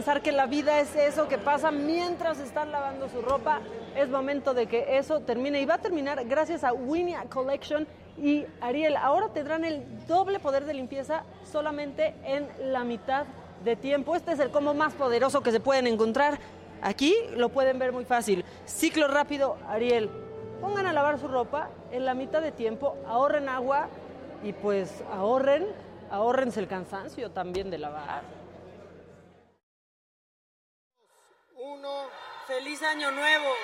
Pensar que la vida es eso que pasa mientras están lavando su ropa? Es momento de que eso termine y va a terminar gracias a Winnie Collection y Ariel. Ahora tendrán el doble poder de limpieza solamente en la mitad de tiempo. Este es el combo más poderoso que se pueden encontrar. Aquí lo pueden ver muy fácil. Ciclo rápido, Ariel. Pongan a lavar su ropa en la mitad de tiempo, ahorren agua y pues ahorren, ahorrense el cansancio también de lavar. Uno, feliz año nuevo.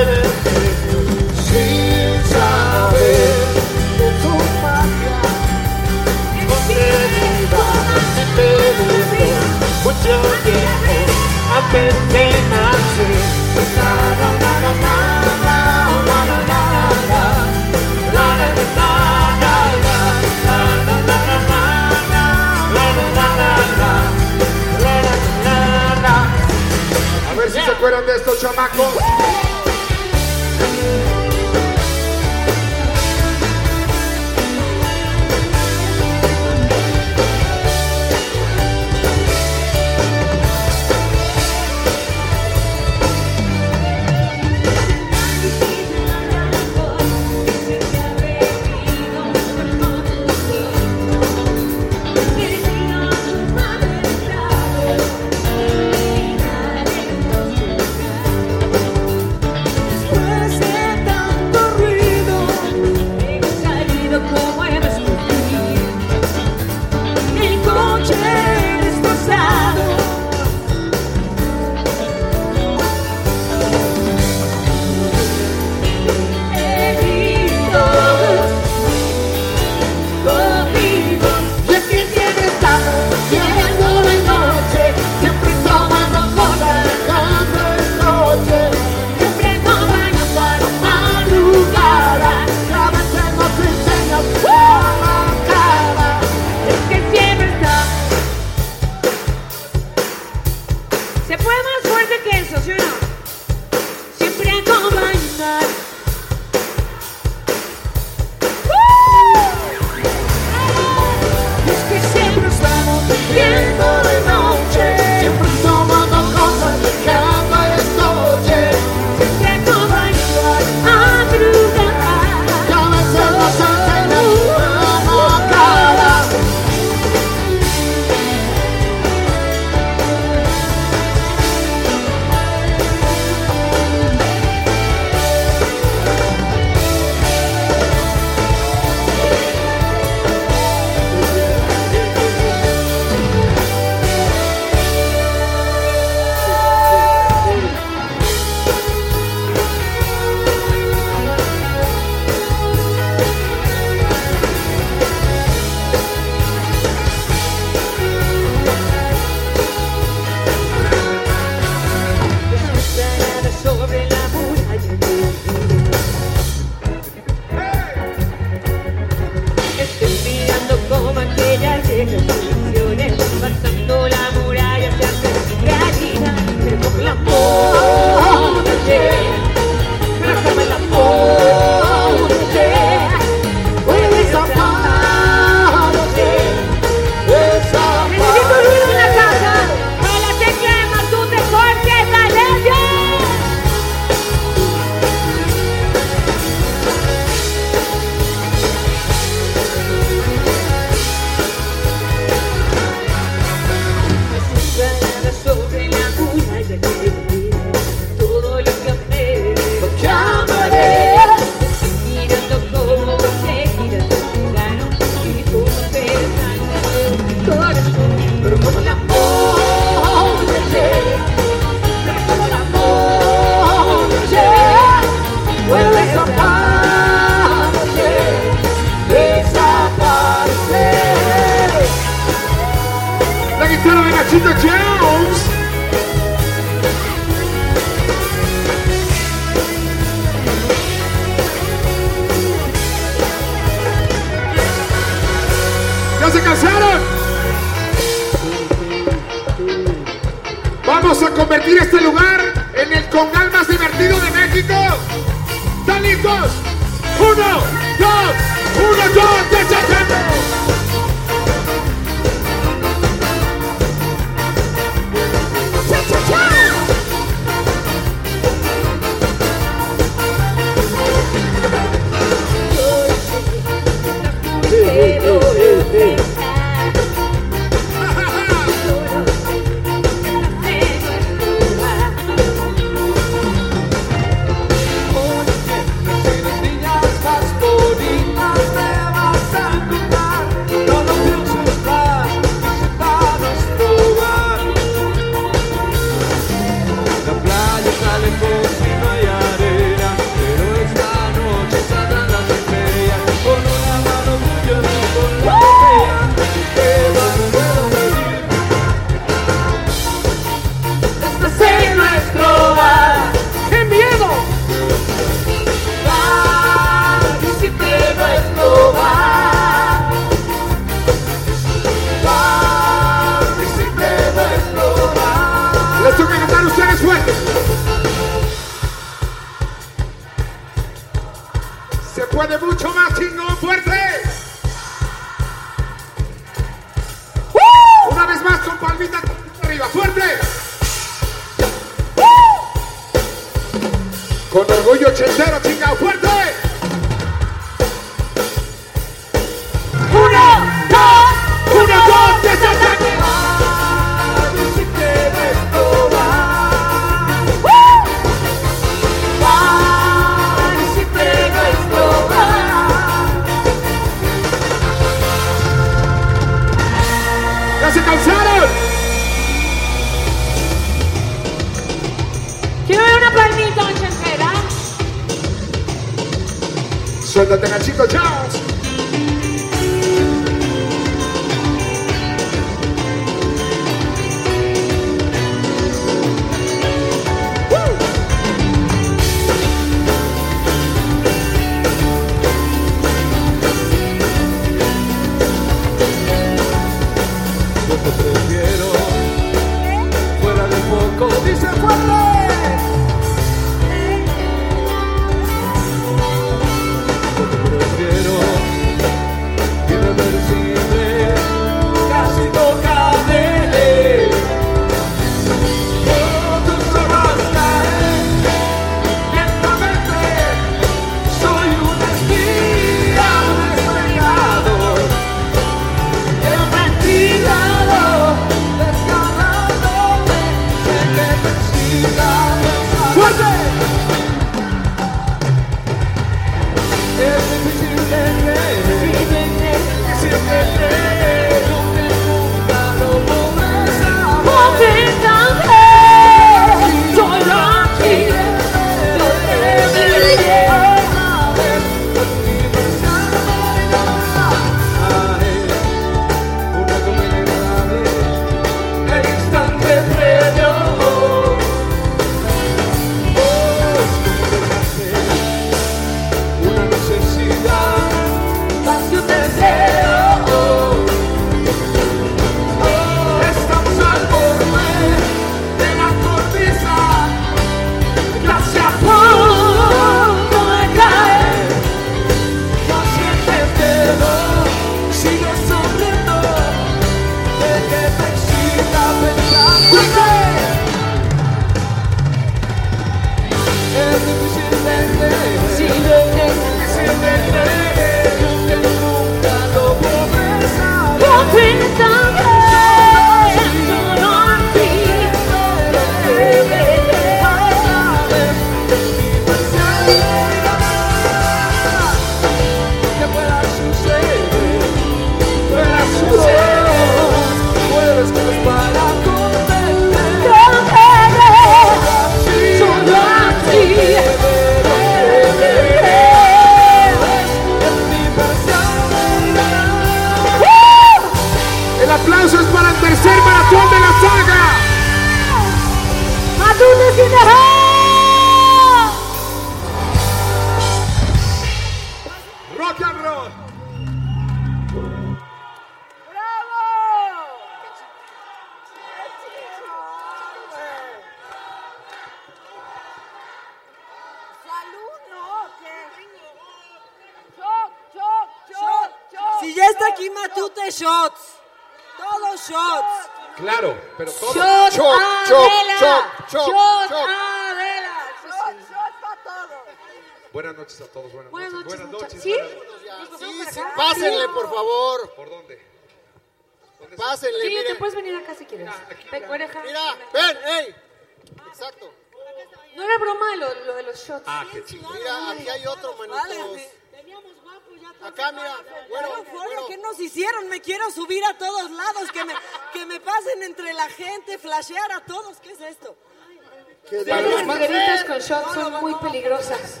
Shots son muy peligrosas.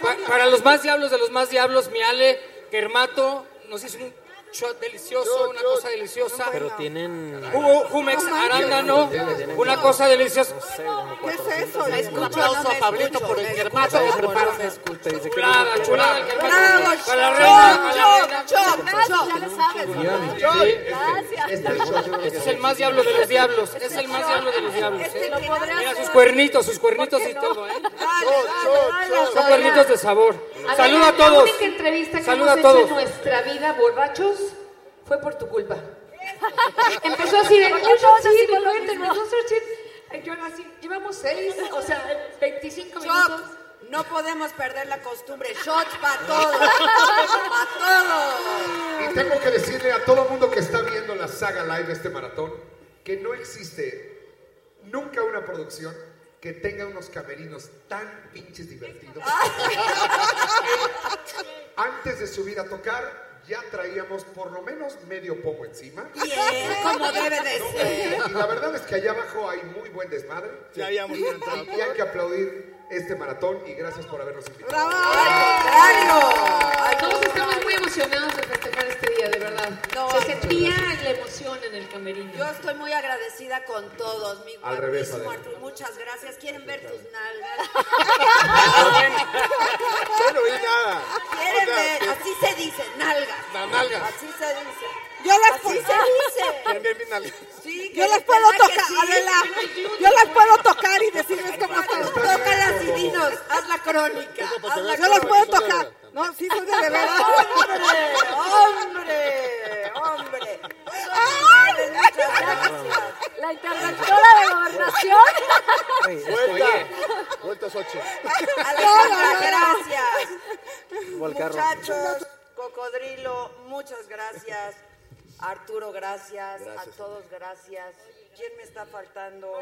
Pa- para los más diablos de los más diablos, mi Ale, Germato, nos hizo un shot delicioso, una cosa deliciosa. Pero tienen. Jugo Jumex arándano, una cosa deliciosa. ¿Qué es eso? Un aplauso a Pablito por el germato que prepara. Chulada, chulada, Para la reina, para la. Este es el más diablo de los diablos. Es el más diablo de los diablos. ¿eh? Mira sus cuernitos, sus cuernitos y todo, ¿eh? Son cuernitos de sabor. Saluda a La todos. única entrevista que Saluda a hemos hecho todos. en nuestra vida borrachos fue por tu culpa. Empezó así de, un shotcito, cuéntenos, dos shotcitos. Y Yo así, llevamos seis, o sea, 25 minutos. No podemos perder la costumbre. Shots para todos. Para todos. Y tengo que decirle a todo mundo que está viendo la saga live de este maratón que no existe nunca una producción que tenga unos camerinos tan pinches divertidos. Antes de subir a tocar, ya traíamos por lo menos medio pomo encima. Bien, como debe de ser. Y la verdad es que allá abajo hay muy buen desmadre. Ya habíamos y, y hay que aplaudir este maratón y gracias por habernos invitado. ¡Bravo! Todos estamos muy emocionados de festejar este día, de verdad. No, Se sentía la emoción en el camerino. Yo estoy muy agradecida con todos, mi Al revés. Arturo. Muchas gracias. ¿Quieren ver tus nalgas? Yo no vi nada. ¿Quieren ver? Así se dice, nalgas. Las nalgas. Así se dice. Yo las puedo, se dice. ¿Quieren ver mis nalgas? Sí, yo las puedo ¿verdad tocar, sí? Adela. Yo las puedo tocar y decirles cómo están. Tócalas y dinos. Haz la crónica. Haz la Yo las puedo tocar. No, sí, soy de veras. ¡Hombre! ¡Hombre! ¡Hombre! Muchas gracias. La interventora de gobernación. Vuelta. Vuelta Xochitl. Alejandra, gracias. Volcarro. Muchachos, Cocodrilo, muchas gracias. Arturo, gracias. Gracias. A todos, gracias. ¿Quién me está faltando?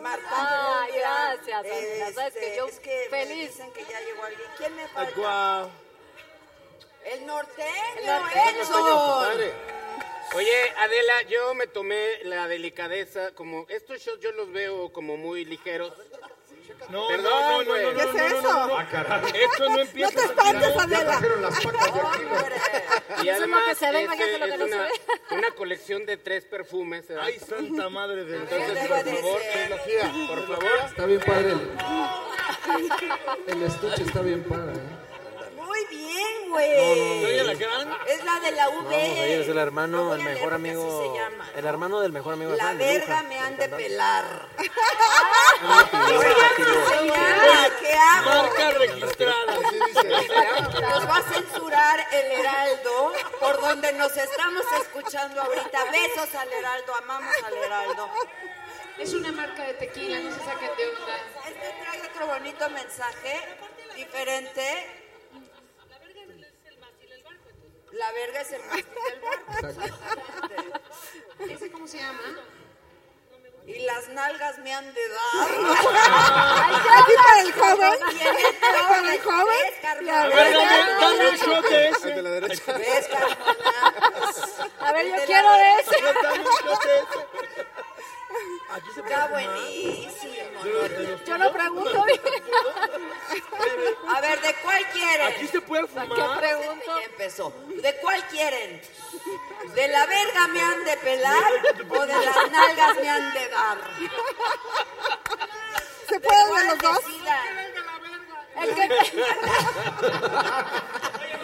Marta. Julia. gracias, Adela. Sabes que yo es que me feliz. dicen que ya llegó alguien. ¿Quién me falta? Guau. El norteño, El norteño. Edson. Oye, Adela, yo me tomé la delicadeza, como estos shows yo los veo como muy ligeros. No, Perdón, no, no, no, no, ¿Qué no, es no, no, eso? no, no. Ah. Esto no No empieza. te espantes, Adela. Y Eso es lo además que se ve, este, imagínate lo que no se una, ve. una colección de tres perfumes. ¿verdad? Ay, santa madre de Entonces, por favor, por favor, Está bien padre el, el estuche, está bien padre. ¿eh? Muy bien, güey. ¿Soy la gran? Es la de la V. No, es el No hermano, el mejor amigo. se llama. El hermano del mejor amigo de La verga me han de pelar. ¿qué hago? Marca registrada. Nos va a censurar el Heraldo, por donde nos estamos escuchando ahorita. Besos al Heraldo, amamos al Heraldo. Es una marca de tequila, no se saquen de onda. Este trae otro bonito mensaje, diferente. La verga es el mástil del barco. ¿Ese cómo se llama? Y las nalgas me han de dar. Aquí para el joven. Para el ¿Ves, joven. Carmona? A ver, dame, un shot de ese. de la derecha. ¿Ves, Carmona? A ver, yo la quiero de ese. Dame un shot de ese. Aquí se Está puede fumar. buenísimo. Yo no pregunto. A ver, ¿de cuál quieren? Aquí se puede ¿Qué fumar. pregunto? Ya empezó. ¿De cuál quieren? ¿De la verga me han de pelar o de las nalgas me han de dar? ¿Se puede de ¿Cuál los dos? El que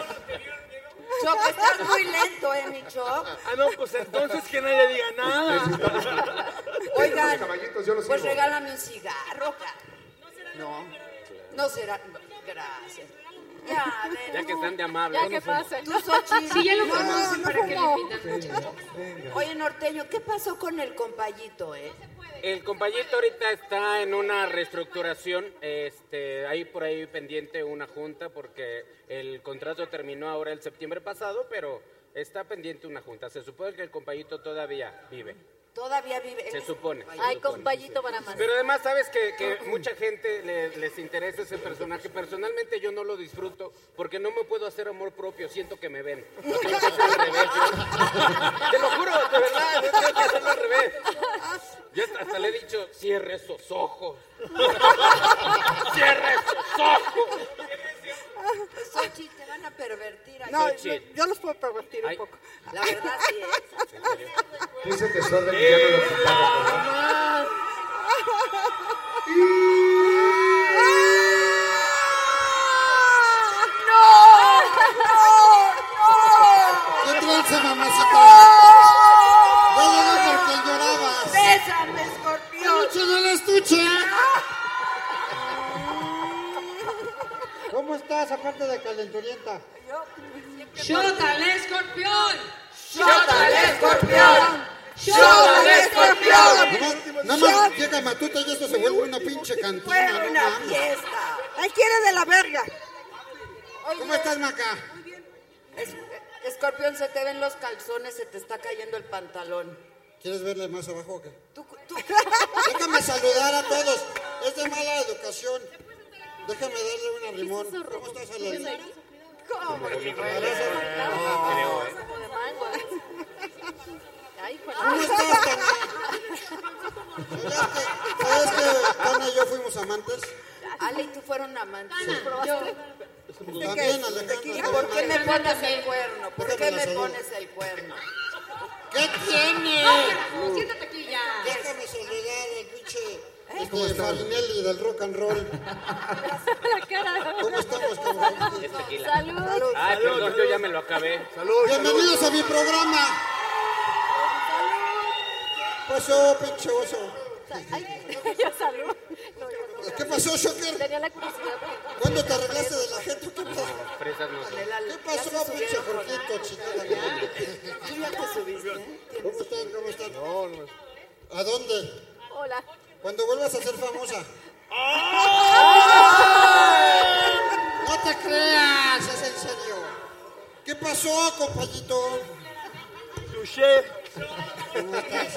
Choc, estás muy lento, ¿eh, mi Choc? Ah, no, pues entonces que nadie diga nada. Oigan, caballitos, yo los pues regálame un cigarro. No, no será. Gracias. Ya, que están de amables. ya que pase. Tú, Xochitl. Si ya lo No, conocen, no ¿para qué le invitan? Oye, Norteño, ¿qué pasó con el compayito, eh? El compañito ahorita está en una reestructuración, este, hay por ahí pendiente una junta porque el contrato terminó ahora el septiembre pasado, pero está pendiente una junta. Se supone que el compañito todavía vive, Todavía vive. se supone. se Ay, supone. compayito para más. Pero además sabes que, que mucha gente le- les interesa ese personaje. Personalmente yo no lo disfruto porque no me puedo hacer amor propio. Siento que me ven. Tengo que hacer al revés. yo. Te lo juro, de verdad. Yo tengo que hacerlo al revés. Yo hasta, hasta le he dicho, cierre esos ojos. cierre esos ojos. Xochitl, te van a pervertir aquí. No, yo, Xochitl. yo los puedo pervertir un Ay. poco. La verdad sí es. Ese desorden ya no lo quitamos, ¿verdad? ¿Qué tranza, mamacita? Ya llegó porque llorabas. ¡Bésame, escorpión! ¡Estuche del estuche! ¿Cómo estás, aparte de calenturienta? ¡Shota al escorpión! ¡Shota al escorpión! ¡Shota al escorpión! Nada más llega Matuta y esto se vuelve una pinche cantina. Fue una fiesta. Él quiere de la verga. ¿Cómo estás, Maca? Es- Escorpión, se te ven los calzones, se te está cayendo el pantalón. ¿Quieres verle más abajo o qué? Déjame saludar a todos. Es de mala educación. Déjame darle un arrimón. ¿Cómo estás, Alan? ¿Cómo? ¿Cómo estás, Tania? ¿Sabes que Tania y yo fuimos amantes? Ale y tú fueron amantes. También, Alejandra. ¿Y por qué me pones el cuerno? ¿Por qué me pones el cuerno? ¿Qué tiene? No, siéntate aquí ya. Déjame saludar al pinche este, Farinelli del rock and roll. ¿Cómo estamos, cabrón? Es tequila. Salud. Ay, perdón, yo ya me lo acabé. Bienvenidos a mi programa. Pasó, pinche oso. Ya salud. ¿Qué pasó, Shocker? Tenía la curiosidad. ¿Cuándo te arreglaste de la gente? ¿Qué pasó? Fresas no son. ¿Qué pasó, pinche Jorgito, chingada madre? ¿Tú ya te subiste? ¿Cómo están? ¿Cómo están? No, no. ¿A dónde? Hola. Cuando vuelvas a ser famosa. No te creas, es en serio. ¿Qué pasó, compañito? ¿Cómo estás?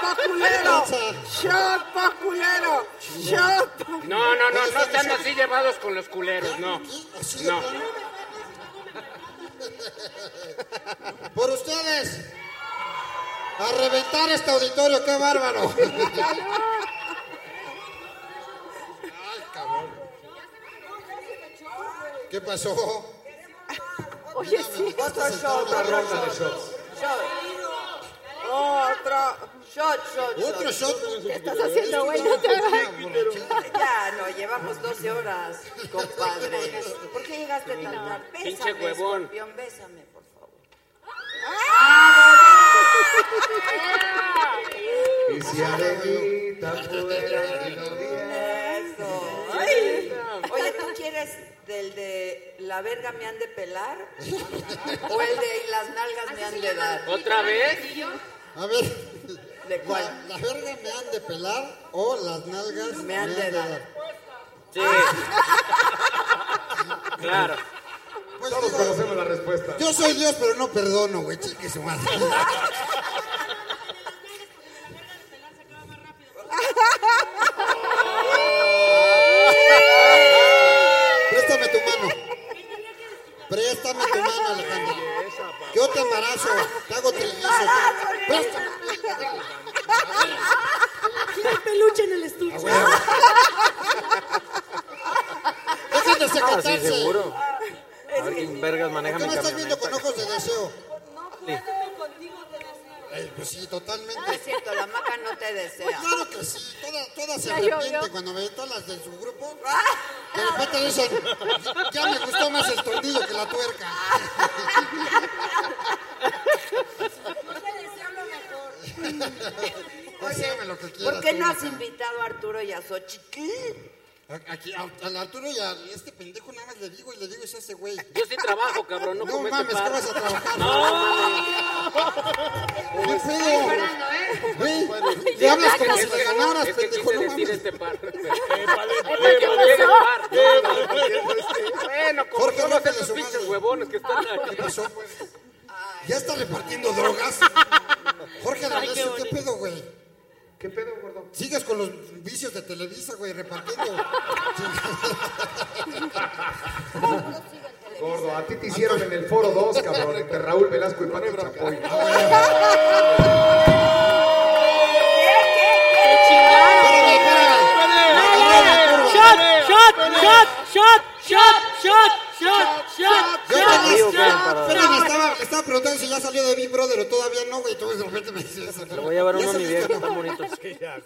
¡Pa culero! ¡Shot, pa culero! ¡Shot! pa- No, no, no, no están así llevados con los culeros, no. No. Por ustedes. A reventar este auditorio, qué bárbaro. Ay, cabrón. ¿Qué pasó? Oye, sí. Otro shot, Otra otro ronda de shot. shots. Shot. Otro. Shot, shot, Otro shot. ¿Qué estás haciendo, güey? No te Ya, no, llevamos 12 horas, compadre. ¿Por qué llegaste tan tarde? Pinche huevón. bésame, por favor. Y si Arenita fuera Eso. Ay. Oye, ¿tú quieres del de la verga me han de pelar? ¿O el de las nalgas me han de dar? ¿Otra vez? A ver. ¿De cuál? ¿La, la verga me han de pelar o las nalgas Me han de dar. Sí. Claro. Pues Todos digo, conocemos la respuesta. yo soy Dios, pero no perdono, güey. Chique su madre. Préstame tu mano. Préstame tu mano, Alejandro. Yo te embarazo, te hago trillizo. Préstame. Tiene peluche en el estudio. Dejen de Ah, sí, secretarse. seguro. Alguien vergas maneja ¿Por mi qué me estás viendo camioneta. con ojos de deseo? Sí. Eh, pues sí, totalmente. No es cierto, la maca no te Pues desea. claro que sí, toda, toda se arrepiente cuando ve todas las de su grupo. De repente dicen, ya me gustó más el tornillo que la tuerca. Deséame lo que quieras. ¿Por qué no has Maca. invitado a Arturo y a Xochitl? A- Aquí, a- al Arturo y a este pendejo nada más le digo y le digo es ese güey. Yo sí trabajo, cabrón, no, No mames, ¿qué vas a trabajar? No, ¿Qué pedo? Güey, le hablas como si le ganaras, es que pendejo, quise no decir mames. este par. ¿Qué Bueno, como Jorge, todos esos pinches huevones que están aquí. ¿Qué pasó? ¿Ya está repartiendo drogas? Jorge ¿qué pedo, güey? ¿Qué pedo, gordo? Sigues con los vicios de Televisa, güey, repartiendo. Gordo, a ti te hicieron en el foro 2, cabrón, entre Raúl Velasco y Pati Chapoy. Shot, shot, shot, shot, shot, estaba, preguntando si ya salió de Big Brother o todavía no, güey. Entonces de repente me dice eso. Le voy a llevar ¿Ya uno a mi vieja, no? están bonitos.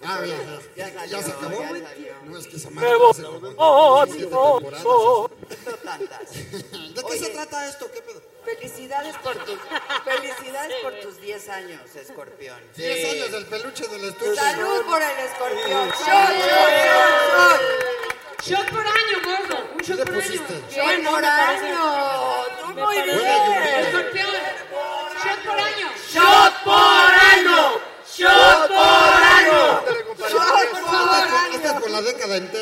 Ah, ya, ya. Ya ¿Ya se salió, acabó? ya salió. No, es que esa madre Oh, oh, oh, temporadas. oh. No tantas. ¿De qué se trata esto? ¿Qué pedo? Felicidades por tus, felicidades por tus 10 años, escorpión. 10 años del peluche del estudio. Salud por el escorpión. Shot, shot, shot, Shot por año, gordo. Un ¿Qué shot por año. pusiste? shot. Shot por año. Tú muy bien. Escorpión. Shot por año. Shot por año. Shot por año. Esta es con la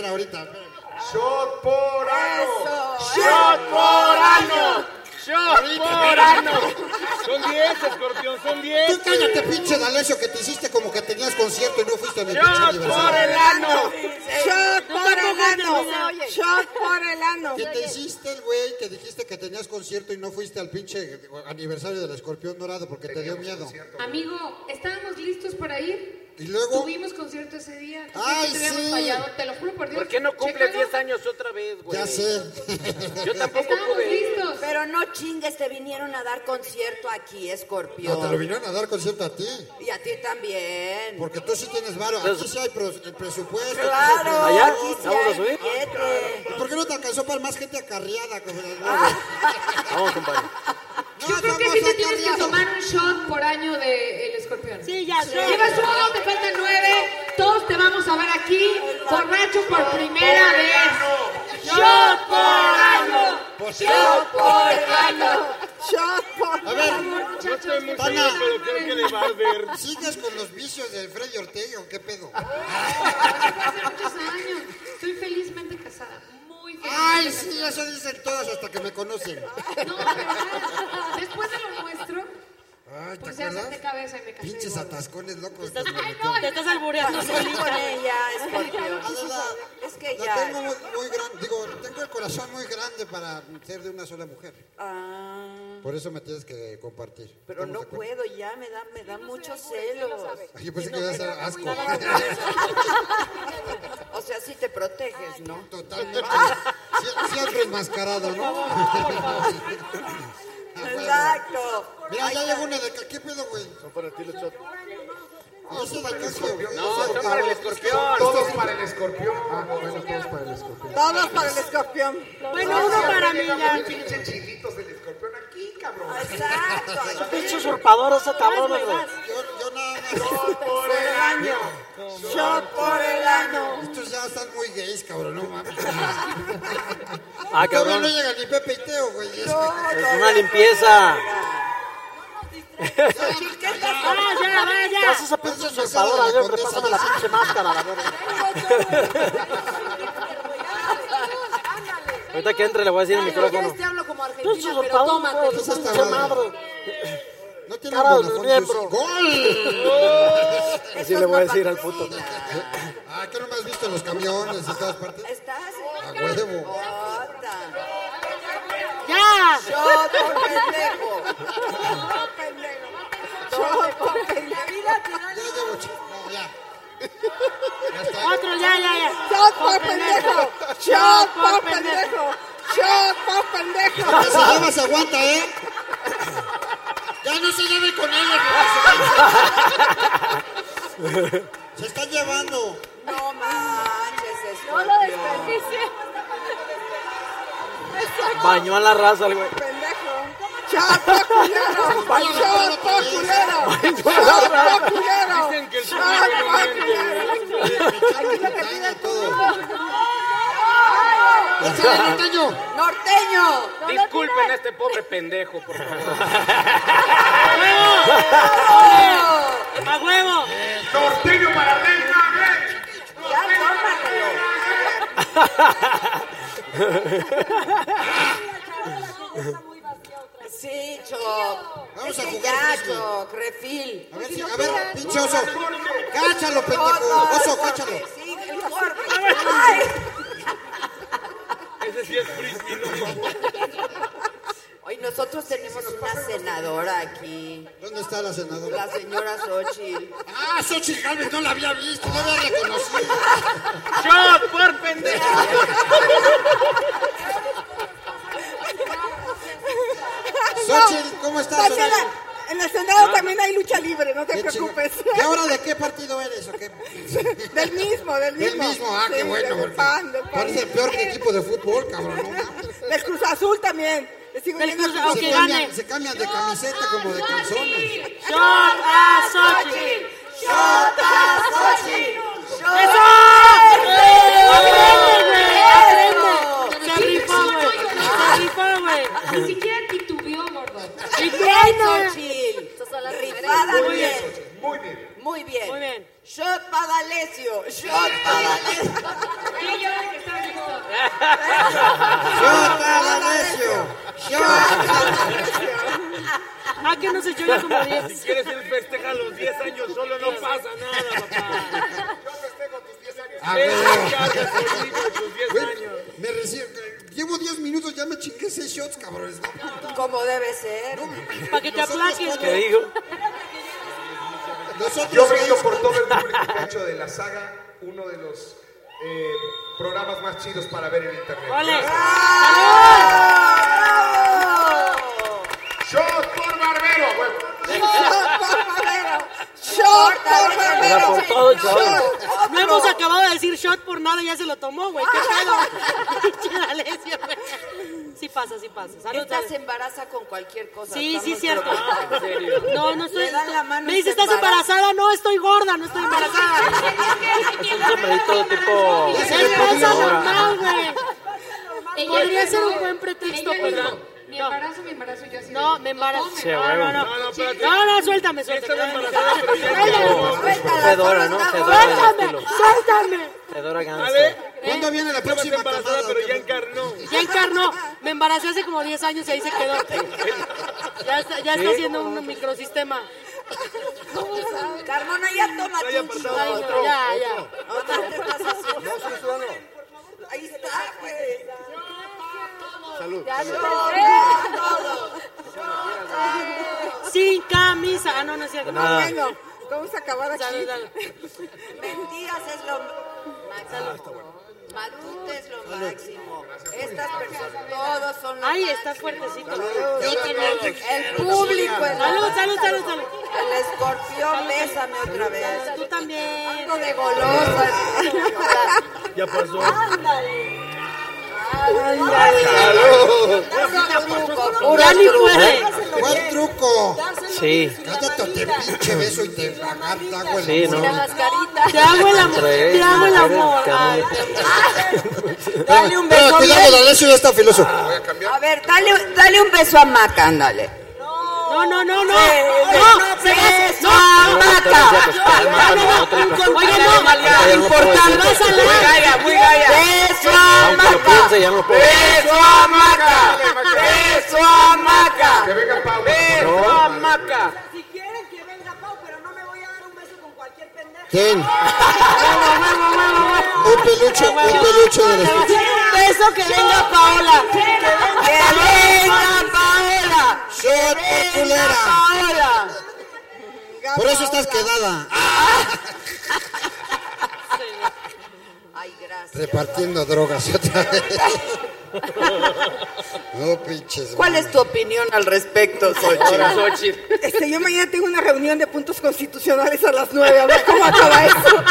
ahorita. Shot por ano. ¡Shot por ano! ¡Shot por ano! Son 10, escorpión, son 10. Tú cállate, pinche D'Alessio, que te hiciste como que tenías concierto y no fuiste a mi pinche ¡Shot por aniversario. el ano! Shot por el ano. Shot por el ano. ¿Qué te hiciste el güey que dijiste que tenías concierto y no fuiste al pinche aniversario del escorpión dorado porque te dio miedo? Amigo, estábamos listos para ir. Y luego, Tuvimos concierto ese día. Ay, te habíamos sí. fallado, te lo juro por Dios. ¿Por qué no cumple Chécalo. 10 años otra vez, güey? ya sé. Yo tampoco Estábamos pude listos. Pero no chingues, te vinieron a dar concierto aquí, Escorpión. No, te lo vinieron a dar concierto a ti. Y a ti también. Porque tú sí tienes varo. Aquí sí hay el presupuesto. Claro, ¿Allá? aquí sí ¿Vamos a hay subir? billete. ¿Por qué no te alcanzó para más gente acarreada? como el Vamos, compadre. Yo creo que sí te tienes que tomar un shot por año de El Escorpión. Sí, ya sé. Llevas uno, te faltan nueve. Todos te vamos a ver aquí, borracho por primera vez. ¡Shot por año! ¡Shot por año! Shot por A ver, No estoy muy Pana. seguro, pero creo que le va a ver. ¿sigues con los vicios de Freddy Ortega o qué pedo? Hace muchos años. Estoy felizmente casada. Ay, sí, eso dicen todos hasta que me conocen. No, de verdad. Después de lo nuestro, Ay, ¿te pues ya acuerdas? senté cabeza y me. Pinches atascones locos. Estás- que Ay, no, te estás albureando solita. ella, Escorpión. Es que La ya. tengo muy, muy grande, digo, tengo el corazón muy grande para ser de una sola mujer. Ah, Por eso me tienes que compartir. pero ¿Estamos no puedo, ya me da, me da muchos celos. Yo pensé que iba a ser asco. O sea, sí te proteges, ¿no? Totalmente. Sie- Siempre enmascarado, ¿no? Exacto. Mira, ya llegó una de acá. ¿Qué pedo, güey? Son para ti los shots. No, para el escorpión. No, son para el escorpión. Todos para el escorpión. Ah, bueno, todos para el escorpión. Todos para el escorpión. Bueno, uno para mí ya. Pinche chilitos del escorpión aquí, cabrón. Exacto. Pinche usurpador ese cabrón, más. Yo, yo nada más. Por el año. Shot por el año. Estos ya están muy gays, cabrón, no mames. Ah, Todavía no llega ni Pepe y Teo, güey. Es- Es una limpieza. Ah, ya, vaya. Haz esa pinche usurpadora. Repásame la pinche máscara, la. Ahorita que entre le voy a decir el micrófono. te hablo como argentina, pero tómate. Pinche madre. No tiene Cara de miembro. ¡Gol! Así le voy a decir al puto. Ah, ¿qué no me has visto en los camiones y todas partes? ¿Estás? A huevo. Ya. Shot por pendejo. Shot por pendejo. Ya llevo No, ya. Ya está. Otro, ya, ya, ya. Shot por pendejo. Shot por pendejo. Shot por pendejo. Que se lleva, se aguanta, ¿eh? Ya no se lleve con ella, que se Se están llevando. No manches, No lo desperdicie. Bañó a la raza, el güey. Shot por culero. Por culero. Por culero. Dicen que el Shot público por no culero. ¡Échale, norteño! Norteño. Disculpen a este pobre pendejo, por favor. ¡A huevo! Norteño para Reina, ¿eh? Ya. Sí, Choc. Vamos Es a jugar ya. Choc, refil. A ver, si- a ver, pinche oso. Cáchalo, pendejo. Oso, cáchalo. Sí, el mejor. Ay. Ese sí es frisbee, ¿no? Hoy nosotros tenemos una senadora aquí, ¿Dónde está la senadora? la señora Xochitl. Ah, Xochitl Gálvez, no la había visto, no la había reconocido. ¡Shot por pendejo! Xochitl, ¿cómo estás? Xochitl? En el Senado también hay lucha libre, no te preocupes. ¿Y ahora de qué partido eres o qué? Del mismo, del Del mismo. mismo, ah, Sí, qué bueno. Del porque PAN, del PAN. Parece peor que equipo de fútbol, cabrón. No. Del Cruz Azul también. Sigo Del Cruz- Se cambian, se cambian de camiseta como de calzones. ¡Shot a! ¡Shot a Xochitl! ¡Eso! ¡Aprende, güey! ¡Aprende! Se rifó, güey. Se rifó, güey. Ni siquiera titubeó, gordo. Bien, Xochitl. Rifada Muy bien, bien. Xochitl, muy bien. Muy bien. Muy bien. Shot para D'Alessio. Shot para D'Alessio. Y yo que está listo. Shot para D'Alessio. Ah, que no se ya como Si 10. quieres el festeja a los 10 años, solo no pasa nada, papá. A Él ver. se encarga solito de tus 10 Güey, años. Me recién, llevo 10 minutos, ya me chingué 6 shots, cabrones. ¿no? Como debe ser. Para que te Nosotros aplaques. ¿Qué digo? Nosotros Yo brindo por todo el público que ha hecho de la saga uno de los eh, programas más chidos para ver en internet. ¡Ole! ¡Shot por Barbero! huevo! Shot por por todo, chaval. No hemos acabado de decir shot por nada, ya se lo tomó, güey. ¿Qué pedo? Pinche D'Alessio, güey. Sí pasa, sí pasa. Salud, Esta se embaraza con cualquier cosa. Sí, sí, cierto. preocupados. No, no estoy. Le dan la mano Me y dice, se ¿estás embaraza". embarazada? No, estoy gorda, no estoy embarazada. Es un sombrerito tipo. Es panza normal, güey. Podría ser un buen pretexto, pero. Mi embarazo, mi embarazo, yo así. No, me embarazo. No, no, no. No, no, espérate. No, no, suéltame, suéltame. Fedora, ¿no? Suéltame, suéltame. Fedora gangster. ¿Cuándo viene la próxima embarazada, pero ya encarnó. Ya encarnó. Me embaracé hace como 10 años y ahí se quedó. Ya está, ya está haciendo un microsistema. Carmona, ya. Ay, no, ya, ya. Ahí está, güey. Salud. Todo. Sin camisa. Ah, no, no es cierto. Nada. Bueno, vamos a acabar aquí. Salud, salud. Mentiras es lo máximo. Marute es lo máximo. Estas personas, todos son lo Ay, está fuertecito. El público es Salud, salud, salud, salud. El escorpión, bésame otra vez. Tú también. Algo de golosa. Ya pasó. Ya ni puede. ¿Cuál truco? Sí. Cállate te pinche beso y te agarra, el Sí, amor. no. Te hago el amor. Te hago el amor. Dale un Pero beso. cuidado, la Alessio ya está filoso. A ver, dale, dale un beso a Maca, ándale. No, no, no, no. No, beso a Maca. Oye, no. Importante. Vas a Muy la- gaya, muy gaya. Beso a Aunque lo Maca. no a Maca. Beso a Maca. Que venga Pau. A Maca. Si quieren que venga Pau, pero no me voy a dar un beso con cualquier pendejo. Ten. Un peluche, un peluche de la Un beso que venga Paola. Que venga Paola. Shot por culera. Paola. Por eso estás quedada. Ay, gracias. Repartiendo drogas otra vez. No, pinches. ¿Cuál es tu opinión al respecto, Xochitl? Este, yo mañana tengo una reunión de puntos constitucionales a las nueve. A ver cómo acaba eso.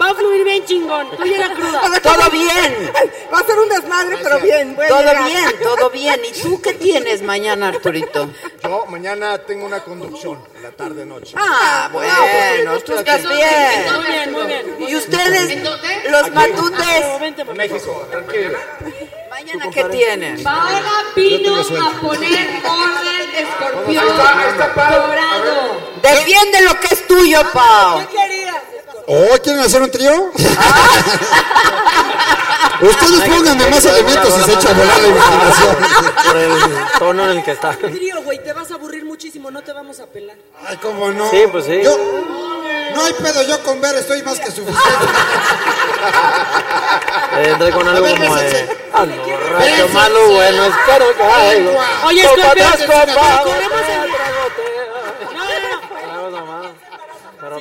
Va a fluir bien chingón. Tú A cruda. Todo bien. Va a ser un desmadre, pero bien. voy a Todo llegar. bien, todo bien. ¿Y tú qué tienes mañana, Arturito? Yo mañana tengo una conducción, en la tarde-noche. Ah, bueno, tú estás bien. Muy bien, muy bien. ¿Y ustedes, los matutes, favor. México, tranquilo. mañana qué tienen? Paola vino a poner orden escorpión Ahí está Pau. dorado. Defiende lo que es tuyo, Pau. ¿Qué querías? ¿Oh, quieren hacer un trío? Ustedes pónganme más elementos y se echa a volar la imaginación. Por el tono en el que está. Trío, güey, te vas a aburrir muchísimo, no te vamos a pelar. Ay, cómo no. Sí, pues sí. Yo, no hay pedo, yo con ver estoy más que suficiente. Entré con algo ver, como de. bésense. Ando borracho, malo, bueno, espero que algo. Oye, Escorpión, corremos el- tras goteo. No, no, no. Algo nomás.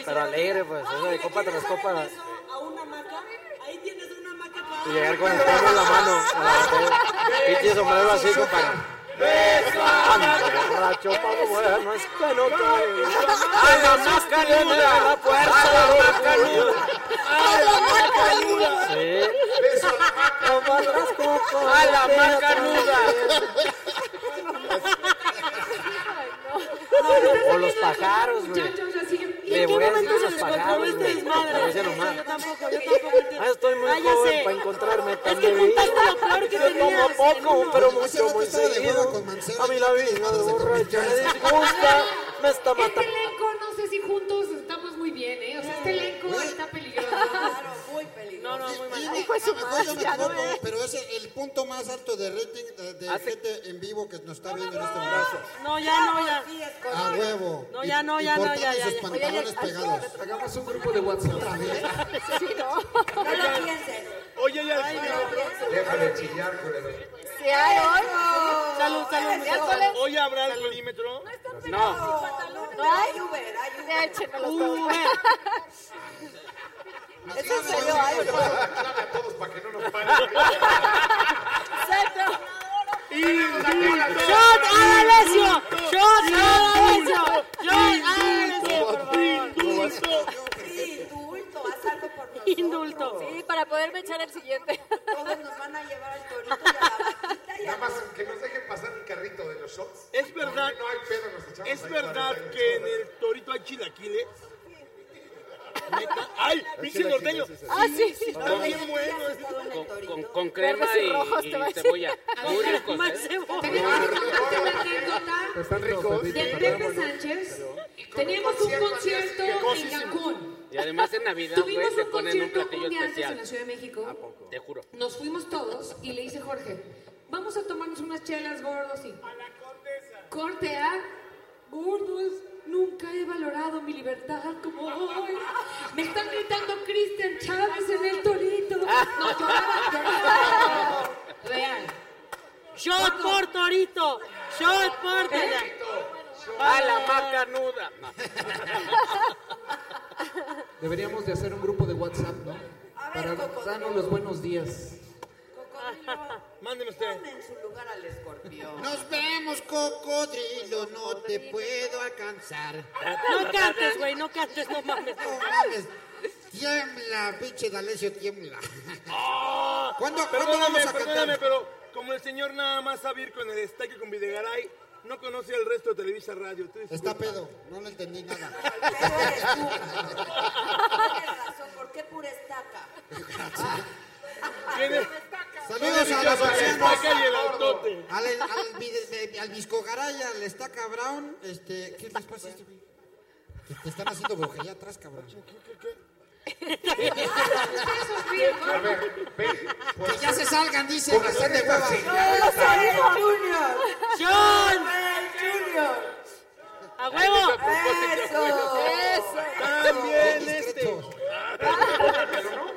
Pero, alegre, pues. Eso de copa tras copa. A una maca. Ahí tienes una maca para. Y llegar con el tono en la mano. a la botella. Pinche sombrero así, compadre. Borracho, malo, bueno, es que no caigo. A la tiene la fuerza de la macanuda. A la macanuda. Sí. Copa tras copa. A la macanuda. O los pájaros, güey. Le ¿En qué voy a momento se descontroló este desmadre? Yo tampoco, yo tampoco entiendo. Ah, estoy muy joven para encontrarme tan Es que juntaste lo peor que Yo tomo tenías en poco, pero mucho, muy seguido. A mí la vida borracho me disgusta, me está matando. le conoce sé si juntos estamos muy bien, ¿eh? O sea, este elenco está peligroso. Claro, muy peligroso. No, no, muy mal. Hijo de su madre, ya no equivoco, es. pero es el, punto más alto de rating de, de Hace- gente en vivo que nos está viendo en este momento. No, ya no, ya. A huevo. No, ya no, ya no, ya, ya, sus pantalones pegados. Hagamos un grupo de WhatsApp. Sí, no. No lo piensen. Oye, ya. Ay, no. Déjale chillar, culero. Sí, hay hoy. Salud, salud. Hoy habrá alcoholímetro. No. No hay Uber, hay Uber. Échenme los ¿Es en serio hay? Clave a todos para que no nos paguen. Exacto. ¡Shot a Alessio! ¡Shot a Alessio! ¡Shot a Alessio, por favor! Indulto. Indulto, haz algo por nosotros. Indulto. Sí, para poderme echar el siguiente. Todos nos van a llevar al torito y a la vaquita y a Nada más que nos dejen pasar el carrito de los shots. Es verdad. No hay pedo, nos echamos Es verdad 40 que en el torito hay chilaquiles. ¿Neta? ¡Ay! ¡Pinche norteño! Ah, sí. Está bien bueno. Con, con, con crema y rojos, te cebolla. Muy ricos, Más cebolla. Tenemos que contarte una anécdota Están ricos. de Pepe Sánchez. Teníamos un concierto en Cancún. Y además en Navidad, güey, Tuvimos un ponen un concierto platillo un día antes en la. Ciudad de México. Te juro. Nos fuimos todos y le dice Jorge, vamos a tomarnos unas chelas gordos y... A la condesa. Corte A, gordos, nunca he valorado mi libertad como hoy. Me están gritando Cristian Chávez en el torito. No, lloraba, lloraba. Real. ¡Shot por Torito! ¡Shot por Torito! ¡A la macanuda! Deberíamos de hacer un grupo de WhatsApp, ¿no? A ver, Para Cocodrilo. darnos los buenos días. Cocodrilo, Mándeme usted. ponme en su lugar al escorpión. Nos vemos, cocodrilo, no te puedo alcanzar. No cantes, güey, no cantes, no mames. No mames. Tiembla, pinche D'Alessio, tiembla. ¿Cuándo, ¿cuándo Perdóname, vamos a perdóname, cantar? pero como el señor nada más sabe ir con el estaque con Videgaray, no conoce el resto de Televisa Radio. Tú Está pedo, no le entendí nada. Tienes razón, ¿por qué pura estaca? ¿Quién es? Saludos a los La ancianos. estaca y el autote. Al, al, vide- al Viscogaray, al Estaca Brown, este, ¿qué les pasa? Te, están haciendo brujería atrás, cabrón. A ver, ven. Que ya se salgan, hacer están de hueva. señal. Junior! ¡John! Junior! ¡A huevo! ¡Eso! ¡Eso! También este. No, no.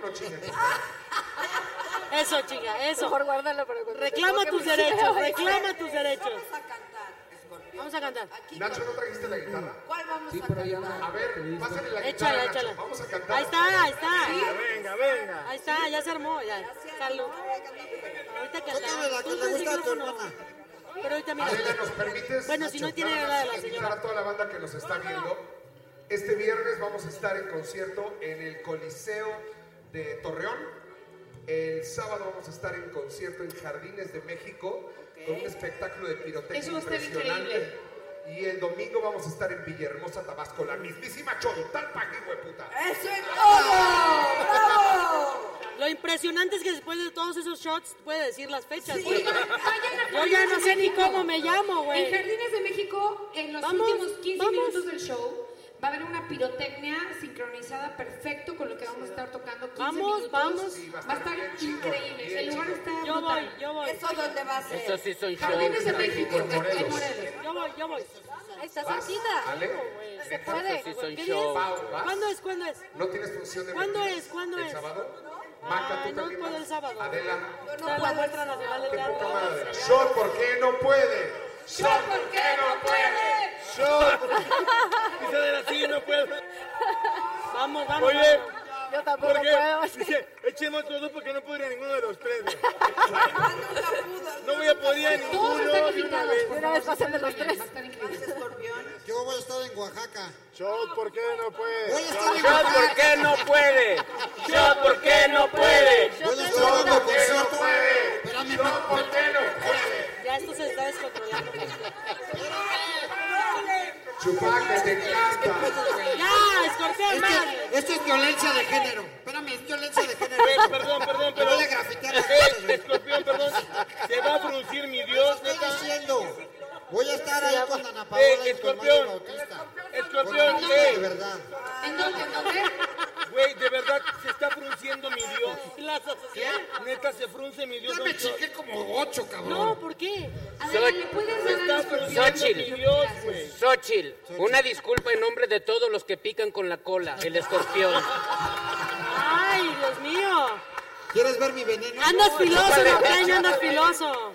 Eso, chica, eso. Mejor guárdalo para Reclama tus derechos, reclama tus derechos. Vamos a cantar, escorpión. Vamos a cantar. Aquí, Nacho, ¿no trajiste la guitarra? ¿Cuál vamos Sí, a por allá. cantar? A ver, pásale la guitarra, Échala, Nacho. échala. Vamos a cantar. Ahí está, ahí está. Venga, venga. Ahí está, ya se armó, ya. Salud. Ahorita Tócame la cantamos. que con gusta a tu hermana. Pero ahorita mira. Adela, ¿nos permites? Bueno, si no tiene nada la de la señora. a toda la banda que nos está viendo. Este viernes vamos a estar en concierto en el Coliseo de Torreón. El sábado vamos a estar en concierto en Jardines de México con un espectáculo de pirotecnia Eso va a estar impresionante. increíble. Y el domingo vamos a estar en Villahermosa, Tabasco, la mismísima Chontalpa, hijo de puta. ¡Eso es todo! ¡Bravo! Lo impresionante es que después de todos esos shots puede decir las fechas. Sí, güey. Yo ya no sé ni cómo me llamo, En güey. Jardines de México, en los Vamos, últimos 15 vamos. minutos del show, va a haber una pirotecnia sincronizada perfecto con lo que vamos a estar tocando 15 Vamos, minutos. vamos. Sí, Va a estar increíble. El lugar está Yo voy, yo voy. ¿Eso dónde va a ser? Estos sí son shows. Jardines de México, en Morelos. Yo voy, yo voy. Ahí está cerquita. ¿Ale? Se puede. Sí son ¿Qué shows. día Pau, ¿vas? ¿Cuándo es? ¿Cuándo es? ¿No tienes función de ¿Cuándo es? ¿Cuándo ¿El es? sábado? Maca, Ay, ¿tú no puedo el sábado. Adela. Está en la muestra nacional de teatro. ¿por qué no puede? Shot, ¿por qué no puede? Shot. Dice de la sí, no puedo. Vamos, vamos. Oye, vamos. Yo tampoco ¿por qué? puedo. Dice, echemos los dos porque no puedo ir a ninguno de los tres. No voy a poder Todos ninguno están de una vez. por Una vez pasen de los tres. Yo voy a estar en Oaxaca. Shot, ¿por qué no puede? Voy a estar en Shot, ¿por qué no puede? Shot, ¿por qué no puede? A estar dando concierto. Espérame, Shot, ¿por qué no puede? Ya esto se está descontrolando. Chupaca, te encanta. Ya, escorpión, Esto, esto es violencia de género. Espérame, es violencia de género. Eh, perdón, perdón, pero. voy a grafitear Eh, escorpión, perdón. Se va a producir mi Dios, Estoy neta. diciendo. Voy a estar ahí con Ana Eh, Paola con Mario escorpión. Bautista. Escorpión, escorpión, De verdad. ¿En dónde? ¿En dónde? Güey, de verdad se está frunciendo mi Dios. ¿Qué? Neta, se frunce mi Dios. Ya me chiqué como ocho, cabrón. No, ¿por qué? A ver, ¿le puedes Está frunciendo mi. Dios, güey. Xochitl, una disculpa en nombre de todos los que pican con la cola, el escorpión. Ay, Dios mío. ¿Quieres ver mi veneno? Andas filoso, norteño, andas filoso.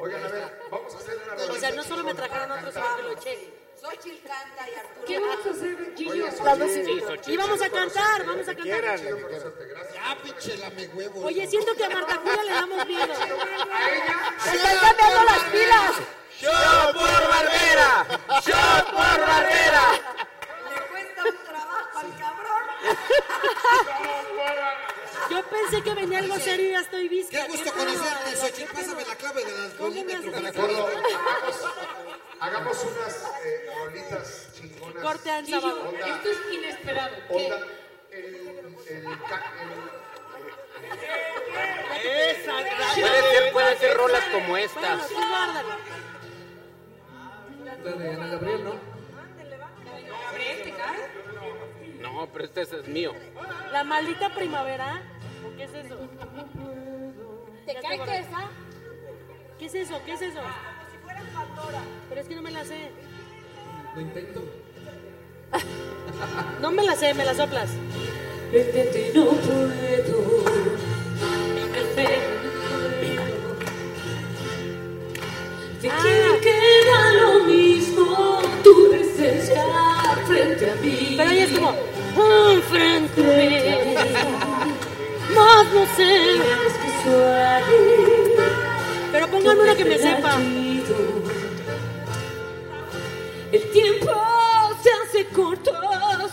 Oigan, a ver, vamos a hacer una O rolita sea, no solo me trajeron para otro, cantar. sino que lo eché. Xochitl canta y Arturo. ¿Qué vamos a hacer, Gillo? Y vamos a cantar, vamos a cantar. Ya, pinche lame huevo. Oye, siento que a Marta Julia le damos miedo. ¡Se están cambiando las pilas! ¡Shot por Barbera! ¡Shot por Barbera! Le cuesta un trabajo al cabrón. Yo pensé que venía algo serio y ya estoy vista. Qué gusto conocerte, Xochitl. Pásame la clave del alcoholímetro para que Gordo, hagamos, hagamos unas eh, rolitas chingonas. Corte al sábado. Onda. esto es inesperado. ¿Qué? Onda, el, el, ca- Esa, Puede ser, puede ser rolas como Bueno, estas. tú guárdalo. La de Ana Gabriel, ¿no? Gabriel, ¿te cae? No, pero este es mío. La maldita primavera. ¿O qué es eso? ¿Te cae que esa? ¿Qué es eso? ¿Qué es eso? Pero es que no me la sé. Lo intento. No me la sé, me la soplas. Vete, no puedo. Te quiero queda lo mismo. Tú estar frente a mí. Pero ella es como, "Ah, frente a mí". Más no sé. Pero pónganme una que me sepa. El tiempo se hace corto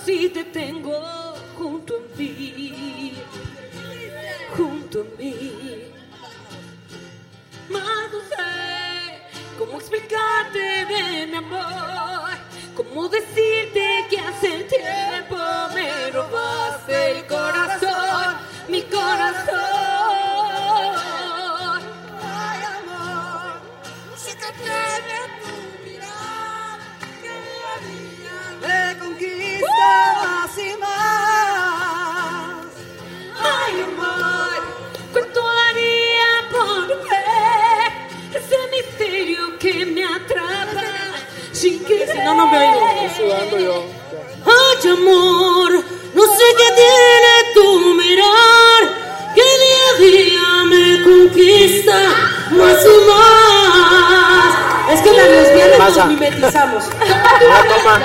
si te tengo junto a mí, junto a mí. Más no sé cómo explicarte de mi amor, cómo decirte que hace tiempo me robaste el corazón, mi corazón. Ay, amor, no sé qué tiene tu mirar, que día a día me conquista más y más. Ay, amor, ¿cuánto haría por ver ese misterio que me atrapa sin Si no, no me oigo. Estoy sudando yo. Ay, amor, no sé qué tiene tu mirar, que día a día me conquista más y más. Es que las lesbianas Pasa. nos mimetizamos. Toma, toma.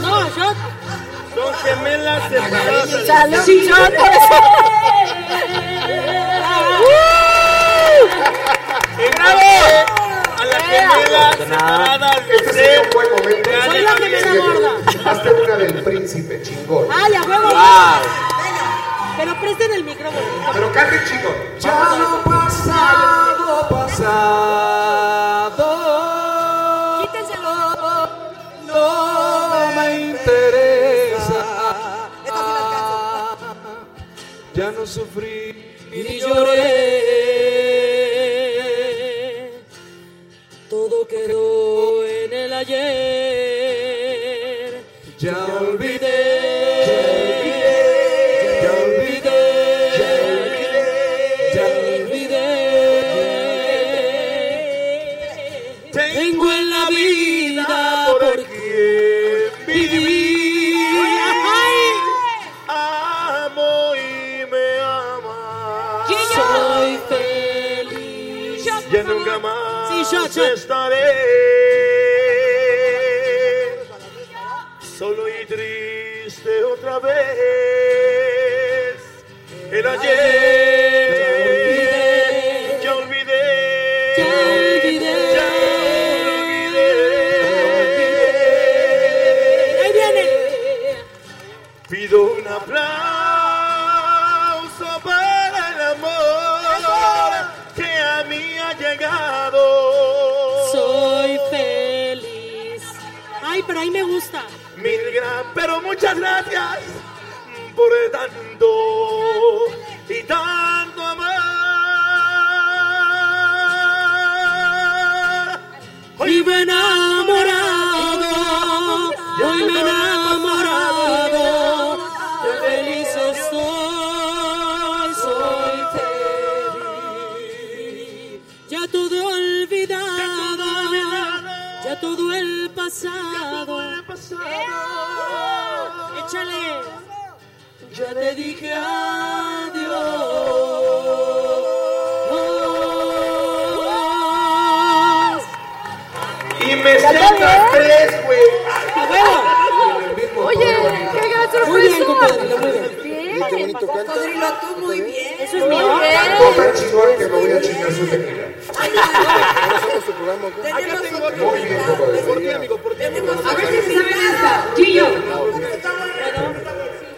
No, shot. Son gemelas. A la gemela separada Este de sería un buen momento. Soy la gemela gorda. Hazte una del príncipe chingón. Ay, a huevo. Wow. Pero presten el micrófono. Pero cante chingón. Ya lo pasado, pasado. Quítenselo. No me interesa. Ya no sufrí y lloré. En otra vez. El ayer ya olvidé. Ya olvidé. Ya olvidé. Ahí viene. Pido un aplauso para el amor que a mí ha llegado. Soy feliz. Ay, pero ahí me gusta. Mil gra- pero muchas gracias por es mío. Tanto tan chingón que me voy a chingar su tequila. Hacemos tu programa, Muy bien, compadre. Por ti, amigo, por ti. amigo. A ver si se saben esta. Gillo.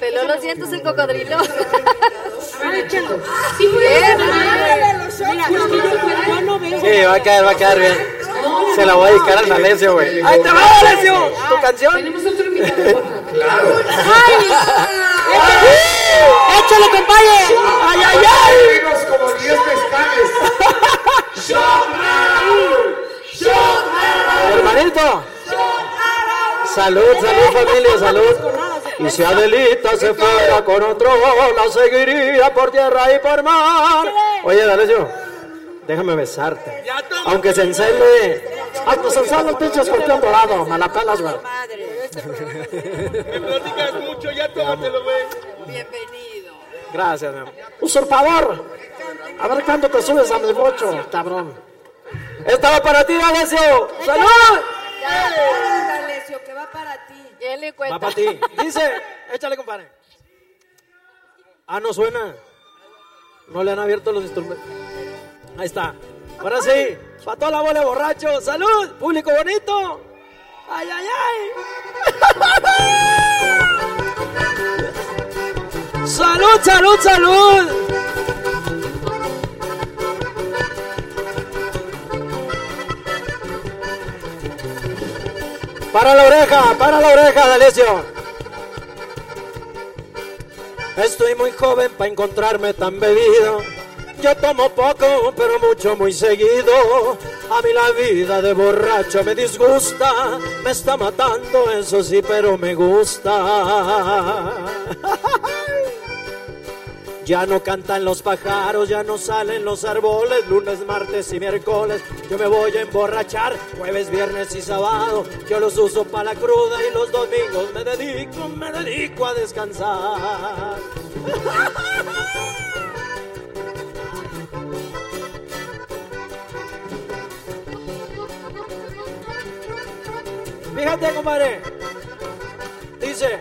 Peló los dientes el cocodrilo. A ver, échalo. Sí, no veo. Sí, va a quedar, va a quedar bien. Se la voy a dedicar al D'Alessio, güey. ¡Ahí te va! ¿Tu canción? Tenemos otro invitado. Claro. ¡Échale, compadre! ¡Ay, ay, ay! Vimos como 10 mezcales. Hermanito. Salud, salud, familia, salud. Y si Adelita se fuera con otro, la seguiría por tierra y por mar. Oye, D'Alessio, déjame besarte. Aunque se encele. Hasta se encele el pinche escorpión dorado. Me la pelas, güey. Me platicas mucho, ya tómatelo, güey. Bienvenido. Gracias, mi amor. Usurpador. A ver cuándo te subes a mi bocho, cabrón. Esta va para ti, D'Alessio. ¡Salud! Ya, Alessio, que va para ti. Le Va para ti. Dice, échale, compadre. Ah, no suena. No le han abierto los instrumentos. Ahí está. Ahora sí. Para toda la bola de borrachos. ¡Salud! ¡Público bonito! ¡Ay, ay, ay! ¡Salud, salud, salud! Para la oreja, para la oreja, D'Alessio. Estoy muy joven para encontrarme tan bebido. Yo tomo poco, pero mucho, muy seguido. A mí la vida de borracho me disgusta. Me está matando, eso sí, pero me gusta. Ya no cantan los pájaros, ya no salen los árboles, lunes, martes y miércoles. Yo me voy a emborrachar, jueves, viernes y sábado. Yo los uso para la cruda y los domingos me dedico, me dedico a descansar. Fíjate, compadre. Dice.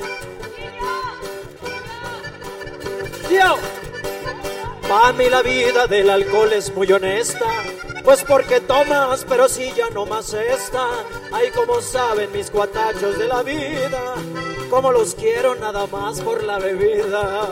Para mí la vida del alcohol es muy honesta. Pues porque tomas, pero si ya no más esta. Ay, como saben mis cuatachos de la vida. Como los quiero nada más por la bebida.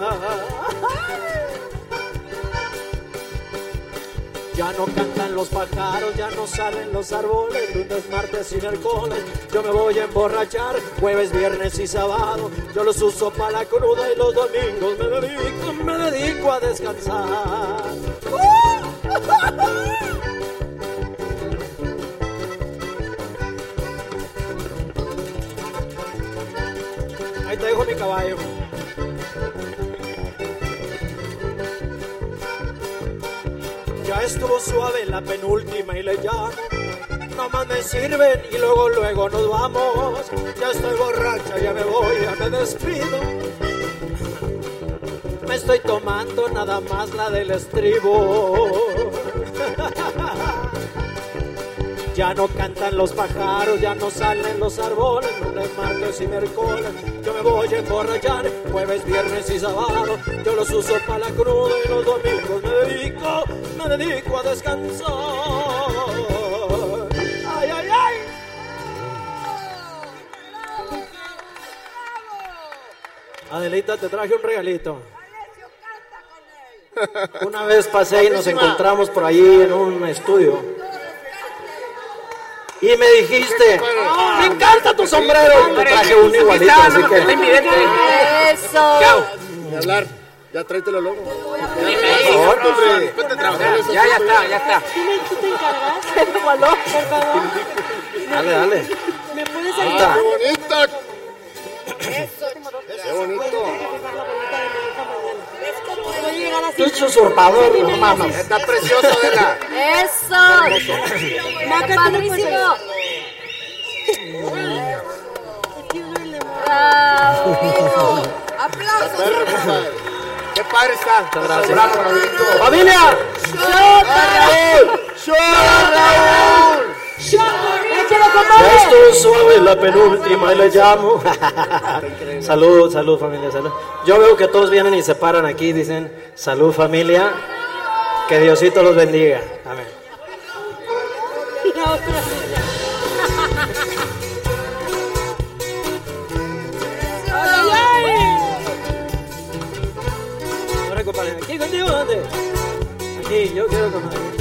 Ya no cantan los pájaros, ya no salen los árboles, lunes, martes y miércoles. Yo me voy a emborrachar, jueves, viernes y sábado. Yo los uso para la cruda y los domingos me dedico, me dedico a descansar. Ahí te dejo mi caballo. Estuvo suave la penúltima y le llamo. Nomás me sirven y luego, luego nos vamos. Ya estoy borracha, ya me voy, ya me despido. Me estoy tomando nada más la del estribo. Ya no cantan los pájaros, ya no salen los árboles, lunes, martes y miércoles. Yo me voy a emborrachar, jueves, viernes y sábado. Yo los uso para la cruda y los domingos me dedico, me dedico a descansar. Ay, ay, ay. Adelita, te traje un regalito. Una vez pasé y nos encontramos por ahí en un estudio. Y me dijiste, me encanta tu sombrero. Te traje uno igualito, así que... Eso. Ni hablar. Ya tráetelo luego. Por favor. Ya, ya está, ya está. ¿Tú te encargas? Por favor. Dale, dale. ¿Me puedes ayudar? ¡Qué bonita! ¡Qué bonito! Llegar así. Usurpador, no mames. Está precioso, Adela. Eso. Está padrísimo. Bravo. ¡Aplausos! ¡Qué padre está! Muchas gracias. Bravo, Raulito. ¡Familia! Ya estoy suave, la penúltima y le llamo. salud, salud familia, salud. Yo veo que todos vienen y se paran aquí y dicen, salud familia, que Diosito los bendiga. Amén. Aquí contigo, ¿dónde? Aquí, yo quiero compadre.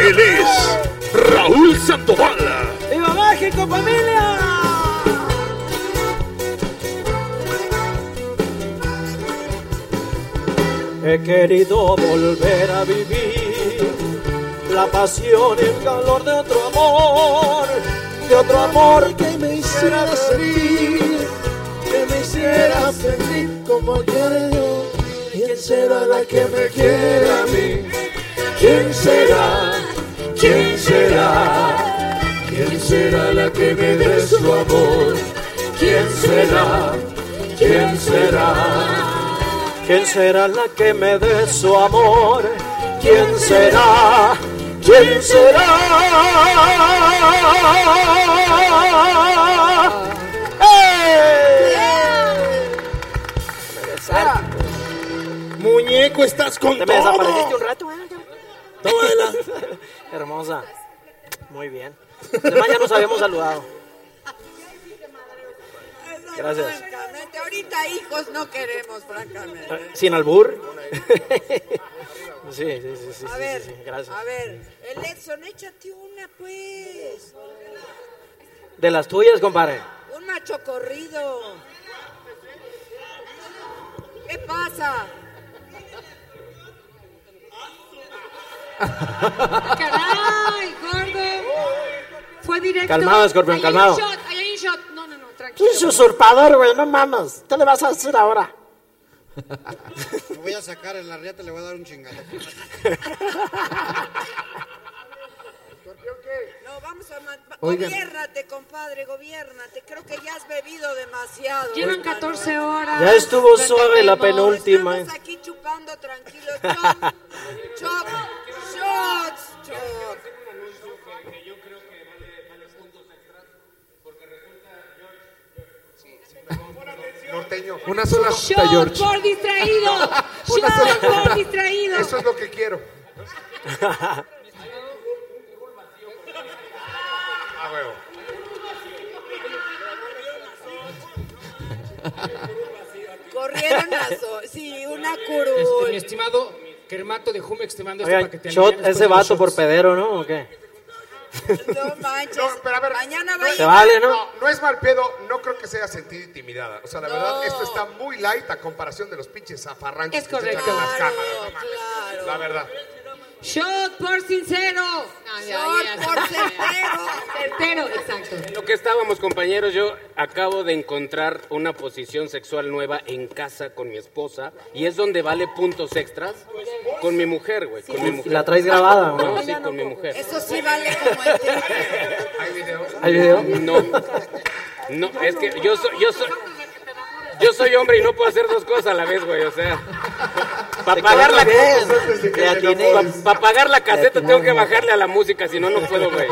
Él es Raúl Sandoval. ¡Viva México, familia! He querido volver a vivir la pasión y el calor de otro amor, de otro amor que me hiciera sentir, que me hiciera sentir como quiero. ¿Quién será la que me quiera a mí? ¿Quién será? ¿Quién será? ¿Quién será la que me dé su amor? ¿Quién será? ¿Quién será? ¿Quién será la que me dé su amor? ¿Quién será? ¿Quién será? Muñeco, estás con Te me todo. desapareciste un rato, ¿eh? Tómala. Hermosa. Muy bien. Además ya nos habíamos saludado. Gracias. Francamente, ahorita hijos no queremos, francamente. Eh, Sin albur. Sí, sí, sí, sí, A ver, sí, sí, gracias. a ver, el Edson, échate una, pues. De las tuyas, compadre. Un macho corrido. ¿Qué pasa? ¡Caray, gordo! Fue directo. Calmado, escorpión, Ahí calmado. Hay un shot, ahí hay un shot. No, no, no, Tú tranquilo. eres usurpador, güey, no mames. ¿Qué le vas a decir ahora? Me voy a sacar en la riata y le voy a dar un chingado. No, vamos a... Oigan. Gobiérnate, compadre, gobiérnate. Creo que ya has bebido demasiado. Llevan hermano. 14 horas. Ya estuvo suave la penúltima. Estamos aquí chupando tranquilos. Choc, choc, shots, choc. Norteño. Una sola Shot por distraído. Una Shot sola por distraído. Eso es lo que quiero. Ah, huevo. Corrieron a so- Sí, una Este, curul. mi estimado Kermato de Jumex, te mando esto para que te shot ese vato por pedero, ¿no? ¿O qué? No manches. Mañana va a Se llegar- vale, ¿no? No, no es mal pedo, no creo que se haya sentido intimidada. O sea, la verdad, esto está muy light a comparación de los pinches zafarranchos Es que se correcto. echan en las cámaras. no mames. La verdad. Shot por sincero. No, ya, Shot ya, por ya. certero. Certero, exacto. Lo que estábamos, compañeros, yo acabo de encontrar una posición sexual nueva en casa con mi esposa y es donde vale puntos extras con mi mujer, güey, con mi mujer. ¿La traes grabada no? No, sí, con mi mujer. Eso sí vale como el ¿Hay video? ¿Hay video? No. No, es que yo soy yo soy yo soy hombre y no puedo hacer dos cosas a la vez, güey, o sea, para pagar la. Le atiné. para pagar la caseta tengo que bajarle a la música, si no no puedo, güey.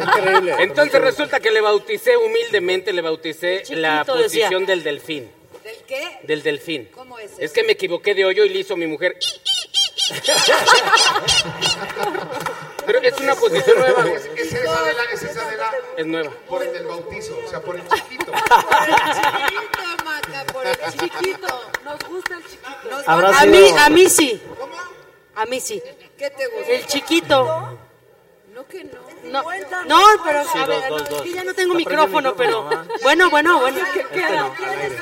Increíble. Entonces resulta que le bauticé humildemente, le bauticé la decía. posición del delfín. ¿Del qué? Del delfín. ¿Cómo es Es que me equivoqué de hoyo y le hizo mi mujer. Pero es una posición nueva. Es, es esa de la, es esa de la, Es nueva. por el del bautizo, o sea, por el chiquito. Chiquito, Maca, por el chiquito. Nos gusta el chiquito. Nos A mí, a mí sí. A mí sí. ¿Qué te gusta? El chiquito. No que no. No, no pero Sí, a dos, ver, dos, es dos. que ya no tengo micrófono, pero bueno, bueno, bueno. Este al al. Este.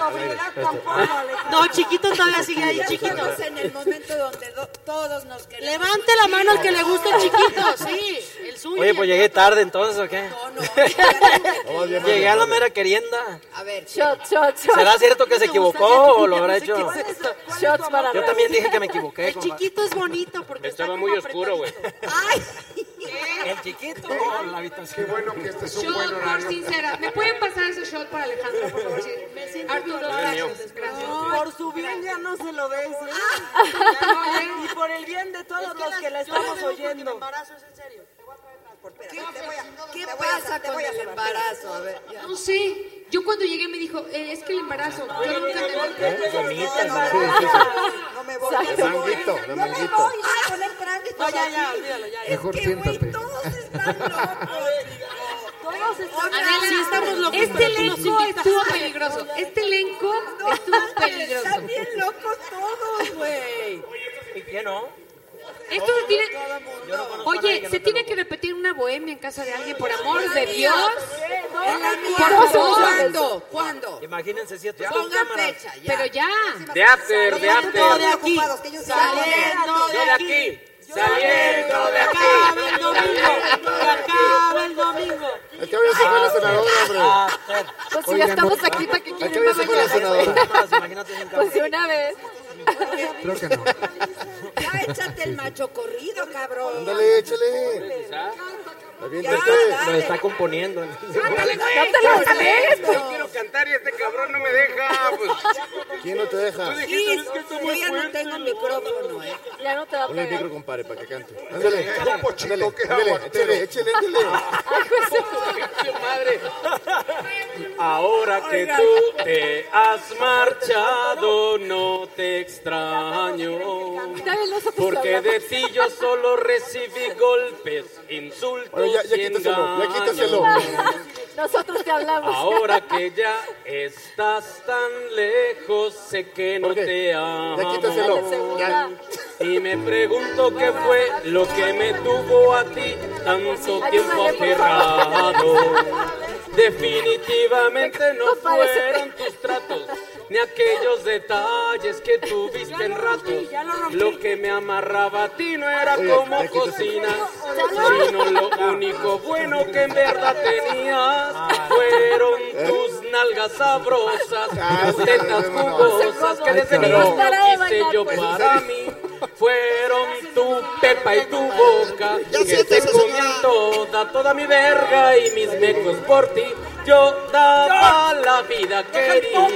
No, chiquito todavía sigue ahí, chiquito. En el momento donde do- todos nos queremos. Levante la mano el que le gusta el chiquito, sí, el suyo. Oye, pues llegué tarde entonces, ¿o qué? No, no. Llegué a la mera querienda. A ver, Shot, shot, shot. ¿Será cierto que se equivocó o lo habrá hecho? Shots para Yo también dije que me equivoqué. El chiquito es bonito porque Estaba muy oscuro, güey. El chiquito, la habitación. Qué bueno que este es un buen Shot, por horario. sincera. ¿Me pueden pasar ese shot para Alejandro, por favor? Sí. Me siento Arturo, ignorante. gracias. gracias. Por su bien ya no se lo des. ¿eh? Ah, Y por el bien de todos los que la estamos oyendo. embarazo, es en serio. ¿qué, ¿qué pasa con el embarazo? A ver, ya. No sé. Yo cuando llegué me dijo, eh, es que el embarazo. Yo nunca No me voy. De manguito, de No me voy a poner trámites. No, ya, ya, olvídalo, ya. Mejor Que, güey, siéntate. todos están locos. Estamos locos, Este elenco estuvo peligroso. Este elenco estuvo peligroso. Están bien locos todos, güey. ¿Y qué no? Esto tiene... A nadie Oye, que se tiene que repetir una bohemia en casa de alguien, por amor de Dios. Por. ¿Cuándo? ¿Cuándo? Imagínense si esto es Pongan fecha, ya. Pero ya. De after, de after. Todo de aquí, que saliendo de aquí. Saliendo de Se aquí. acaba el domingo, se acaba el domingo. Es que hoy se fue la senadora, hombre. Pues si ya estamos aquí, ¿para qué Es quieren que se fue la senadora. Pues de una vez. Creo que no. Ya échate el macho corrido, cabrón. Ándale, échale. Ya, Aviéntate. Lo está componiendo. No te lo sabes. Yo quiero cantar y este cabrón no me deja. Pues, ¿Quién no te deja? Sí, yo ya no tengo micrófono, ¿eh? Ya no te va a Ponle el pegar. micro, compadre, para que cante. Ándale. Ándale, que échale, échale, su madre. Ahora que tú te has marchado, no te extraño. Porque de ti yo solo recibí golpes, insultos Ya, ya quítaselo, ya quítaselo. Nosotros te hablamos. Ahora que ya estás tan lejos, sé que no te ya amo. quítaselo. Ya. Y me pregunto qué fue lo que me tuvo a ti tanto tiempo aferrado. Definitivamente no fueron tus tratos, ni aquellos detalles que tuviste en ratos. Lo que me amarraba a ti no era Oye, como cocinas, sino lo único bueno que en verdad tenías. Fueron tus nalgas sabrosas, tus tetas jugosas que desde niño quise yo para mí. Fueron tu pepa y tu boca que siéntese, comían toda, toda mi verga y mis mecos por ti. Yo daba la vida querida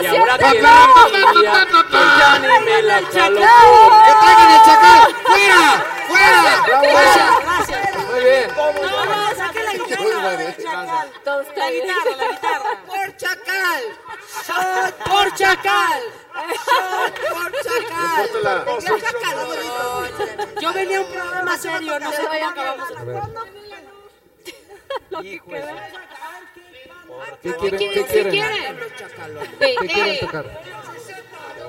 y ahora que que ya ni me la jalo. ¡Que traigan el chacal! ¡Fuera! ¡Fuera! Gracias. Muy bien. No, no, saque la guitarra. Chacal. Todo está La guitarra, la guitarra. Por chacal. Por chacal. Por chacal. Córtala. Por chacal. Yo venía a un programa serio, no sé cómo acabamos. Hijo de su- ¿Qué quieren? ¿Qué ¿Qué quieren? quieren? ¿Qué Ve, quieren eh, tocar?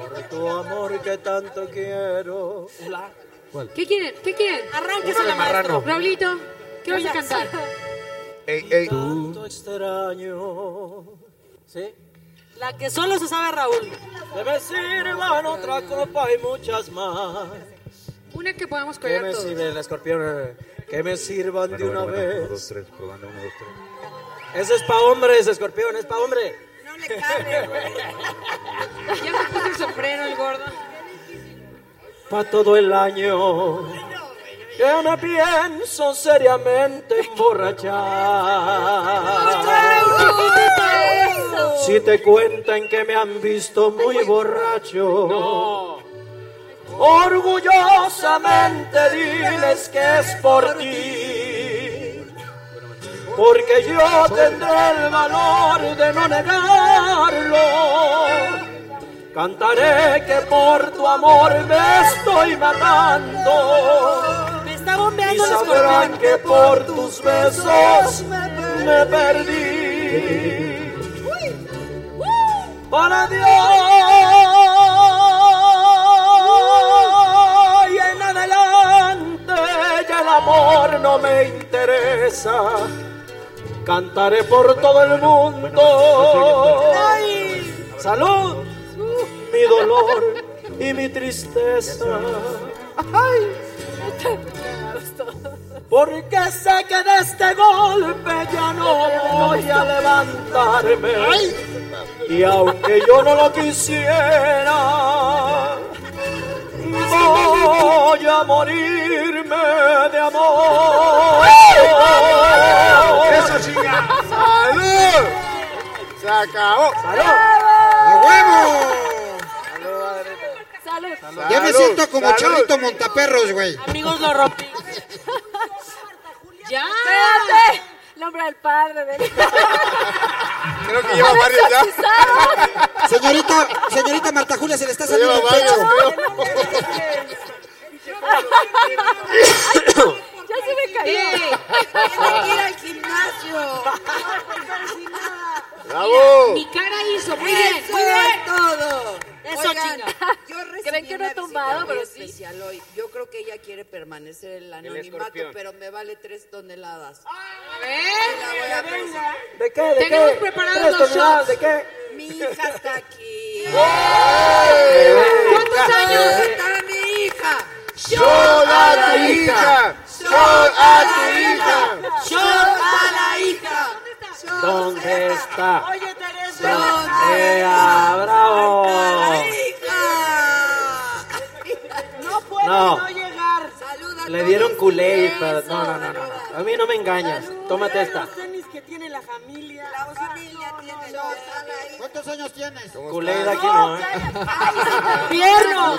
Por tu amor que tanto quiero. ¿Qué quieren? ¿Qué quieren? Arránquese, maestro. Raulito, ¿qué vas a cantar? Ey, ey. Tanto extraño. ¿Sí? La que solo se sabe Raúl. Que me sirvan otra copa y muchas más. Una que podamos me todos. sirvan, el escorpión. eh, Que me sirvan de una vez. tres, probando uno, dos, tres. Ese es pa' hombre, ese escorpión, es pa' hombre. No le cabe, güey. Ya me puse el sombrero el gordo. Pa' todo el año. Que me pienso seriamente emborrachar. Si te cuentan que me han visto muy borracho. Orgullosamente diles que es por ti. Porque yo tendré el valor de no negarlo. Cantaré que por tu amor me estoy matando. Me está Y bombeando el sabrán que por tus besos me perdí. Para Dios y en adelante ya el amor no me interesa. Cantaré por todo el mundo. Salud, mi dolor y mi tristeza. Ay. Porque sé que de este golpe ya no voy a levantarme. Y aunque yo no lo quisiera, voy a morirme de amor. Se acabó. ¡Salud! ¡A huevo! Salud. Ya me siento como Charlito Montaperros, güey. Amigos, lo rompí. ¡Ya! Espérate. Nombre del padre del... Creo que lleva varios ya. Señorita, señorita Marta Julia, se le está saliendo el Lleva pecho. Ya se me cayó. Tiene que ir al gimnasio. ¡Bravo! Mi cara hizo. Muy bien, muy bien. todo. Eso, Oigan, chinga. Yo recibí Creen que no he una tumbado, visita muy pero sí. especial hoy. Yo creo que ella quiere permanecer en el anonimato, escorpión. pero me vale tres toneladas. A ver, La voy a presentar. ¿De qué? ¿De Tenemos qué? preparados Tres los toneladas, shots. ¿De qué? Mi hija está aquí. ¿Cuántos años? Está mi hija. ¡Shot a tu hija! ¡Shot a tu hija! Yo a la hija. ¿Dónde está? Oye, Teresa. ¿Dónde ¡Ea, bravo! No puede No. no, llegar. Saluda Le dieron culé, pero no, no, no, no. A mí no me engañas. Tómate esta. Los tenis que tiene la familia. La familia tiene. ¿Cuántos años tienes? Culé de aquí no, ¿eh?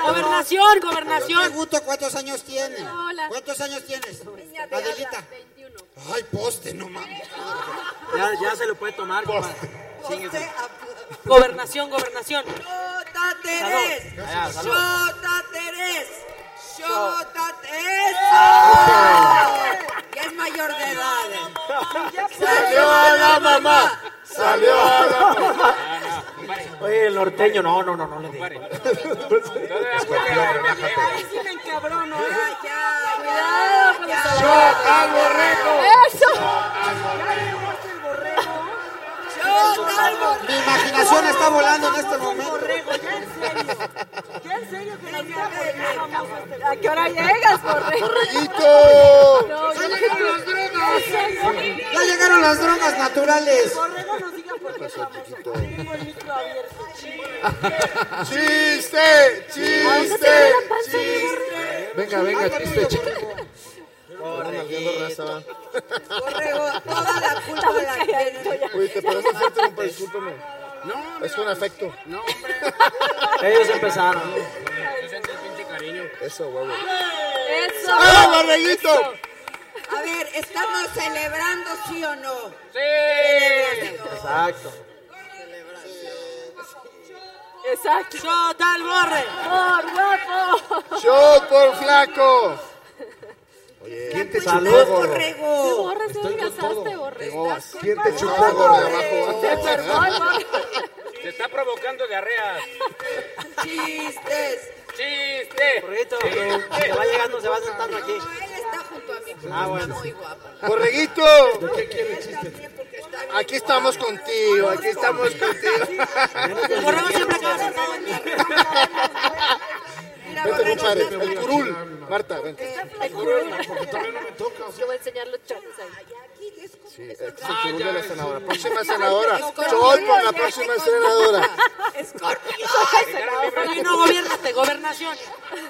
Gobernación, Te gobernación. pregunto cuántos años tienes. Hola. ¿Cuántos años tienes? Adelita. 21. Ay, poste, no mames. Ya, ya se lo puede tomar, compadre. José, Gobernación, gobernación. Shota Teres. Allá, salud. Shota Teres. Shota Teres. Ya es mayor de edad. ¡Salió a la mamá! ¡Salió! Oye, el norteño, no, no, no, no le digo. Ay, sí me. ¡Shot al borrego! ¡Eso! Mi imaginación está volando en este momento. Borrego, ya en serio. Ya en serio que nos diga por qué es famoso este ¿A qué hora llegas, borrego? ¡Borreguito! No, ¡Ya llegaron las drogas! ¡Ya llegaron las drogas naturales! Borrego nos diga por qué es famoso. Tengo el micro abierto. ¡Chiste! ¡Chiste! ¡Chiste! Venga, venga, chiste, chiquito. Borrego, toda la culpa la tiene. Uy, te parece fuerte, compa, discúlpame. No, Es con afecto. no, hombre. Ellos empezaron. Yo sentí el pinche cariño. Eso, huevo. Eso. ¡Ah, borreguito! A ver, ¿estamos celebrando sí o no? Sí. Exacto. Exacto. Shot al borre. Por guapo. ¡Shot por flaco! ¿Quién te Salud. chupó, Sí, gordo? borre, se adelgazaste, borre. ¿Quién te chupó, gordo, Te abajo? perdón, borre. Se está provocando diarreas. Chistes. ¡Chiste! Borreguito, se va llegando, se va sentando aquí. Él está junto a mí. Ah, bueno. Muy guapo. ¡Borreguito! ¿De qué quiere chiste? Aquí estamos contigo, aquí estamos contigo. Borrego siempre queda sentado en mí. Vente, compadre, el curul. Marta, ven. Porque todavía no me toca. Yo voy a enseñar los chones ahí. Sí, este es el curul de la senadora. Próxima senadora. Chol por la próxima senadora. Oye, no, gobiernate, gobernación.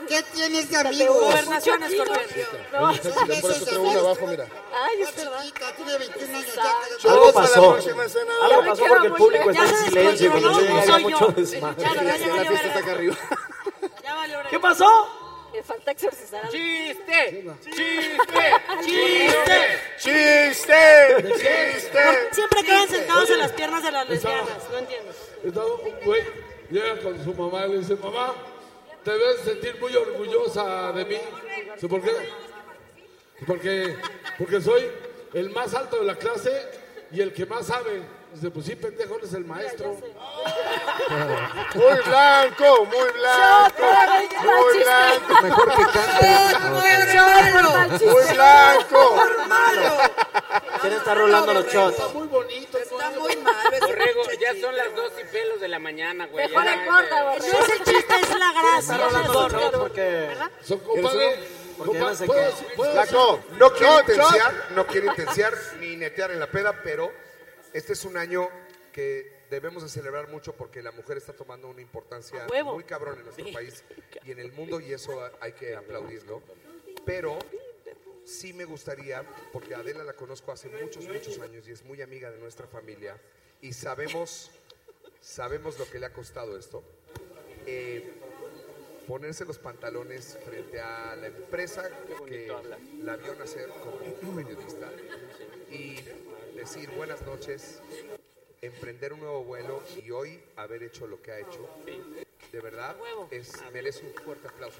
¿Qué tienes de amigos? Gobernación, escorpión. No. Por eso traigo uno abajo, mira. Ay, es verdad. Tiene 21 años ya. Algo Chol para la pasó. próxima senadora. Algo pasó porque el público está en silencio. Había Soy mucho yo. desmadre. Ya, La fiesta está acá arriba. ¿Qué pasó? Le falta exorcizar a ¡Chiste! ¡Chiste! ¡Chiste! ¡Chiste! Siempre quedan sentados en las piernas de las lesbianas. No entiendo. Estaba un güey, llega con su mamá y le dice, mamá, te debes sentir muy orgullosa de mí. ¿por qué? Porque, porque soy el más alto de la clase y el que más sabe. Dice, pues sí, pendejo, eres el maestro. Muy blanco, muy blanco. Muy blanco. Mejor que cante. Muy blanco. ¿Quién está rolando los shots? Está muy bonito. Está muy malo. Borrego, ya son las dos y pelos de la mañana, güey. Mejor corta, güey. No es el chiste, es la grasa. Está rolando los shots porque... ¿Verdad? Son compadre. Porque no sé ¿puedo- qué. no quiero intenciar, no quiero intenciar ni netear en la peda, pero este es un año que debemos de celebrar mucho porque la mujer está tomando una importancia muy cabrón en nuestro país y en el mundo y eso hay que aplaudirlo. Pero sí me gustaría, porque a Adela la conozco hace muchos, muchos años y es muy amiga de nuestra familia y sabemos, sabemos lo que le ha costado esto. Eh, ponerse los pantalones frente a la empresa que la vio nacer como periodista y decir buenas noches, emprender un nuevo vuelo y hoy haber hecho lo que ha hecho. De verdad, es, merece un fuerte aplauso.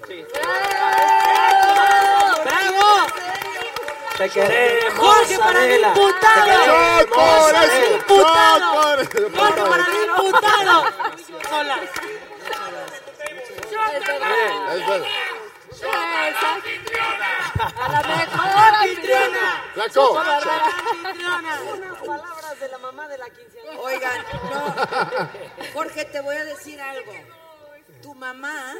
¡Bravo! Te queremos, Jorge para el Adela. imputado. ¡Jorge para el imputado! Sola. A la mejor anfitriona. Flaco. Unas palabras de la mamá de la quinceañera. Oigan, no. Jorge, te voy a decir algo. Tu mamá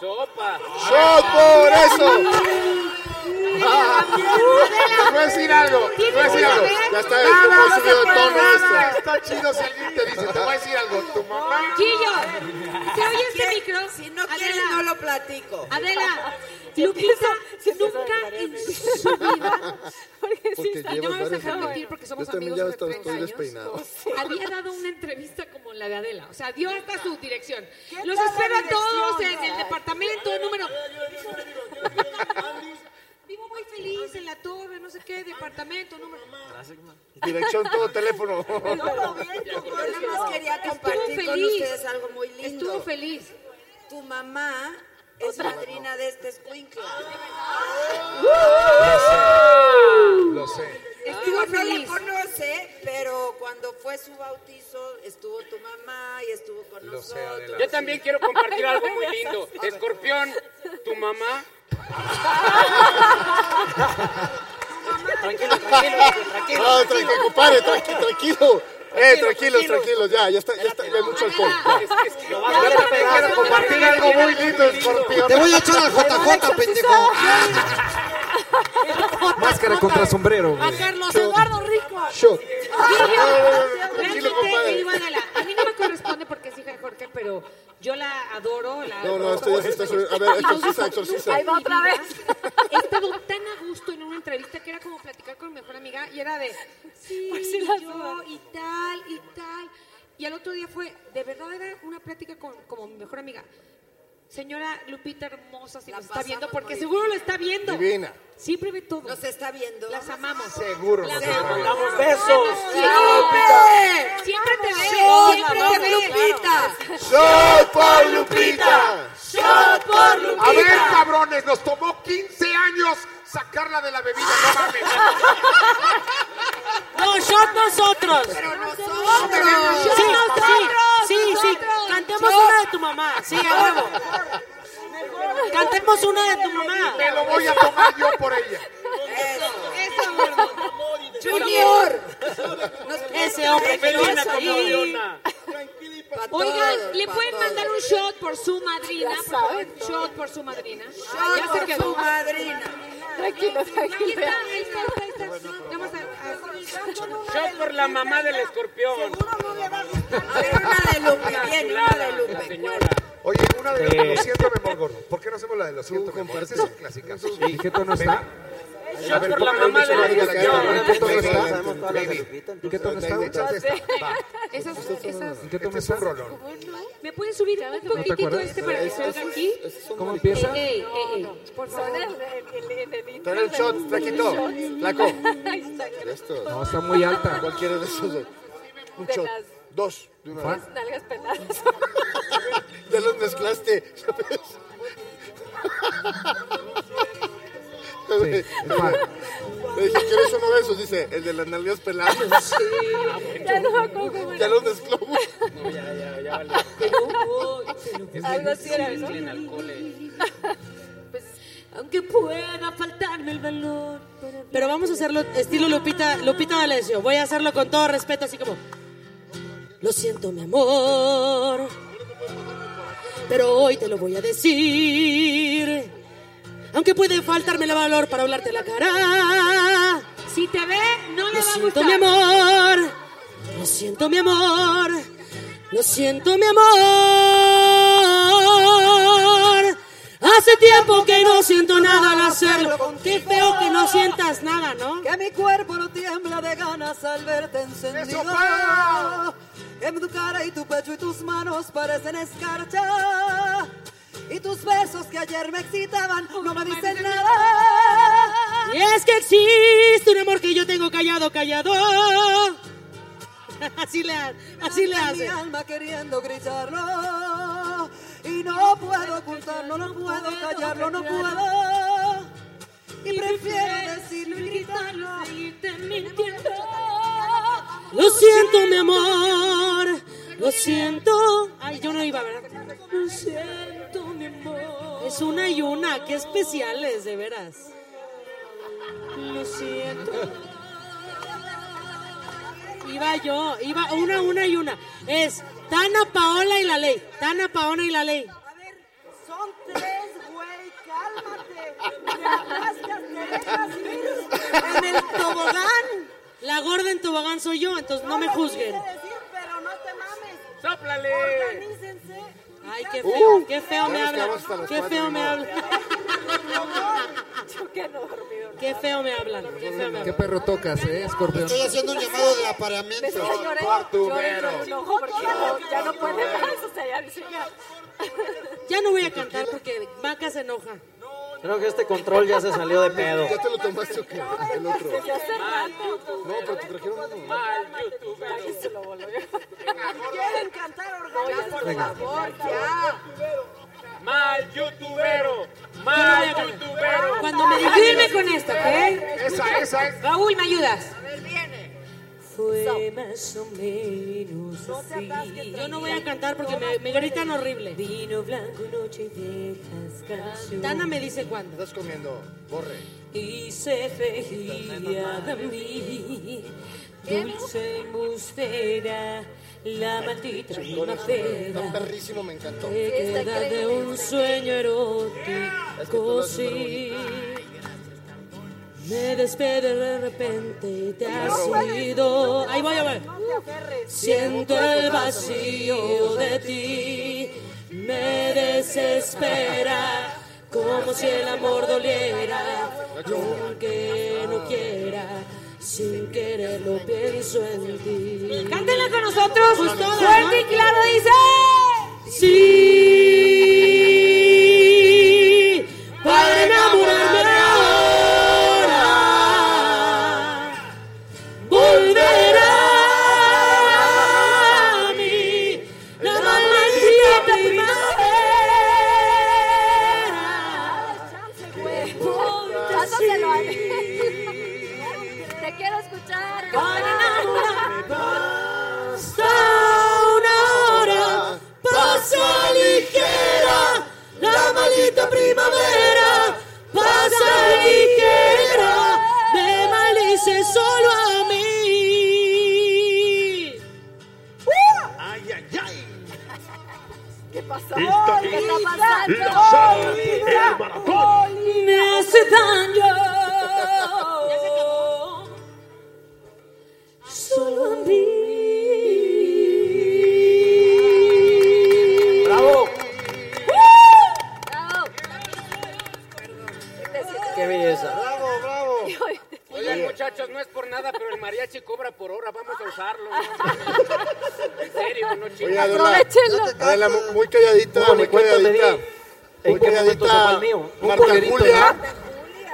¡Sopa! ¡Shot por eso! Te voy a decir algo, te voy a decir algo. Ya está como subido de tono esto. Está chido si alguien te dice, te voy a decir algo, tu mamá... Chillo, ¿se oye este micro? Si no quieres, no lo platico. Adela, Lupita nunca en su vida, Porque no me llevas vas a dejar años. mentir porque somos amigos estoy, 30 estoy años, había dado una entrevista como la de Adela, o sea, dio hasta su dirección. Los espero a todos en el departamento número... Vivo muy feliz en la torre, no sé qué, departamento número... Dirección, todo teléfono. Yo nada más quería compartir con feliz. ustedes algo muy lindo. Estuvo feliz. Tu mamá es madrina de este escuincla. Lo sé. Estuvo Estuvo no la conoce, pero cuando fue su bautizo estuvo tu mamá y estuvo con Lo sé, nosotros. Adela. Yo también quiero compartir algo muy lindo. Escorpión, tu mamá. Tranquilo, tranquilo, tranquilo. No, tranquilo, compadre, tranquilo, tranquilo. Eh, tranquilos, tranquilos, ya, ya está, ya está, ya hay mucho alcohol. Quiero compartir algo muy lindo, escorpión. Te voy a echar al JJ, pendejo. Máscara contra sombrero, A. Carlos Eduardo Rico. Shot. Tranquilo, Adela, a mí no me corresponde porque es hija de Jorge, pero yo la adoro. La No, no, esto ya se está subiendo. A ver, exorciza, exorciza. Ahí va otra vez. He estado tan a gusto en una entrevista que era como platicar con mi mejor amiga y era de, sí, Pues yo y tal, y tal. Y al otro día fue, de verdad era una plática con como mi mejor amiga. Señora Lupita hermosa, si La nos está viendo, porque seguro bien. lo está viendo. Divina. Siempre ve todo. Nos está viendo. Las amamos. Seguro. Las nos está amamos. Damos besos. ¡Lupita! Siempre te ve, ¡Shot siempre te ve. Lupita! ¡Shot por Lupita! ¡Shot por Lupita! A ver, cabrones, nos tomó 15 años sacarla de la bebida, no mames. No, shot nosotros. Pero nosotros. Sí, sí, sí, sí. Cantemos una de tu mamá. Sí, a huevo. Cantemos una de tu mamá. Me lo voy a tomar yo por ella. Eso, gordo. Junior. Ese hombre que viene Oigan, ¿le pueden mandar un shot por su madrina? Por favor, shot por su madrina. Shot ya se por quedó. su madrina. Tranquilo, Ahí tranquilo. está, ahí está, ahí está. Vamos a, a- Shot por la mamá del escorpión. A ver, una de Lupe. Bien, una de Lupe. señora. Oye, una de los lo siento, mi amor gordo. ¿Por qué no hacemos la de lo siento, mi amor? Ese es un clásico. ¿Y qué tono está? Por la ¿por qué mamá de la qué tono está? Sabemos todas las de Lupita, ¿En qué está? ¿Me puedes subir un poquitito este para que se oiga aquí? ¿Cómo empieza? Ey, ey, ey. Por favor. Trae el shot, flaquito. Flaco. No, está muy alta. Cualquiera de esos dos. Un De shot. las- Dos. De una vez. Nalgas peladas. Ya los mezclaste. Sí, es fan. Le dije, ¿quieres uno de esos? Dice, el de las nalgas peladas. Ya no me acuerdo Ya los mezcló. No, ya, ya, ya vale. Algo así era, ¿no? En alcohol. Aunque pueda faltarme el valor. Pero vamos a hacerlo estilo Lupita, Lupita D'Alessio. Voy a hacerlo con todo respeto, así como... Lo siento, mi amor. Pero hoy te lo voy a decir. Aunque puede faltarme el valor para hablarte la cara. Si te ve, no le Lo va a siento, gustar. mi amor. Lo siento, mi amor. Lo siento, mi amor. Hace tiempo que no siento nada al hacerlo. Qué feo que no sientas nada, ¿no? Que mi cuerpo no tiembla de ganas al verte encendido. Que tu cara y tu pecho y tus manos parecen escarcha. Y tus besos que ayer me excitaban no me dicen nada. Y es que existe un amor que yo tengo callado, callado. Así le, así le Mi hace. alma queriendo gritarlo. Y no puedo ocultarlo, no puedo callarlo, no puedo. Y prefiero decirlo y gritarlo. Seguirte mintiendo. Lo siento, mi amor. Lo siento. Ay, yo no iba, ¿verdad? Lo siento, mi. Es una y una. Qué especiales, de veras. Lo siento. Iba yo, iba una, una y una. Es Tana, Paola y la ley. Tana, Paola y la ley. Son tres, güey, cálmate. Me arrastras, te dejas ir. En el tobogán. La gorda en tobogán soy yo, entonces no me juzguen. Decir, pero no te mames. ¡Sóplale! Organícense. Ay, qué feo, Uh, qué feo me habla. Qué feo me habla. Yo que no he dormido. Qué feo me hablan. Qué feo me ¿Qué hablan. perro tocas, eh, escorpión? Estoy haciendo un llamado de apareamiento. Es que lloré, lloré por un ojo porque no- ya no puede más. O sea, ya ya. Ya no voy a cantar porque Vaca se enoja. Creo que este control ya se salió de pedo. ¿Ya te lo tomaste o qué? El otro. Desde hace rato. No, pero te trajeron uno. Mal youtuber. Quieren cantar organícense, por favor, ya. Mal youtubero. Mal youtubero. Cuando me Ayúdenme con esto, ¿ok? Esa, esa es. Raúl, ¿me ayudas? Fue más o menos así. Yo no voy a cantar porque me, me gritan horrible. Vino blanco, noche y viejas canciones. Tana me dice cuándo. Estás comiendo, borre. Y se reía de mí, dulce embustera, la maldita Está primavera. perrísimo, me encantó. Queda de un sueño erótico, sí. Me despede de repente y te has ido. Ahí voy a ver. Siento el vacío de ti. Me desespera como si el amor doliera. Aunque no quiera, sin querer lo pienso en ti. Cántenla con nosotros. Fuerte y claro dice. Sí, nada, pero el mariachi cobra por hora, vamos a usarlo. En serio, no chingas. Oye, Adela, muy calladita, muy calladita. ¿En qué? Marta Julia.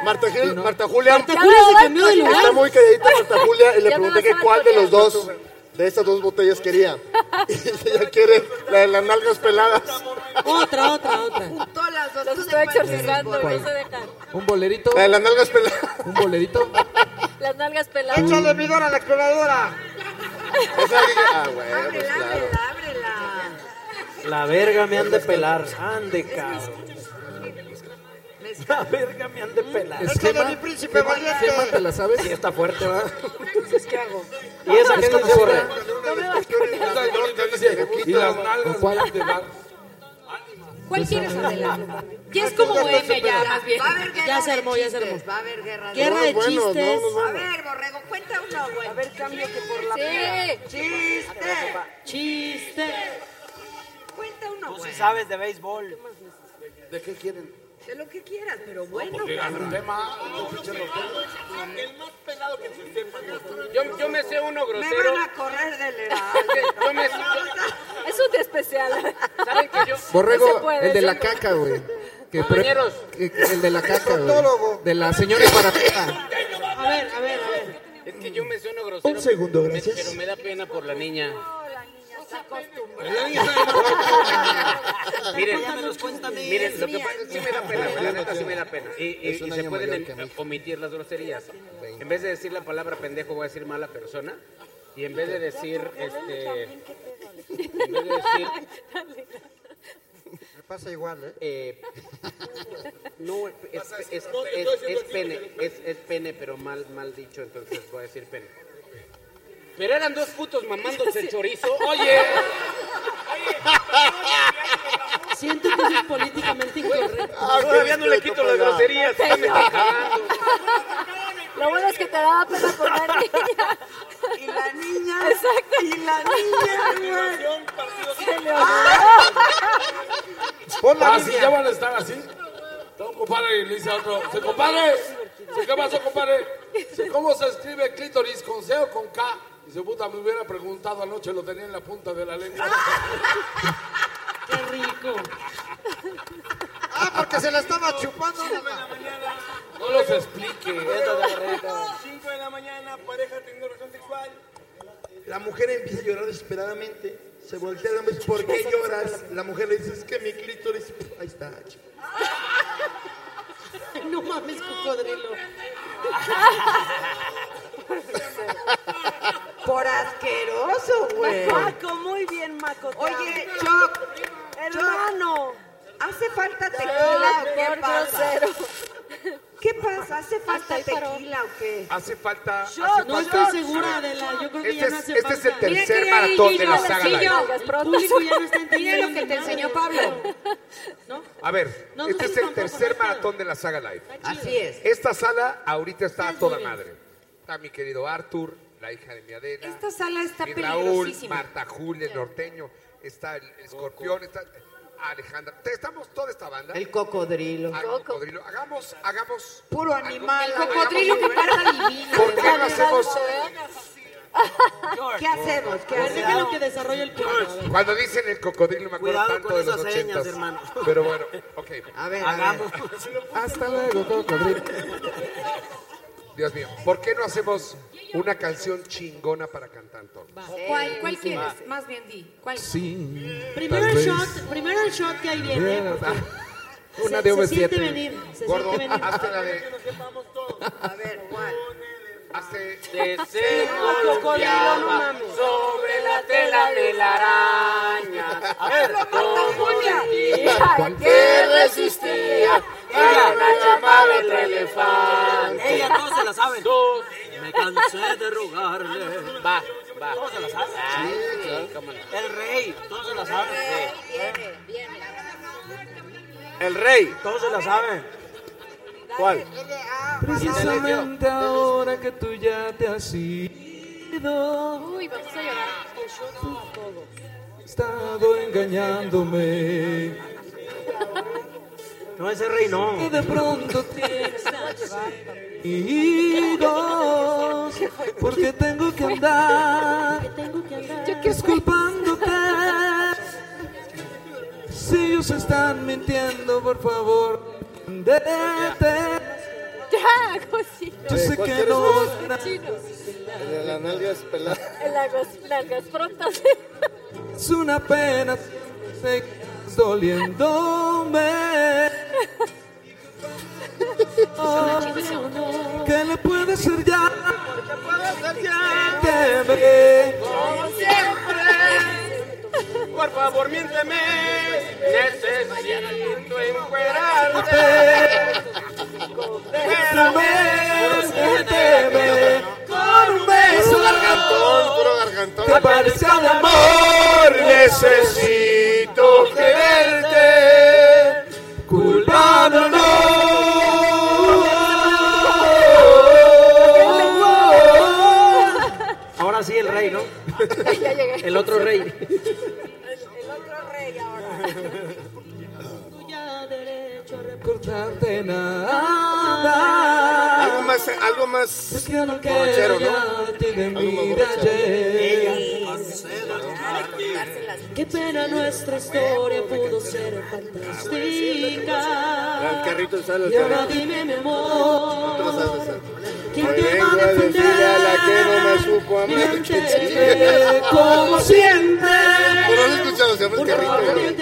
Marta, Gil, no. Marta Julia. Marta Julia se cambió de lugar. Está muy calladita Marta Julia y le pregunté que cuál de los dos, de estas dos botellas quería. Y ella quiere la de las nalgas peladas. Otra, otra, otra. Las estoy exorcizando no se dejan. Un bolerito. La de las nalgas peladas. Un bolerito. Las nalgas peladas. Échale vidora a la exploradora. Ah, bueno, pues Ábrela, claro. ábrela, ábrela. La verga me han de pelar. Ande, cabrón. La verga me han de pelar. Échale mi príncipe valiente. Gema, ¿te la sabes? Sí, está fuerte, ¿va? Entonces, ¿qué hago? ¿Y esa qué dice, Borre? No me vas dice, y las nalgas me han de dar. ¿Cuál quieres, Adela? Ya es como bohemia ya, más bien. Va a haber guerra Ya se de armó, ya se armó. Va a haber guerra de Guerra de no, chistes. A ver, Borrego, cuenta uno, güey. A ver, cambio que por la Sí. Chiste. Chiste. Cuenta uno, güey. sabes de béisbol. ¿De qué quieren? De lo que quieras, pero bueno. Un tema. El más pelado que se sepa. Yo, yo me sé uno Me grosero. van a correr del heraldo. Yo me- Es un día especial. ¿Saben que yo? No Borrego, puede, el de sí. la caca, güey. Que pre- Compañeros. que- que- el de la caca, güey. De la señora embarazada. A ver, a ver, a ver. Es que yo me sé uno grosero. Un segundo, me- gracias. Pero me da pena por la niña. Miren, miren, lo que pasa es que sí me da pena, la neta sí me da pena. Y, y- se pueden em- omitir las groserías. En vez de decir la palabra pendejo, voy a decir mala persona. Y en vez de decir, este, en vez de decir, Me pasa igual, ¿eh? eh, no, es, es, es, es, es pene, es, es pene, pero mal, mal dicho, entonces voy a decir pene. Pero eran dos putos mamándose el chorizo. Oye, Siento que eso es políticamente incorrecto. Ah, todavía no le quito las groserías, ya me está cagando. Lo bueno es que te daba pena poner niña. Y la niña. Exacto. Y la niña, güey. Se le olvidó. Pon la Ah, sí, ya van a estar así. Está un compadre y le dice a otro, ¿se compadre? Dice, ¿Qué pasó, compadre? ¿cómo se escribe clítoris? ¿Con C o con K? Dice, puta, me hubiera preguntado anoche, lo tenía en la punta de la lengua. Qué rico. Ah, porque se la estaba chupando. No los explique. 5 de la mañana, pareja teniendo relación sexual. La mujer empieza a llorar desesperadamente. Se voltea el hombre, ¿por qué lloras? La mujer le dice, es que mi clítoris... Ahí está, chico. No mames, cocodrilo. Por asqueroso, güey. Maco, muy bien, Maco. Oye. Choc. hermano. ¿Hace falta tequila o qué pasa? ¿Qué pasa? ¿Hace falta tequila o qué? Hace falta. Yo hace No estoy segura de la. Yo creo que Este ya no es- hace este es el tercer maratón de la saga Live. yo. El público ya no está entendiendo. Mira lo que te enseñó. Pablo. A ver, No, este no, es el tampoco, tercer no maratón de la saga Live. Así es. Esta sala ahorita está a toda madre. Está mi querido Arthur, la hija de mi Adela. Esta sala está mi Raúl, peligrosísima. Marta Julia, el norteño. Está el escorpión, está Alejandra. Te- Estamos toda esta banda. El cocodrilo. Ah, cocodrilo. Hagamos, hagamos. Puro algo- animal. El cocodrilo que carga divino. ¿Por qué no hacemos? ¿Qué hacemos? ¿Qué A ver, déjalo hacemos? que desarrolle el ver. Cuando dicen el cocodrilo me acuerdo Cuidado tanto con de los esas señas, ochentas. hermano. Pero bueno, ok. A ver, a Hagamos. ver. Hasta luego, cocodrilo. Dios mío, ¿por qué no hacemos una canción chingona para cantar todos? ¿Cuál, cuál quieres? Más bien di. ¿Cuál? Sí. Primero el shot, primero el shot que ahí viene. Bien, porque Una se, de se siente V7. venir, se Gordo, siente venir. hazte la de. A ver, ¿cuál? De ser Cocodrilo, no golpeaba mames. sobre la tela de la araña. A ver, Como que resistía a la llamada del elefante. ella todos se la saben. Me cansé de rogarle. Va, va. Todos se la saben. Sí, cómo no. El rey, todos se la saben. Viene, viene. El rey, todos se la saben. ¿Cuál? Precisamente ahora que tú ya te has ido, Uy, vamos a llorar. he estado engañándome. No, ese rey no. Y de pronto te. Porque tengo que andar Tengo que andar. Yo quiero disculpándote Nos están mintiendo, por favor. Déjate. Ya, cosita. Yo sé ¿Cuál que no. de las nalgas peladas. En las largas prontas. Es una pena. Sé que doliéndome. ¿Qué le puede hacer ya? Que me Como siempre, por favor miénteme, necesito encuerarte. Déjame, siénteme con un beso. Gargantón, puro gargantón. Que parezca de amor. necesito quererte. Culpable o no. Ahora sí el rey, ¿no? Ya llegué. El otro rey. El otro rey ahora. Cortarte nada. Algo más, algo borrachero, ¿no? Algo más borrachero. Qué pena nuestra historia pudo ser fantástica. carrito sale el Y ahora carrito. dime, mi No te lo amor, sabes hacer. ¿quién Hoy te va vengo a a decirle defender? a la que no me supo amar. Miénteme como siempre. Pero no he escuchado, se llama el Por favor, carrito.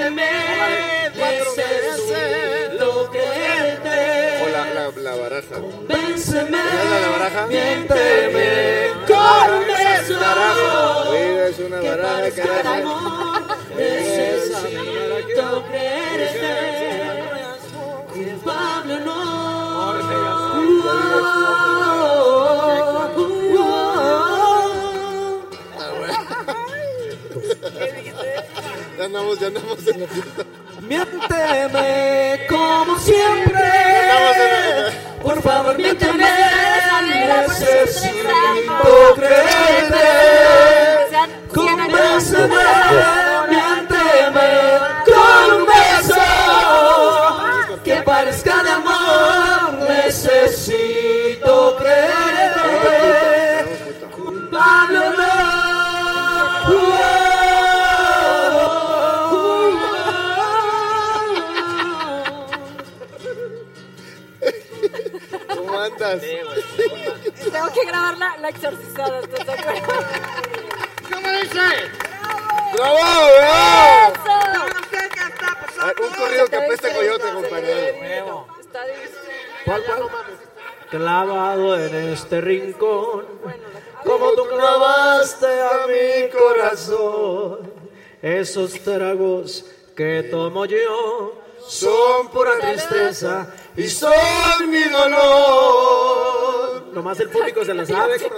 La, baraja. Vénseme. ¿Sabes la baraja? Miénteme con un beso. Vida es una Que baraja, carajo. creerte. Culpable no. Ya andamos, ya andamos en la fiesta. Miénteme como siempre. Por favor, miénteme. Necesito creerte. Convénceme, Tengo que grabar la, la exorcizada, ¿estás de acuerdo? ¿Cómo dice? ¡Bravo, bravo! ¡Eso! Ah, Un corrido que apesta a coyote, difícil. ¿Cuál, cuál? Clavado en este rincón, como tú clavaste a mi corazón. Esos tragos que tomo yo son pura tristeza y son mi dolor. Nomás el público se la sabe. Una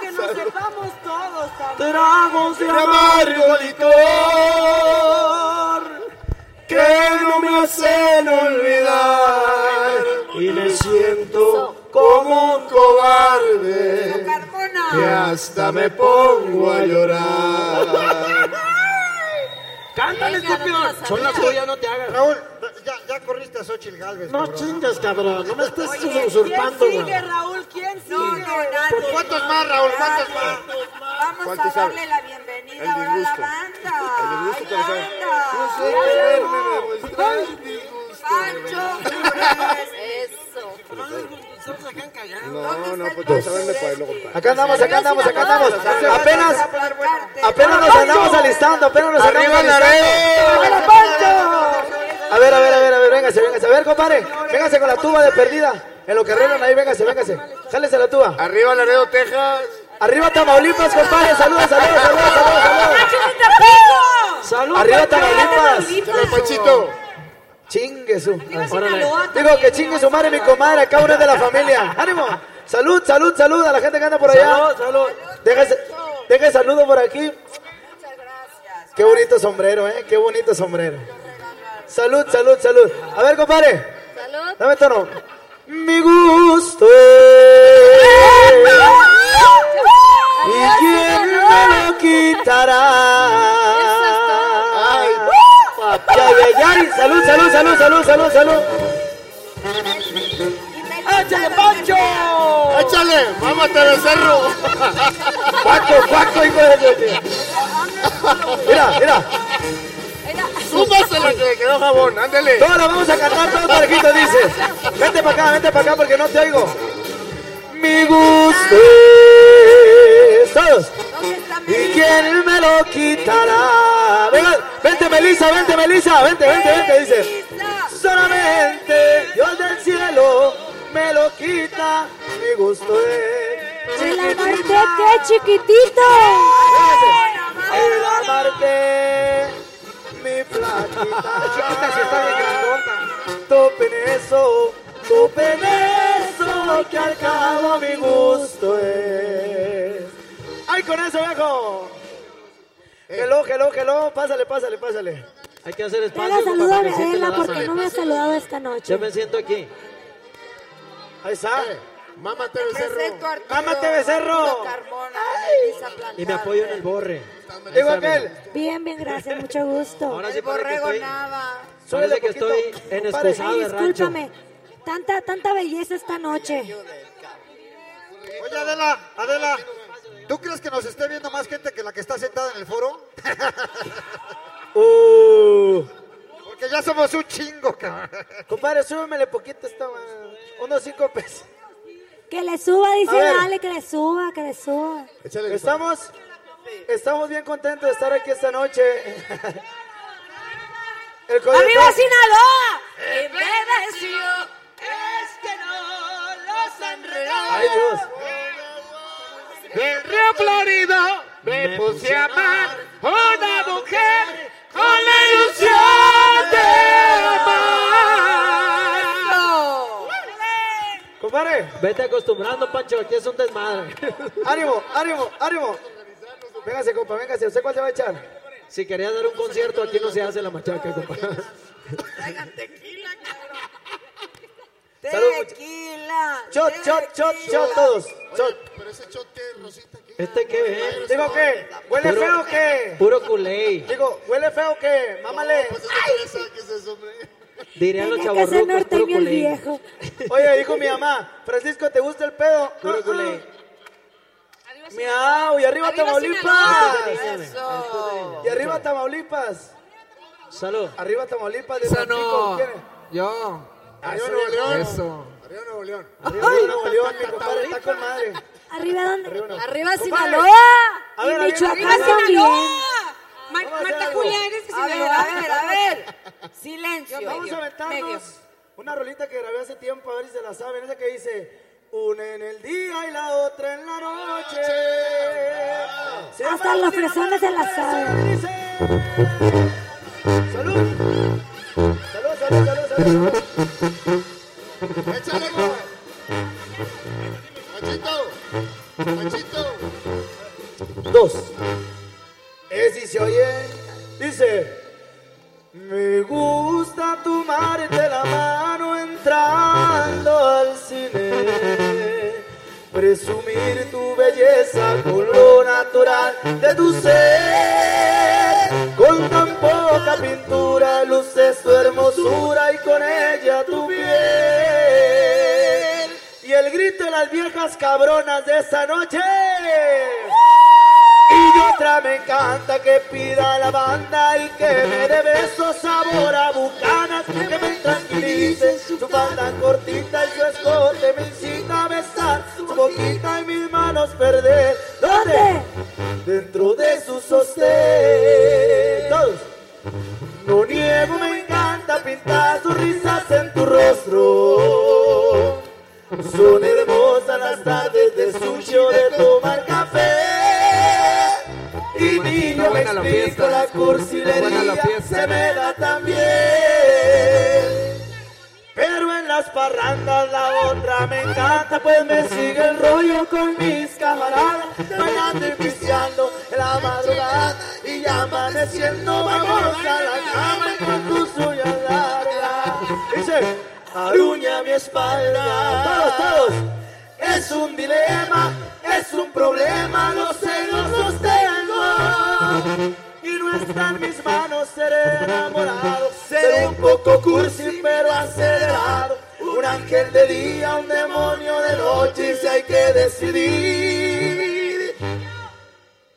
que nos sepamos todos también. Tragos de amargo licor que no me hacen olvidar y me siento como un cobarde que hasta me pongo a llorar. Cántale, escorpión. Son las tuyas, no te hagas. Raúl, ya, ya corriste a Xochitl Galvez. No cabrón. chingas, cabrón. No me estés ¿Quién usurpando, sigue, güey. Raúl? ¿Quién sigue? No, no, nadie. ¿Por cuántos más, Raúl? ¿Cuántos más? Vamos a darle la bienvenida ahora a la banda. El disgusto, Ay, banda. No sé quererme demostrar el disgusto. Pancho. Eso. No, no, pues vamos a verme para luego. Acá andamos, acá andamos, acá andamos. Apenas, apenas nos andamos alistando, apenas nos ¡Arriba alistando. Laredo! A ver, a ver, a ver, a ver, véngase, véngase. A ver, compadre, véngase con la tuba de perdida. En lo que arreglan ahí, véngase, véngase. Jálese la tuba. Arriba Laredo, Texas. Arriba Tamaulipas, compadre. Saludos, saludos, saludos, saludos, saludos. Salud, Arriba Tamaulipas. Chale, Panchito. Chingue su. Digo que chingue su madre, mi comadre. Acá una es de la familia. ¡Ánimo! Salud, salud, salud a la gente que anda por allá. Salud, salud. Déjese, deje saludo por aquí. Qué bonito sombrero, ¿eh? Qué bonito sombrero. Salud, salud, salud. A ver, compadre. Salud. Dame tono. Mi gusto ¿Y quién me lo quitará? Ay, Ay, ay, ay. Salud, salud, salud, salud, salud, salud. ¡Échale, Pancho! ¡Échale! ¡Mámate de cerro! ¡Cuaco, cuaco, hijo de Dios! Mira, mira. Túmbasela que le quedó jabón, ándele. Todos la vamos a cantar todos parejitos, dice. Vente para acá, vente para acá porque no te oigo. Mi gusto es todos. ¿Y quién me lo quitará? Venga, vente Melissa, vente Melissa, vente, vente, vente, dice. Solamente Dios del cielo me lo quita, mi gusto es. El amarte qué chiquitito. El amarte, mi flaquita. Chiquita si está bien grandota. Topen eso, topen eso, que al cabo mi gusto es. ¡Ay, con eso, viejo! Hello, hello, hello, pásale, pásale, pásale. Hay que hacer Dale espacio como saludo a que siente la Adela porque no me ha saludado esta noche. Yo me siento aquí. Ahí está. Mámate, Becerro. ¡Mámate, becerro! Y me apoyo en el borre. Digo aquel. Bien, bien, gracias, mucho gusto. Ahora sí El borrego estoy, que estoy en excusado de rancho. Discúlpame. Tanta, tanta belleza esta noche. Oye, Adela, Adela, ¿tú crees que nos esté viendo más gente que la que está sentada en el foro? Uh, Porque ya somos un chingo, cabrón. compadre, súbemele poquito esta unos cinco pesos. Que le suba, A dice ver. Dale, que le suba, que le suba. Estamos, estamos bien contentos de estar aquí esta noche. El coyote- ¡Arriba Sinaloa! Y me decía, es que no los han regalado. Ay, Dios. En Río Florida me puse a amar una mujer con la ilusión de amar. Compadre, Vete acostumbrando, Pancho, aquí es un desmadre. ánimo, ánimo, ánimo. Véngase, compa, véngase. ¿Usted cuál se va a echar? Si querías dar un concierto, aquí no se hace la machaca, compa. Traigan tequila, cabrón. Tequila. Shot, shot, shot, shot todos. Shot. Pero ese chote rosita aquí. ¿Este qué es? Digo qué, ¿huele Puro- feo o qué? Puro culé. Digo, ¿huele feo o qué? Mámale. Pues es de fresa, ¿qué es eso, hombre? Dirían los norteño el viejo. Oye, dijo mi mamá, Francisco, ¿te gusta el pedo? Ah, ah. Miau, y arriba, Arriba Tamaulipas. Eso. Y arriba Tamaulipas. Salud. Arriba Tamaulipas de Esa no. Yo. Arriba Nuevo León. Eso. Arriba Nuevo León. Arriba Nuevo León, mi compadre está con madre. ¿Arriba dónde? Arriba. Sinaloa. A ver, Michoacán a ver, también. Ma- Vamos a hacer Marta algo. Julia, eres de A ver, a ver, a ver. Silencio. Vamos a Medio, aventarnos medio. una rolita que grabé hace tiempo, a ver si se la saben. Esa que dice, una en el día y la otra en la noche. Se Hasta los Latina fresones se la saben. Salud. Salud, salud, salud, salud. Échale, güey. Machito. Machito. Dos. Es y se oye. Dice. Me gusta tomarte la mano entrando al cine. Presumir tu belleza con lo natural de tu ser. Con tan poca pintura luces tu hermosura y con ella tu piel. Y el grito de las viejas cabronas de esa noche. Y otra me encanta que pida la banda y que me dé besos sabor a bucanas, que me tranquilice su falda cortita y su escote me incita a besar su boquita y mis manos perder. ¿Dónde? Dentro de su sostén. No niego, me encanta pintar sus risas en tu rostro. Son hermosas las tardes de sushi de tomar café. Me buena explico, la cursilería se me da también. Pero en las parrandas la otra me encanta, pues me sigue el rollo con mis camaradas, bailando y pisteando en la madrugada y ya amaneciendo vamos a la cama y con tus uñas largas. Dice, aruña mi espalda, todos, todos. Es un dilema, es un problema, lo sé, lo sostengo. Y no está en mis manos ser enamorado, ser un poco cursi pero acelerado. Un ángel de día, un demonio de noche, y si hay que decidir.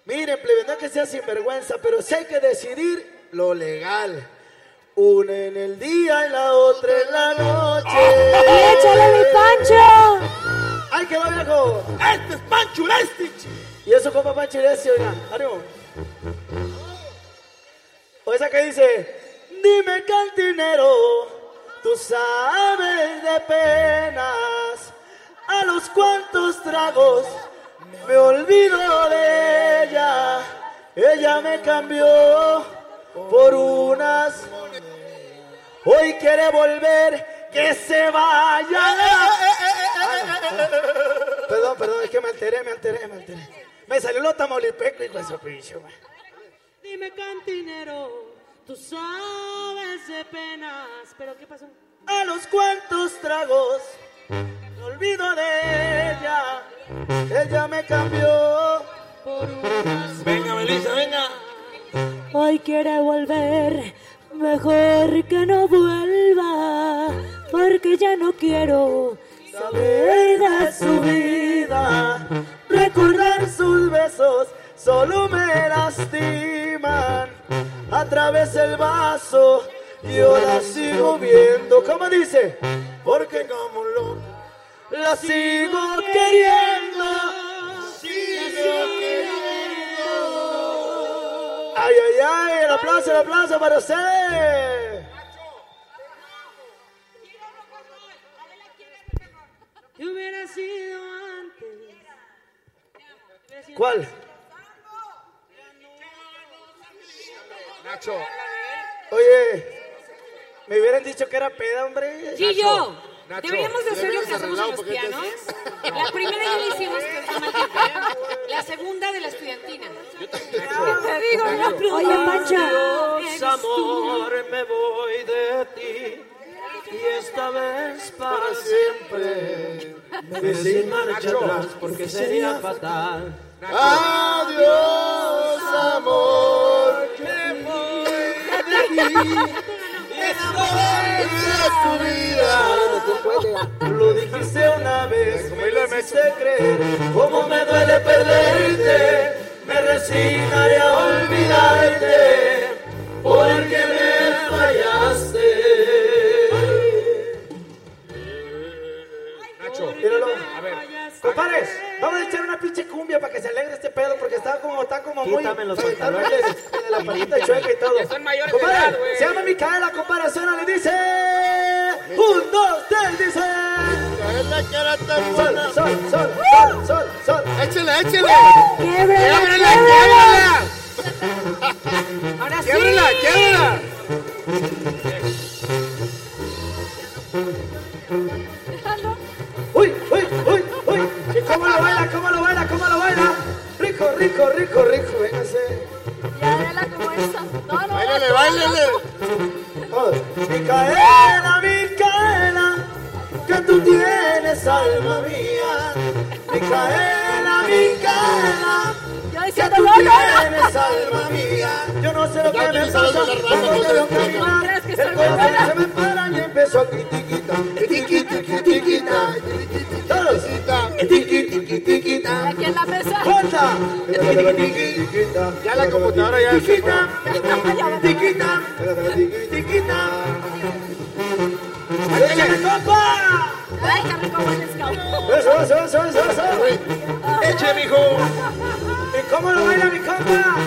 Miren, plebe, no es que sea sinvergüenza, pero si hay que decidir lo legal. Una en el día y la otra en la noche. ¡Y échale mi Pancho! ¡Ay, quedó viejo! ¡Este es Pancho Lestich! Y eso, compa Pancho Iglesias, oiga. ánimo. O esa que dice, dime cantinero, tú sabes de penas, a los cuantos tragos me olvido de ella, ella me cambió por unas, hoy quiere volver, que se vaya. Perdón, perdón, es que me alteré, me alteré, me alteré. Me salió lo tamaulipeco y con su pinche. Dime cantinero, tú sabes de penas. ¿Pero qué pasó? A los cuantos tragos me olvido de ella. Ella me cambió por unas. Venga, Melissa, venga. Hoy quiere volver, mejor que no vuelva, porque ya no quiero saber de su vida. Recordar sus besos solo me lastiman. A través del vaso yo la sigo viendo. ¿Cómo dice? Porque como lo la sigo queriendo. Sigo queriendo. Ay, ay, ay, el aplauso, el aplauso para usted. ¿Qué hubiera sido antes? ¿Cuál? Nacho. Oye, me hubieran dicho que era peda, hombre. Gillo, Nacho, deberíamos de hacer lo que hacemos en los pianos. La primera ya la hicimos, que es de Maldición. La segunda de la estudiantina. Te digo, la Oye, Pancho. Adiós, amor, me voy de ti. Y esta vez para siempre. Me sin marcha atrás porque sería fatal. Adiós, amor, me voy de ti. Vez es tu vida. Lo dijiste una vez, me lo hiciste creer. Cómo me duele perderte. Me resignaré a olvidarte. Porque me fallaste. Míralo. A ver. Compadres, vamos a echar una pinche cumbia para que se alegre este pedo porque está como, está como muy... Quítame los pantalones. muy de la palita chueca y todo. Ya son mayores Compadre, de edad, güey. se llama Micaela, compadre, suena, le dice... Un, dos, tres, dice... Sol, sol, sol, sol, sol, sol. Échale, échale. ¡Quiebrela, ¡Quiebrela, quiebrela! quiebrela! Ahora sí. ¡Quiebrela, quiebrela! Cómo lo baila, cómo lo baila, cómo lo baila? Rico, rico, rico, rico, véngase. Ya, Adela, como esta. No, no. ¡Báilale, no, báilale! Oh, Micaela, Micaela, que tú tienes alma mía. Micaela, Micaela, Yo que tú no, no, no. tienes alma mía. Yo no sé lo que me pasa raza, te veo no caminar. El corazón se me para y empezó a tiquita, tiquita, tiquita. Tiquita. Aquí en la mesa. Ya la computadora ya Tiquita. Tiquita. Tiquita. ¡Échale, compa! Ay, qué rico. Eso, eso, eso, eso, eso. Eche, mijo. ¿Y cómo lo baila mi compa?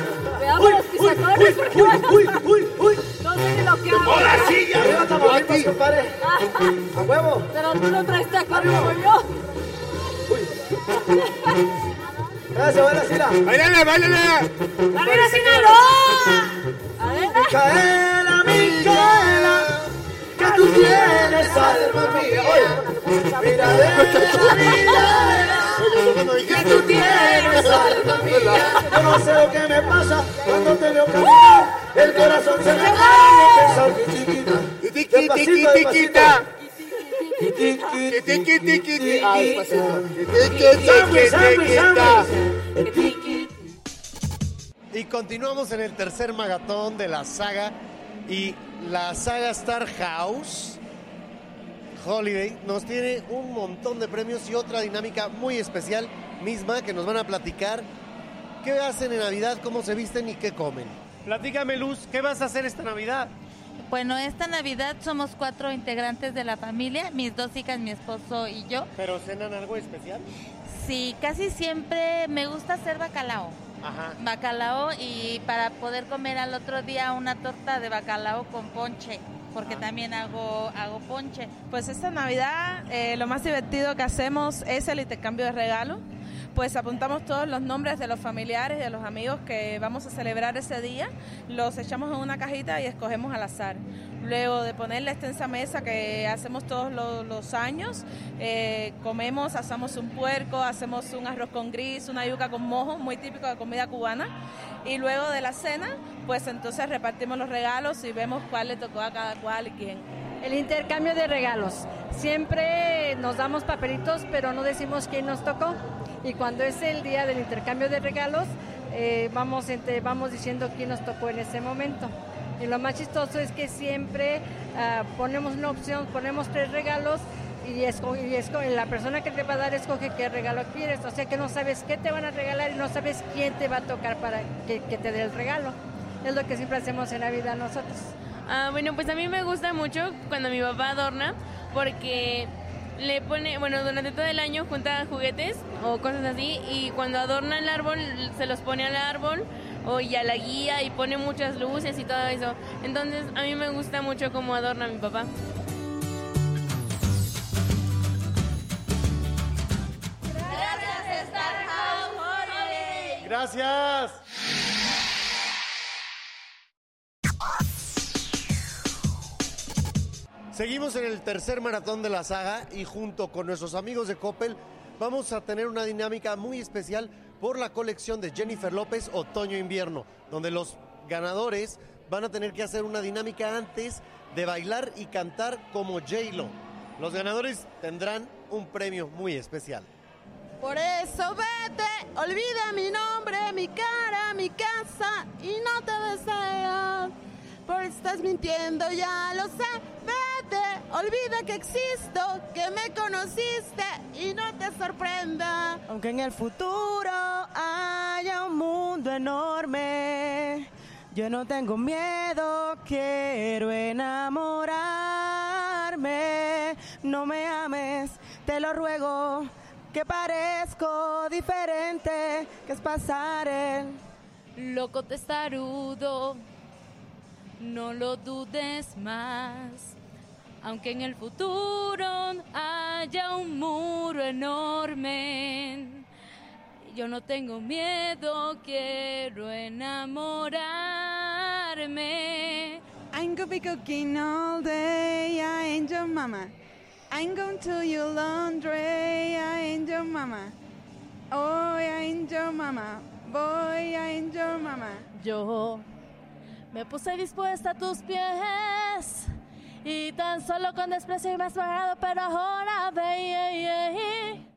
Veamos los pisacones porque Uy, van uy, uy, uy. No sé ni lo que hago. Ahora sí, ya. Arriba Tamaulipas, compadre. A huevo. Pero tú no traes como yo. Gracias, buena Sila. ¡Báilale, báilale! ¡Arriba, Sinaloa! Micaela, Micaela, que tú tienes alma mía. Oye, mira, mira, que tú tienes alma mía. Yo no sé lo que me pasa cuando te veo caminar. El corazón se me va chiquita. Tiqui. Ah, despacito. Y continuamos en el tercer magatón de la saga. Y la saga Star House Holiday nos tiene un montón de premios y otra dinámica muy especial misma que nos van a platicar qué hacen en Navidad, cómo se visten y qué comen. Platícame, Luz, ¿qué vas a hacer esta Navidad? Bueno, esta Navidad somos cuatro integrantes de la familia, mis dos hijas, mi esposo y yo. ¿Pero cenan algo especial? Sí, casi siempre me gusta hacer bacalao. Ajá. Bacalao y para poder comer al otro día una torta de bacalao con ponche, porque también hago, hago ponche. Pues esta Navidad eh, lo más divertido que hacemos es el intercambio de regalos. Pues apuntamos todos los nombres de los familiares de los amigos que vamos a celebrar ese día, los echamos en una cajita y escogemos al azar. Luego de poner la extensa mesa que hacemos todos lo- los, años, eh, comemos, asamos un puerco, hacemos un arroz con gris, una yuca con mojo, muy típico de comida cubana. Y luego de la cena, pues entonces repartimos los regalos y vemos cuál le tocó a cada cual y quién. El intercambio de regalos. Siempre nos damos papelitos, pero no decimos quién nos tocó. Y cuando es el día del intercambio de regalos, eh, vamos, entre- vamos diciendo quién nos tocó en ese momento. Y lo más chistoso es que siempre ah, ponemos una opción, ponemos tres regalos y, esco- y esco- la persona que te va a dar escoge qué regalo quieres. O sea que no sabes qué te van a regalar y no sabes quién te va a tocar para que, que te dé el regalo. Es lo que siempre hacemos en Navidad nosotros. Ah, bueno, pues a mí me gusta mucho cuando mi papá adorna porque le pone, bueno, durante todo el año junta juguetes o cosas así y cuando adorna el árbol se los pone al árbol o y a la guía y pone muchas luces y todo eso. Entonces a mí me gusta mucho cómo adorna mi papá. Gracias, Star House Holiday. Gracias. Seguimos en el tercer maratón de la saga y junto con nuestros amigos de Coppel vamos a tener una dinámica muy especial por la colección de Jennifer López Otoño-Invierno, donde los ganadores van a tener que hacer una dinámica antes de bailar y cantar como J-Lo. Los ganadores tendrán un premio muy especial. Por eso vete, olvida mi nombre, mi cara, mi casa y no te deseas. Estás mintiendo, ya lo sé. Vete, olvida que existo, que me conociste y no te sorprenda. Aunque en el futuro haya un mundo enorme, yo no tengo miedo, quiero enamorarme. No me ames, te lo ruego, que parezco diferente, que es pasar el Loco testarudo, no lo dudes más. Aunque en el futuro haya un muro enorme, yo no tengo miedo, quiero enamorarme. I'm gonna be cooking all day, I ain't your mama. I'm going to your laundry, I ain't your mama. Oh, I ain't your mama. Boy, I ain't your mama. Yo me puse dispuesta a tus pies y tan solo con desprecio y más pagado, pero ahora ve.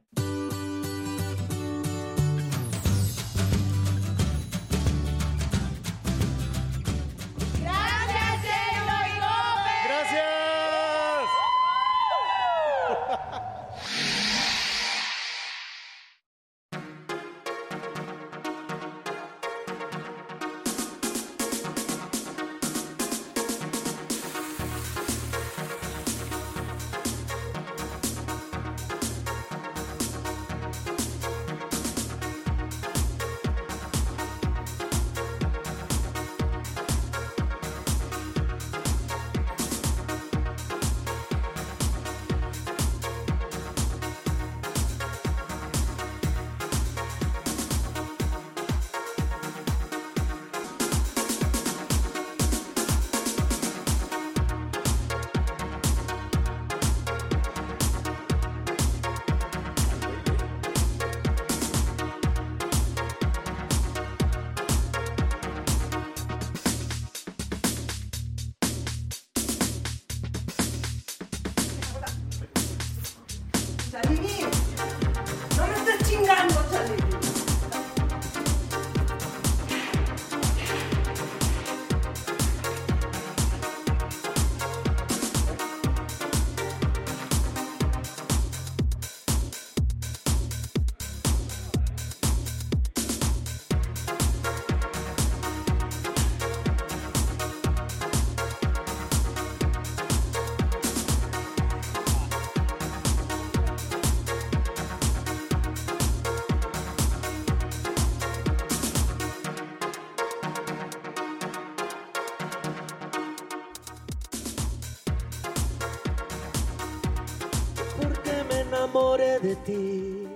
De ti.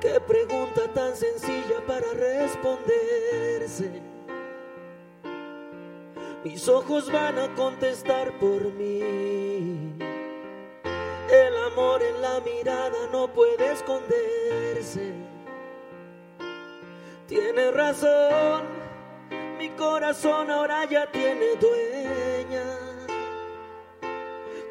Qué pregunta tan sencilla para responderse. Mis ojos van a contestar por mí. El amor en la mirada no puede esconderse. Tienes razón, mi corazón ahora ya tiene dueña.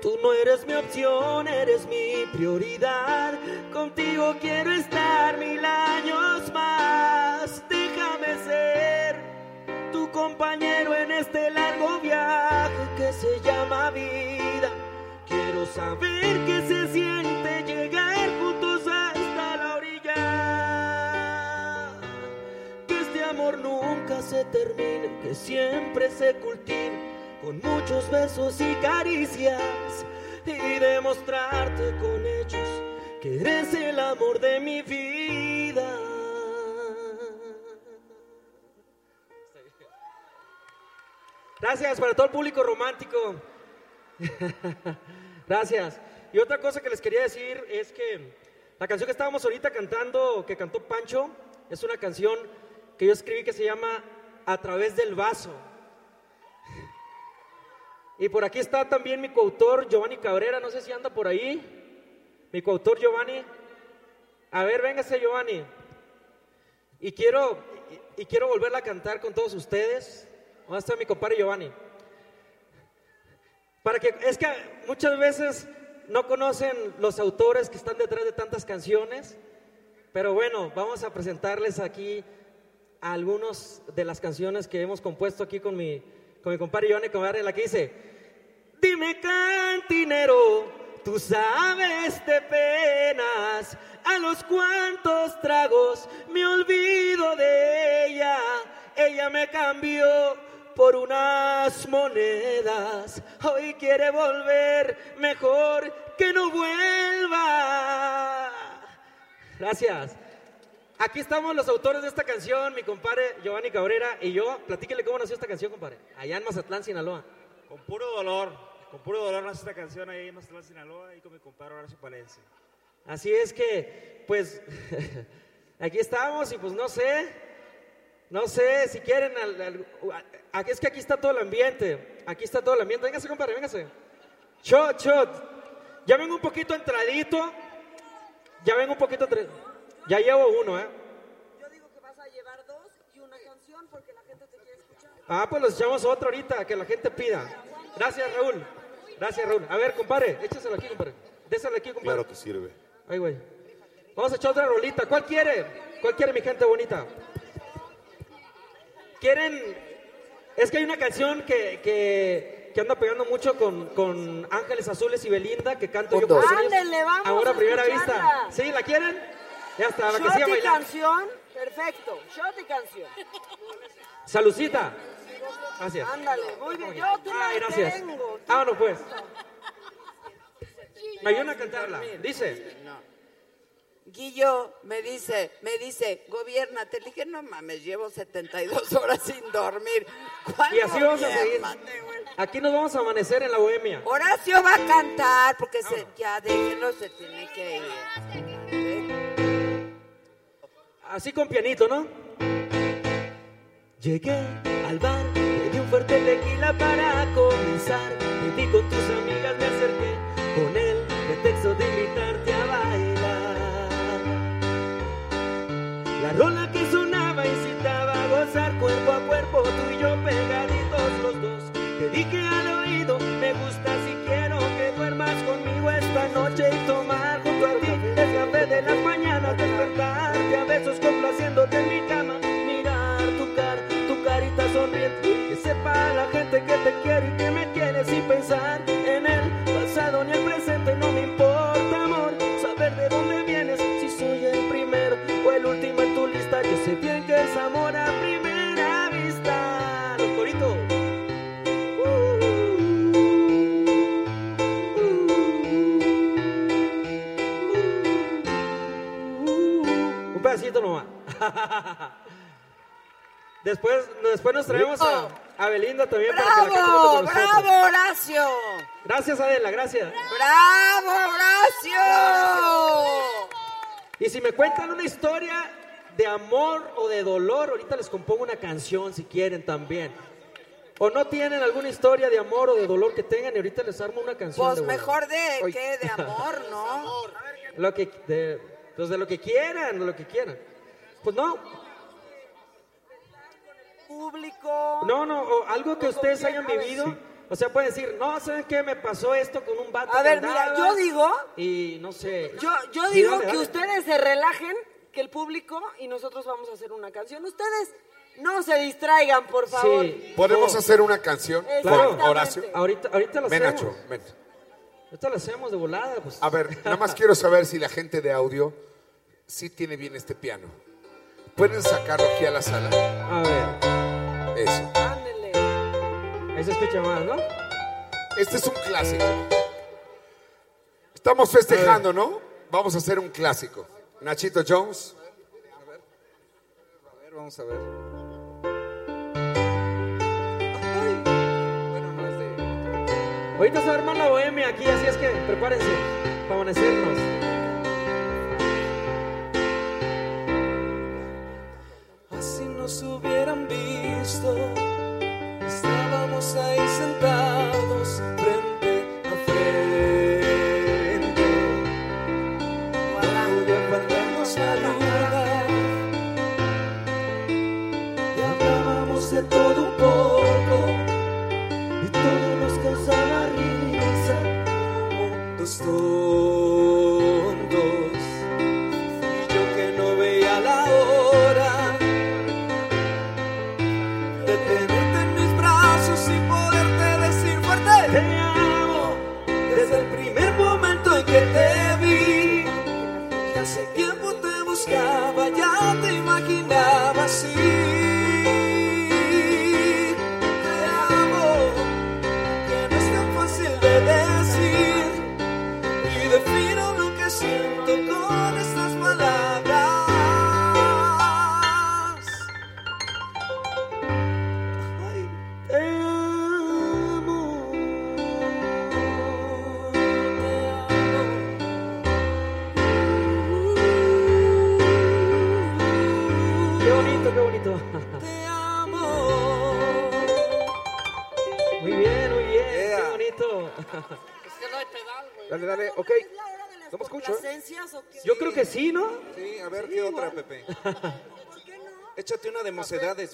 Tú no eres mi opción, eres mi prioridad. Contigo quiero estar mil años más. Déjame ser tu compañero en este largo viaje que se llama vida. Quiero saber qué se siente llegar juntos hasta la orilla. Que este amor nunca se termine, que siempre se cultive con muchos besos y caricias y demostrarte con hechos que eres el amor de mi vida. Gracias para todo el público romántico. Gracias. Y otra cosa que les quería decir es que la canción que estábamos ahorita cantando, que cantó Pancho, es una canción que yo escribí que se llama A través del vaso. Y por aquí está también mi coautor Giovanni Cabrera, no sé si anda por ahí. Mi coautor Giovanni. A ver, véngase Giovanni. Y quiero, y, quiero volverla a cantar con todos ustedes. ¿Dónde está mi compadre Giovanni? Para que, es que muchas veces no conocen los autores que están detrás de tantas canciones, pero bueno, vamos a presentarles aquí algunas de las canciones que hemos compuesto aquí con mi, con mi compadre Giovanni Cabrera, la que dice, dime cantinero, tú sabes de penas, a los cuantos tragos me olvido de ella, ella me cambió por unas monedas. Hoy quiere volver, mejor que no vuelva. Gracias. Aquí estamos los autores de esta canción, mi compadre Giovanni Cabrera y yo. Platíquele cómo nació esta canción, compadre. Allá en Mazatlán, Sinaloa. Con puro dolor, con puro dolor nace esta canción ahí en Mazatlán, Sinaloa y con mi compadre Horacio Palencia. Así es que, pues, aquí estamos y pues no sé, no sé si quieren, al- es que aquí está todo el ambiente, aquí está todo el ambiente. Véngase, compadre, véngase. Shot, shot. Ya vengo un poquito entradito, ya vengo un poquito entradito. Ya llevo uno, ¿eh? Yo digo que vas a llevar dos y una canción porque la gente te quiere escuchar. Ah, pues los echamos otro ahorita, que la gente pida. Gracias, Raúl. Gracias, Raúl. A ver, compadre, échaselo aquí, compadre. Déselo aquí, compadre. Claro que sirve. Ay, güey. Vamos a echar otra rolita. ¿Cuál quiere? ¿Cuál quiere, mi gente bonita? ¿Quieren? Es que hay una canción que, que, que anda pegando mucho con, con Ángeles Azules y Belinda, que canto yo por ellos. Ándele, vamos Ahora a primera escucharla. vista. ¿Sí? ¿La quieren? Ya está, la que siga bailando. canción, perfecto. Shot y canción. Salucita. Gracias. Ándale, muy bien. Yo te la Ay, gracias. tengo. Vámonos, pues. Me ayudan a cantarla. Dice. Guillo me dice, me dice, gobierna. Te dije, no mames, llevo 72 horas sin dormir. ¿Cuál Y así vamos a seguir. gobiérnate, güey? Aquí nos vamos a amanecer en la bohemia. Horacio va a cantar porque se, ya déjenlo, se tiene que ir. Así con pianito, ¿no? Llegué al bar, pedí un fuerte tequila para comenzar. Me vi con tus amigas, me acerqué con el pretexto de invitarte a bailar. La rola que sonaba incitaba a gozar cuerpo a cuerpo, tú y yo pegaditos los dos. Te dije al oído, me gusta si quiero que duermas conmigo esta noche y tomar junto a ti el café de las mañanas, despertarte a besos complaciéndote en mi cama, mirar tu cara, tu carita sonriente, que sepa la gente que te quiere y que Después, después nos traemos a, a Belinda también para que la cante con nosotros. ¡Bravo, Horacio! Gracias, Adela, gracias. ¡Bravo, Horacio! Y si me cuentan una historia de amor o de dolor, ahorita les compongo una canción si quieren también. O no tienen alguna historia de amor o de dolor que tengan y ahorita les armo una canción. Pues de mejor de que de amor, ¿no? Lo que, de, pues de lo que quieran, de lo que quieran. Pues no, Público. no, no, o algo que ustedes hayan vivido. O sea, pueden decir, no, ¿saben qué? Me pasó esto con un vato. A ver, mira, yo digo, Y no sé. yo, yo Sí, digo dale, que dale. ustedes se relajen, que el público y nosotros vamos a hacer una canción. Ustedes no se distraigan, por favor. Sí. ¿Podemos No. hacer una canción Claro. con Horacio? Ahorita, ahorita lo Ven, hacemos. Nacho, ven. Ahorita lo hacemos de volada, pues. A ver, nada más quiero saber si la gente de audio sí tiene bien este piano. ¿Pueden sacarlo aquí a la sala? A ver. Eso. Ahí se escucha más, ¿no? Este es un clásico. Estamos festejando, ¿no? Vamos a hacer un clásico. Nachito Jones. A ver, vamos a ver. Ahorita se va a armar la bohemia aquí, así es que prepárense para amanecernos. Nos hubieran visto, estábamos ahí sentados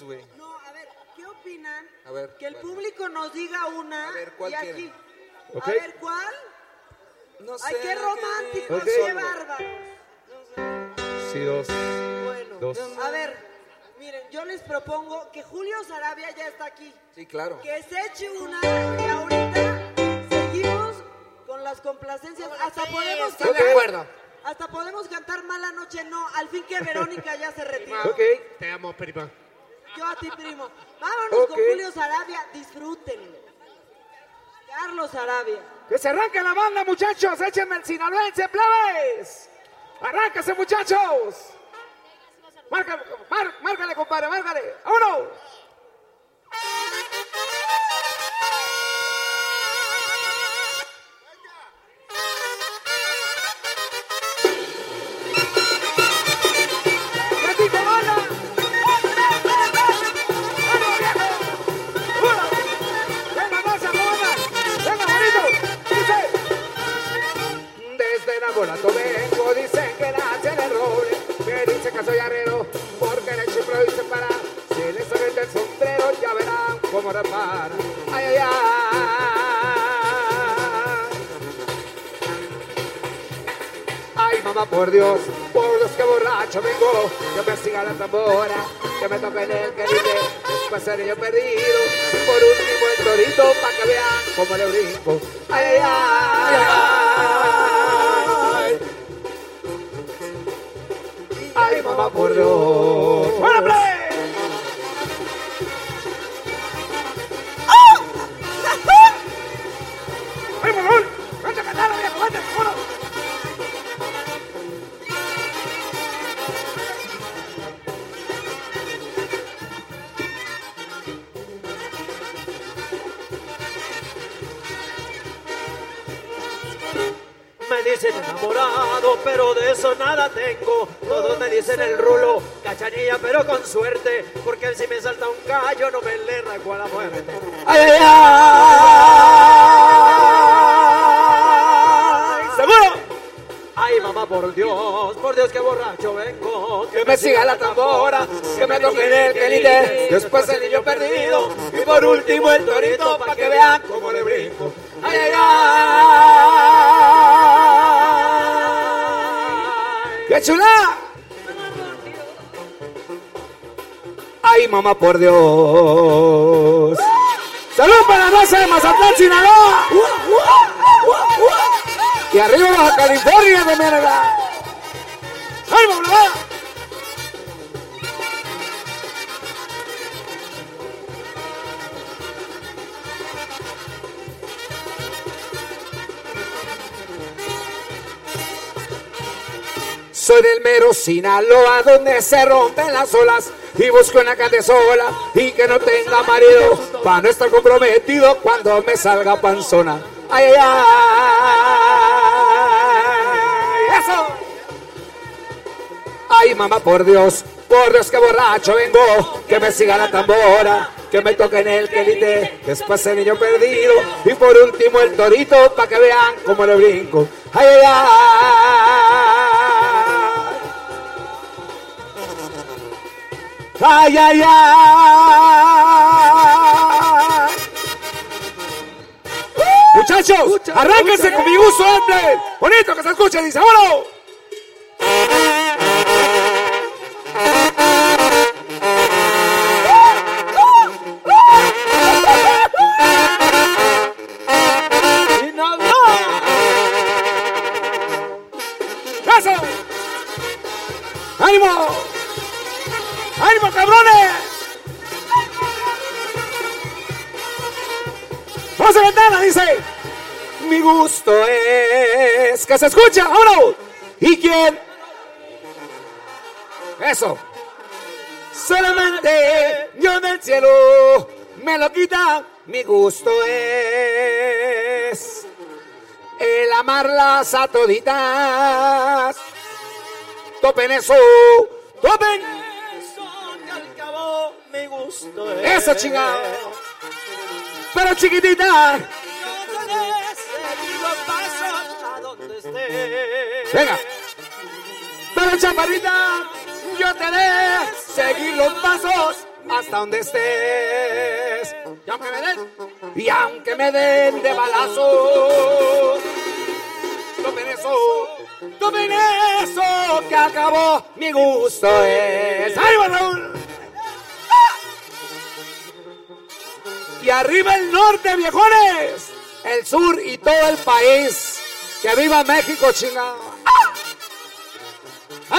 güey. No, a ver, ¿qué opinan? A ver. Que el público nos diga una ¿cuál y quieren? aquí. A ver, ¿cuál? No Ay, sé, qué romántico, Ok. qué bárbaro. Sí, dos. Bueno, Dos. a ver, miren, yo les propongo que Julio Sarabia ya está aquí. Sí, claro. Que se eche una y ahorita seguimos con las complacencias. Hasta podemos estoy de acuerdo. Hasta podemos cantar Mala Noche No, al fin que Verónica ya se retiró. Ok. Te amo, prima. Yo a ti, primo. Vámonos con. Julio Sarabia, disfrútenlo. Carlos Sarabia. Que se arranque la banda, muchachos. Échenme el sinaloense, plebes. Arráncase, muchachos. Márcale, mar- márcale, compadre, márcale. ¡Vámonos! Por Dios, por Dios que borracho vengo, que me siga la tambora, que me toque en el que dice, después seré yo perdido, por último el torito, pa' que vean cómo le brinco. Ay, ay, ay, ay, ay, mamá, por Dios. ¡Buena eso nada tengo. Todos me dicen el rulo, cachanilla, pero con suerte, porque si me salta un gallo no me le raco a la muerte. ¡Ay, ay, ay! ¡Seguro! Ay, mamá, por Dios, por Dios, que borracho vengo. Que me siga la tambora, que me toque en el quelite. Después el niño perdido. Y por último el torito, para que vean cómo le brinco. Por Dios. ¡Salud para la raza de Mazatlán, Sinaloa! Y arriba Baja California de Mérida. Soy del mero Sinaloa donde se rompen las olas y busco una calle sola y que no tenga marido para no estar comprometido cuando me salga panzona. Ay, ay, ay. Eso. Ay, mamá, por Dios, por Dios que borracho vengo, que me siga la tambora, que me toque en el quelite, después el niño perdido y por último el torito para que vean cómo le brinco. Ay, ay, ay. Ay, ay, ay. Muchachos, arránquense con mi gusto, hombre. Bonito que se escuche, dice, vámonos. Que se escucha, vámonos. ¿Y quién? Eso. Solamente Dios del cielo me lo quita. Mi gusto es el amarlas a toditas. Topen eso, topen eso, que al cabo mi gusto es. Eso, chingado. Pero chiquitita. Venga. Pero chaparrita, yo te de seguir los pasos hasta donde estés. Y aunque me den, y aunque me den de balazos, tomen eso, tomen eso, que acabó mi gusto es. ¡Ay, Raúl! Y arriba el norte, viejones. El sur y todo el país. Que viva México, chingado.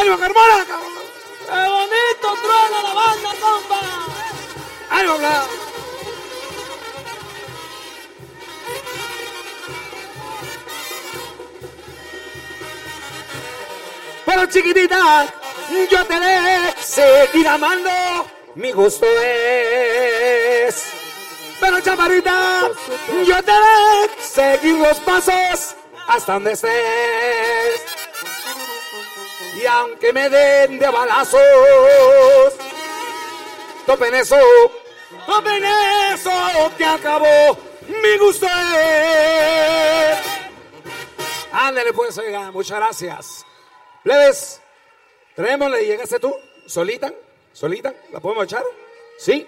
¡Ánimo, Carmona, cabrón! ¡Qué bonito truena la banda, compa! ¡Ánimo, bla! Pero chiquitita, yo te de seguir amando. Mi gusto es. Pero chaparrita, yo te de seguir los pasos hasta donde estés. Y aunque me den de balazos, topen eso, topen eso que acabó mi gusto. Ándale pues, oiga, muchas gracias. Plebes, traémosle, llegaste tú, solita, solita, ¿la podemos echar? ¿Sí?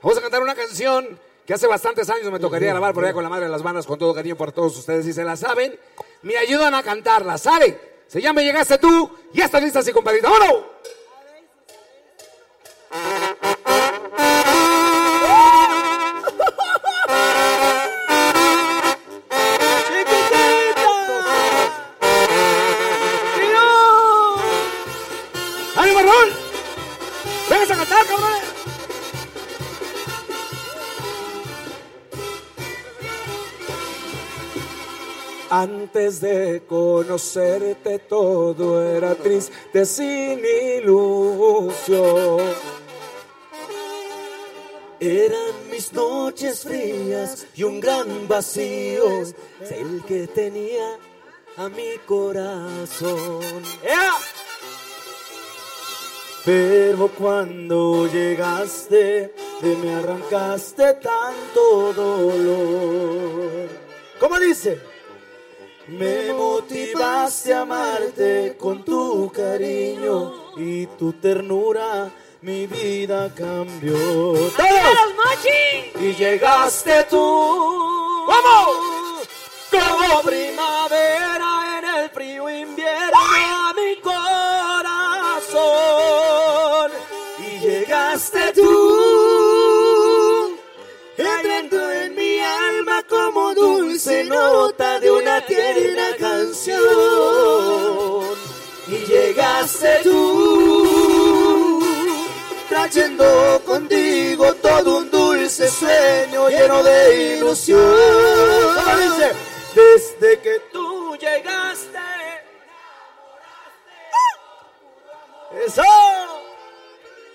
Vamos a cantar una canción que hace bastantes años me tocaría grabar por allá con la madre de las bandas, con todo cariño por todos ustedes, si se la saben, me ayudan a cantarla, ¿sabe? Se llama Llegaste tú, ya está lista, sí, compadrita, ¡vámonos! Antes de conocerte todo era triste sin ilusión. Eran mis noches frías y un gran vacío, el que tenía a mi corazón. Pero cuando llegaste, de me arrancaste tanto dolor. ¿Cómo dice? Me motivaste a amarte con tu cariño y tu ternura, mi vida cambió. ¡Todos! Y llegaste tú. ¡Vamos! Como primavera en el frío invierno a mi corazón. Dulce nota de una tierna canción. Y llegaste tú trayendo contigo todo un dulce sueño lleno de ilusión. Desde que tú llegaste. Eso.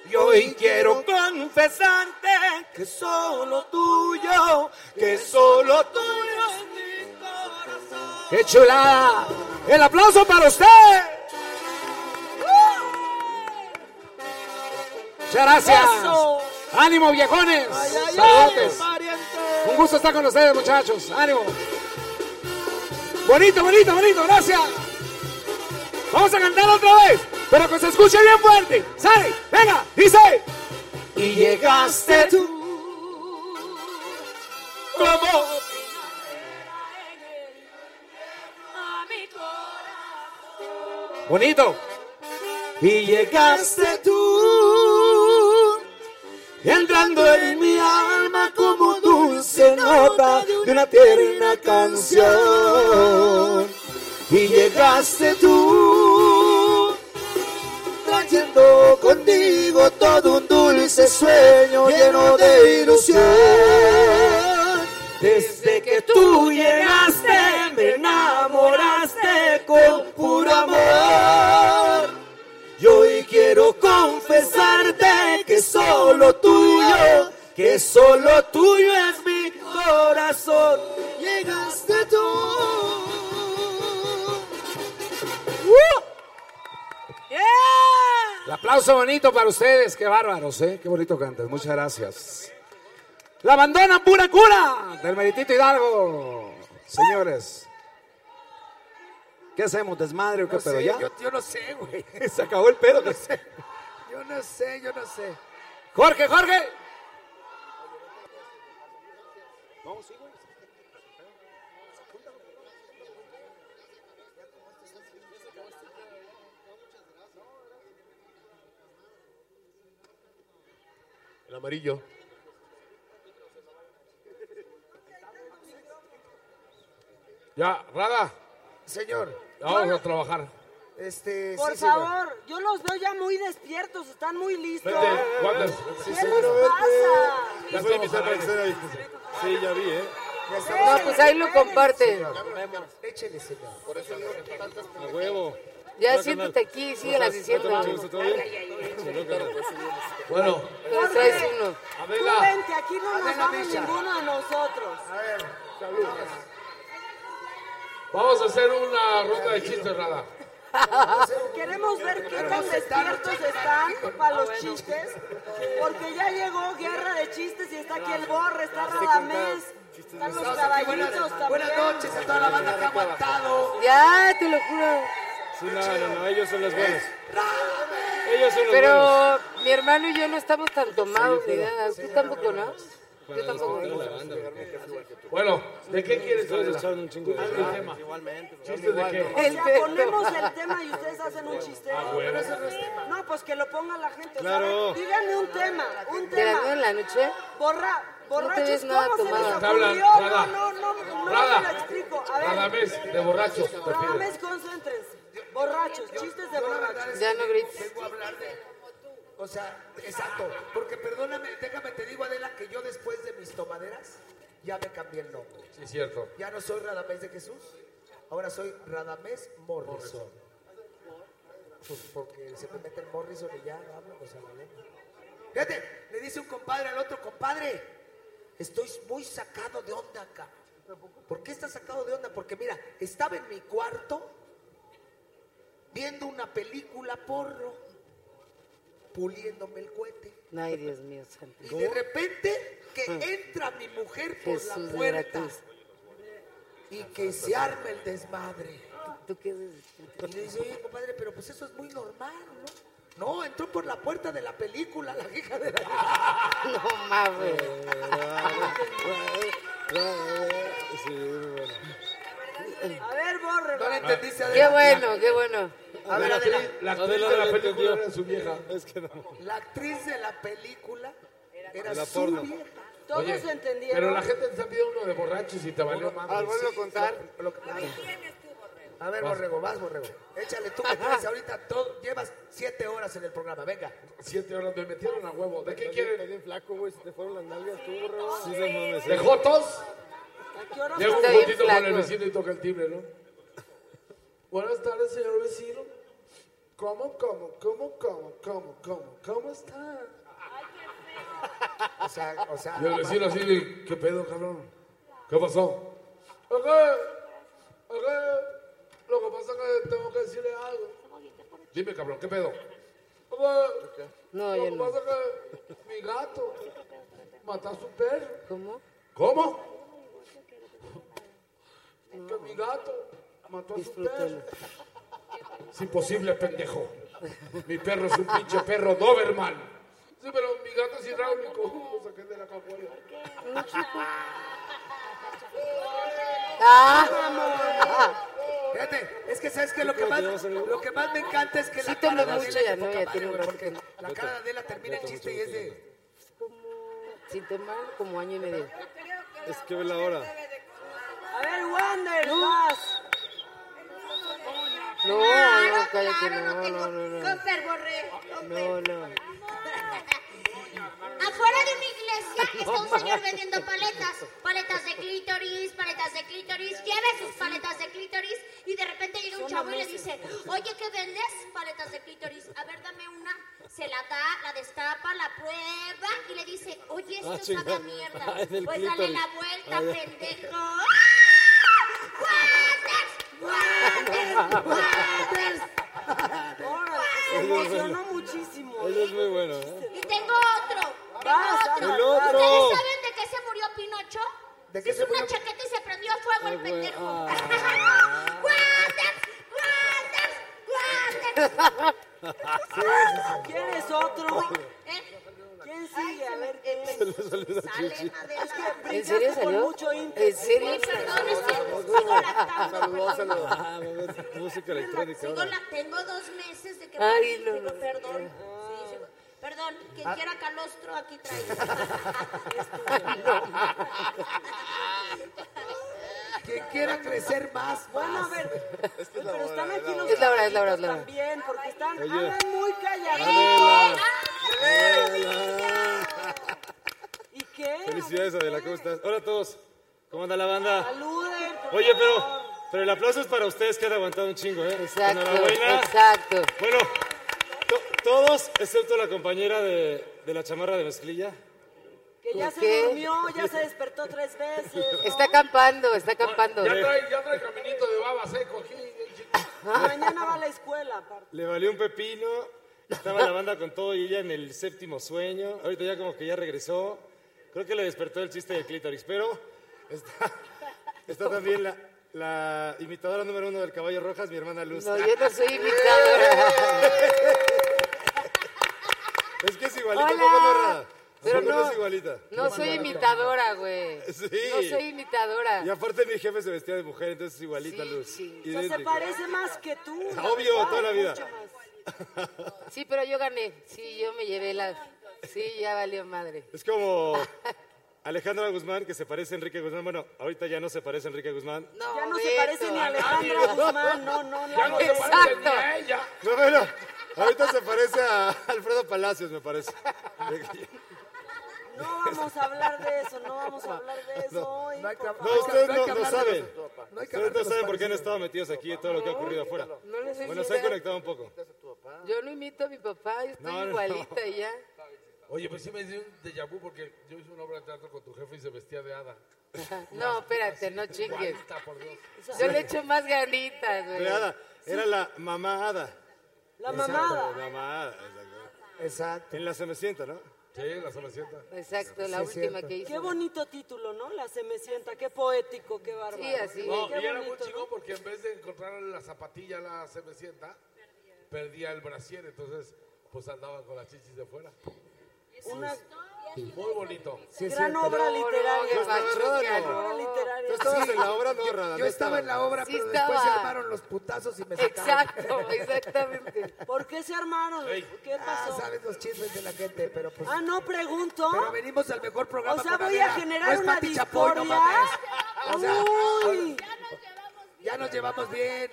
Y hoy quiero confesarte que solo tuyo, que solo tuyo es mi corazón. ¡Qué chulada! ¡El aplauso para usted! Muchas gracias. Eso. Ánimo, viejones. Saludotes. Un gusto estar con ustedes, muchachos. Ánimo. Bonito, bonito, bonito. Gracias. Vamos a cantar otra vez, pero que se escuche bien fuerte. ¿Sale? Venga, dice. Y llegaste tú como Bonito. Y llegaste tú, entrando en mi alma como dulce nota de una tierna canción. Y llegaste tú, contigo todo un dulce sueño lleno de ilusión. Desde que tú llegaste, me enamoraste con puro amor. Y hoy quiero confesarte que solo tuyo, que solo tuyo es mi corazón. Llegaste tú. El aplauso bonito para ustedes, qué bárbaros, ¿eh? Qué bonito cantas, muchas gracias. La abandona pura cura del Meritito Hidalgo. Señores, ¿qué hacemos? ¿Desmadre o qué? No Pero sé, ya. Yo, yo no sé, güey. Se acabó el pedo. No sé. Yo no sé, yo no sé. Jorge, Jorge. El amarillo. Ya, Rada, Señor. vamos a trabajar. Este, Por sí, señor. favor, yo los veo ya muy despiertos, están muy listos. Vete, Wander. Sí, ¿Qué señor. les pasa? Ya al para que ahí. Sí, ya vi, ¿eh? No, pues ahí lo comparte. Échele, señor. Por eso que tantas A huevo. Ya Hola, siéntate aquí, ¿Cómo síguelas diciendo. Bueno, Pero traes uno. Tú vente, aquí no nos Adela vamos ninguno de nosotros. A ver, saludos. vamos a hacer una ronda de chistes, Rada. Queremos ver qué tan despiertos están para los chistes, porque ya llegó Guerra de Chistes y está aquí el Borre, está Radamés, están los caballitos también. buenas noches a toda la banda que ha aguantado. Ya, te lo juro. Sí, no, no, no, ellos son los buenos. Ellos son los buenos. Pero mi hermano y yo no estamos tan tomados ni nada. Tú tampoco, ¿no? Yo tampoco. Bueno, ¿de qué quieres echar un chingo de tema? ¿Chistes de qué? O sea, ponemos el tema y ustedes hacen un chiste. Ah, bueno. Pero eso no es tema. No, pues que lo ponga la gente. O sea, Claro. díganme un tema, un ¿De las tema. de la noche? Borra, borrachos, ves nada ¿cómo se les ocurrió? No, no, no, no, no lo explico. A ver, Radamés, de borrachos, te pido. Radames, concéntrense. Borrachos, chistes de borrachos. Ya no grites. Vengo a hablar de. O sea, exacto. Porque perdóname, déjame te digo, Adela, que yo después de mis tomaderas ya me cambié el nombre. Sí, es cierto. Ya no soy Radamés de Jesús, ahora soy Radamés Morrison. Pues porque se me mete el Morrison y ya hablo, o sea. Fíjate, le dice un compadre al otro, compadre, estoy muy sacado de onda acá. ¿Por qué estás sacado de onda? Porque mira, estaba en mi cuarto viendo una película porno, puliéndome el cohete. Ay, Dios mío, santo. Y de repente que entra mi mujer por Jesús la puerta y que se arma el desmadre. ¿Tú qué Y le dice, oye, compadre, pero pues eso es muy normal, ¿no? No, entró por la puerta de la película, la hija de la... No mames. Sí. A ver, borre. No le entendiste, Qué bueno, qué bueno. A ver, La Adela. actriz- La actriz Adela de la película era su vieja. Es que no. La actriz de la película era Era su porno. vieja. Todos Oye, entendieron. Pero la gente te está pidiendo uno de borrachos y te valió más. Ah, vuelvo a contar. A ver, Borrego, vas, Borrego. Échale tú que tienes ahorita todo, llevas siete horas en el programa, venga. Siete horas me metieron a huevo. ¿De qué quieren? bien flaco, güey. Se te fueron las nalgas tú, borrego. Sí, mames. ¿De Jotos? ¿A qué hora Llega un fotito con el vecino y toca el timbre, ¿no? Buenas tardes, señor vecino. ¿Cómo, cómo, cómo, cómo, cómo, cómo, cómo está? O sea, o sea. Y el vecino así, de, ¿qué pedo, cabrón? ¿Qué pasó? Oye, oye, lo que pasa es que tengo que decirle algo. Dime, cabrón, ¿qué pedo? Oye, No, lo que no. pasa es que mi gato mató a su perro. ¿Cómo? ¿Cómo? Que mi gato mató a su perro. Es imposible, pendejo. Mi perro es un pinche perro Doberman. Sí, pero mi gato es hidráulico. Lo saqué de la cajuela. Ah, Fíjate, es que sabes que lo que más, lo que más me encanta es que Sí la cara de Adela tiene porque la cara de Adela termina el chiste y es de... sin tomar como año y medio. Es que ve la hora. A ver, Wander, vas. No, no, cállate, no, no, no, no. Cooper, borré. No, no. Afuera de una iglesia está un señor vendiendo paletas. Paletas de clítoris, paletas de clítoris. Lleve sus paletas de clítoris. Y de repente llega un chavo y le dice, oye, ¿qué vendes? Paletas de clítoris. A ver, dame una. Se la da, la destapa, la prueba y le dice, oye, esto Ah, sabe a mierda. Ah, Pues dale clítoris. la vuelta, Ah, pendejo. ¡Wonders! ¡Wonders! Órale, se emocionó muchísimo. Eso es muy bueno, ¿eh? Y tengo otro. Tengo otro. el otro. ¿Ustedes saben de qué se murió Pinocho? ¿De qué se hizo una murió? chaqueta y se prendió a fuego el Ay, pendejo. ah. ¡Wonders! ¿Quién es otro? ¿Eh? ¿Quién sigue? A ver, Se le salió la chichi. Salen, Adela. ¿En serio con salió? mucho ímpetu. ¿En serio? Perdón, es que sigo lactando. Saludos, saludos. Ah, mames, música electrónica Sigo ahora. la, tengo dos meses de que Ay, parí, no, digo, no. perdón. Sí, sigo- Perdón, quien quiera calostro, aquí traigo. Quien quiera crecer más, Bueno, a ver, Es que pero hora. están aquí los Es la hora, es la hora, es la hora. también, porque están Oye. hablan muy calladitos. ¿Y qué? Felicidades, Adela, ¿cómo estás? Hola a todos. ¿Cómo anda la banda? Saluden. Oye, pero, pero el aplauso es para ustedes que han aguantado un chingo, ¿eh? Exacto, Enhorabuena. exacto. Bueno, to- todos, excepto la compañera de, de la chamarra de mezclilla. Que ya ¿Por se durmió, ya se despertó tres veces. ¿no? Está acampando, está acampando. Ya trae, ya trae caminito de baba seco. Mañana va a la escuela, aparte. Le valió un pepino. Estaba la banda con todo y ella en el séptimo sueño. Ahorita ya como que ya regresó. Creo que le despertó el chiste del clítoris, pero está, está también la, la imitadora número uno del caballo rojas, mi hermana Luz. No, yo no soy imitadora. Es que es igualita, Hola. ¿cómo no? Pero ¿A poco no, es igualita. no soy imitadora, güey. Sí. No soy imitadora. Y aparte mi jefe se vestía de mujer, entonces es igualita Luz. O sea, se Idéntica. parece más que tú. la Obvio, verdad, toda la vida. mucho más. Sí, pero yo gané. Sí, yo me llevé la... Sí, ya valió madre. Es como Alejandra Guzmán, que se parece a Enrique Guzmán. Bueno, ahorita ya no se parece a Enrique Guzmán. No, Ya no se Beto. parece ni a Alejandra Guzmán, no, no, Ya no se parece ni Exacto. a ella. No, bueno, ahorita se parece a Alfredo Palacios, me parece. No vamos a hablar de eso, no vamos a hablar de eso hoy. No hay que- No, ustedes no no, no saben. no Ustedes no saben por qué han estado metidos aquí en todo lo que ha ocurrido afuera. No les Bueno, se han conectado un poco. Yo no imito a mi papá, yo estoy No, no, no. igualita y ya. Oye, pues sí me dio un déjà vu porque yo hice una obra de teatro con tu jefe y se vestía de hada. No, espérate, no chingues. Igualita, por Dios. Yo le echo más ganitas, güey. Era la mamá hada. La mamada. La mamá hada, exacto. Exacto. En la Cenicienta, ¿no? Sí, la Cenicienta. Exacto, la Sí, última cierto. que hizo. Qué bonito título, ¿no? La Semecienta, qué poético, qué bárbaro. Sí, así. No, Qué y era muy chingón porque en vez de encontrar la zapatilla, la cenicienta, perdía el brasier, entonces pues andaba con las chichis de fuera. Una Muy bonito. Sí, gran cierto. obra literaria. obra literaria. ¿Tú estabas en la obra? No, Yo, Rada. yo estaba en la obra, Sí pero después se estaba. armaron los putazos y me sacaron. Exacto, exactamente. ¿Por qué se armaron? ¿Qué Ah, pasó? sabes los chismes de la gente, pero pues... Ah, no pregunto. Pero venimos al mejor programa O sea, voy a Adela. generar no una Pati Chapoy, no discordia. mames. O sea, Uy. ya nos llevamos bien.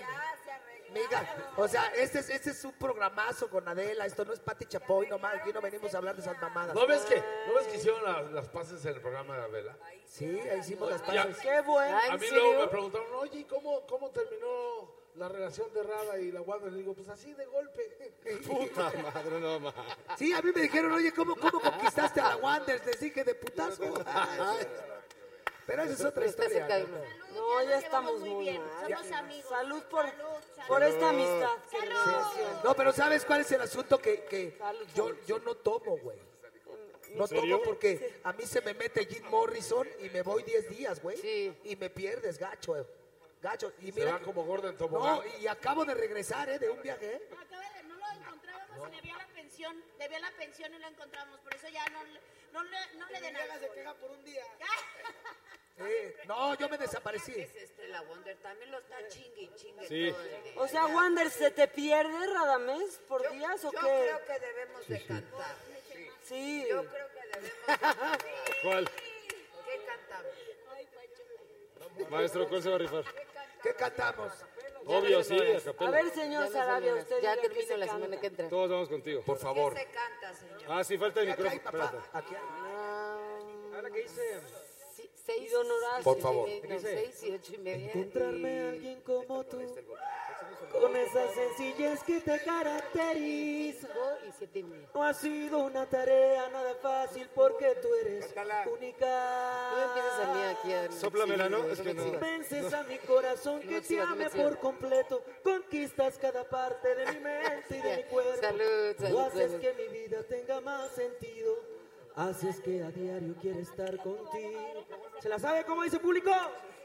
Amiga, o sea, este es, este es un programazo con Adela. Esto no es Pati Chapoy nomás. Aquí no venimos a hablar de esas mamadas. ¿No ves que, ¿no ves que hicieron las, las pases en el programa de Adela? Sí, ahí hicimos las Ya. paces. Qué bueno. A ¿en mí serio? luego me preguntaron, oye, ¿y ¿cómo, cómo terminó la relación de Rada y la Wanda? Le digo, pues así de golpe. Puta madre, no más. Sí, a mí me dijeron, oye, ¿cómo, cómo conquistaste a la Wanders? Les dije de putazo. Pero esa es otra historia. ¿no? No, ya estamos muy bien, mal. somos amigos. Salud por, Salud, salud. por esta amistad. No, pero ¿sabes cuál es el asunto? Que, que Salud, yo, yo no tomo, güey. No tomo porque a mí se me mete Jim Morrison y me voy 10 días, güey. Sí. Y me pierdes, gacho, eh. Gacho. Y Se mira, va que- como gordo en no, y acabo de regresar, ¿eh? De un viaje, ¿eh? Acaba de, no lo encontrábamos y debía la pensión, debía la pensión y lo encontramos, por eso ya no, le- no, le, no le den algo. se queja por un día. Sí. No, yo me desaparecí. Es este, la Wonder también lo está chingue y chingue Sí. todo el día. O sea, Wander, ¿se te pierde Radamés por días o Yo qué? creo que debemos de cantar. Sí. Yo creo que debemos de cantar. ¿Cuál? ¿Qué cantamos? Maestro, ¿cuál se va a rifar? ¿Qué cantamos? Obvio, sí, a A ver, señor Sarabia, usted Ya termino se la semana que entra. Todos vamos contigo. Por favor. ¿Qué se canta, señor? Ah, sí, falta el micrófono. Espérate. Aquí hay. Ahora que dice, seis, Y don Horacio. Por favor. favor. No, seis y ocho y media. encontrarme a alguien como tú, con esa sencillez que te caracteriza. No ha sido una tarea nada fácil porque tú eres única. No me empieces a mí aquí a... Sóplamela, ¿no? Es que no. Vences a mi corazón que te ame por completo. Conquistas cada parte de mi mente y de mi cuerpo. Salud, salud, Tú haces que mi vida tenga más sentido. Haces que a diario quiera estar contigo. ¿Se la sabe cómo dice público?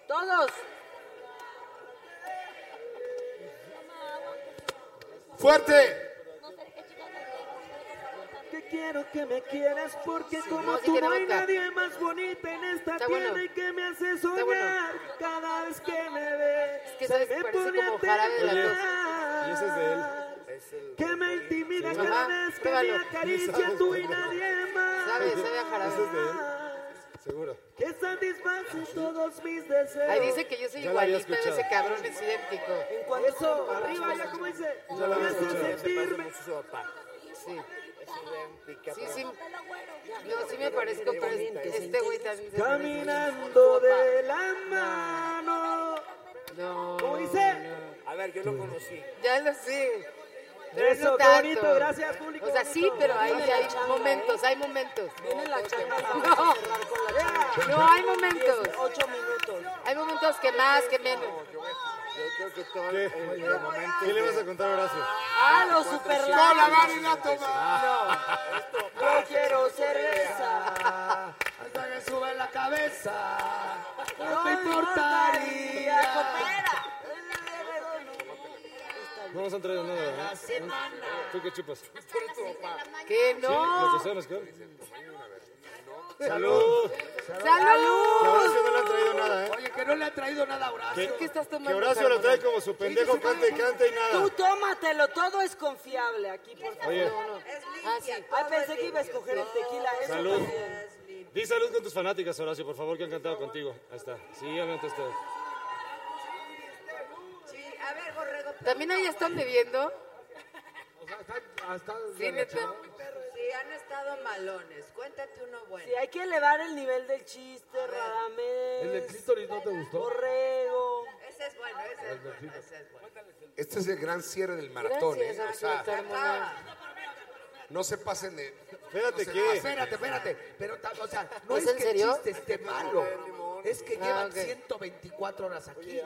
Todos. ¡Fuerte! Que quiero que me quieras porque como no, sí tú no hay boca. nadie más bonita en esta Está tierra bueno. y que me hace bueno. soñar cada vez que me ve. que, se ¿sabes? me pone a temblar. Y ese es de él. Que me intimida Sí. cada vez que me acaricia tú y nadie más. Sabe, sabe a jarabe. De. Seguro. Que satisface todos mis deseos. Ahí dice que yo soy igualita, escuchado. ese cabrón es idéntico. En cuanto Eso, arriba ya como dice. Ya Me hace sentirme. Sí. Sí, sí. No, sí me parezco, pero es- este güey también. Caminando de la mano. No. ¿Cómo dice? A ver, yo lo conocí. Ya lo sé. Pero Eso, no qué tanto. bonito, gracias, público, O sea, sí, pero hay la changa, momentos, hay momentos. Viene la changa. No. La. No, hay momentos. Diez, Ocho minutos. Hay momentos que más, que menos. ¿Qué? ¿Qué le vas a contar Horacio? Ah, los super ¡No la van a ir a tomar! Yo quiero cerveza. Hasta que sube la cabeza. No No me importaría. No nos han traído nada, ¿verdad? ¿Tú qué chupas? Que ¿Sí? no. ¿Los deseos, qué? ¡Salud! ¡Salud! Que Horacio no le han traído nada, ¿eh? Oye, que no le ha traído nada a Horacio. ¿Qué estás Que tomando? Horacio lo trae como su pendejo, canta y canta y Tú nada. tómatelo, todo es confiable aquí, por favor. Oye, Ah, sí. Ay, pensé que iba a escoger el tequila. Eso Salud. también. di salud con tus fanáticas, Horacio, por favor, que han cantado contigo. Ahí está. Sí, obviamente está. Sí, a ver, Borrego. ¿También ahí están bebiendo? O sea, están, hasta Sí, neta. Sí, han estado malones. Cuéntate uno bueno. Sí, hay que elevar el nivel del chiste, ¿El de Radamés, clítoris no te gustó? Borrego. Ese es bueno, ese es bueno, ese es bueno. Este es el gran cierre del maratón, Gracias, ¿eh? O sea, no se pasen de... Espérate, No ¿qué? Espérate, espérate. Pero, o sea, no ¿Es es, en que serio? el chiste esté malo. Es que Ah, llevan ok. 124 horas aquí.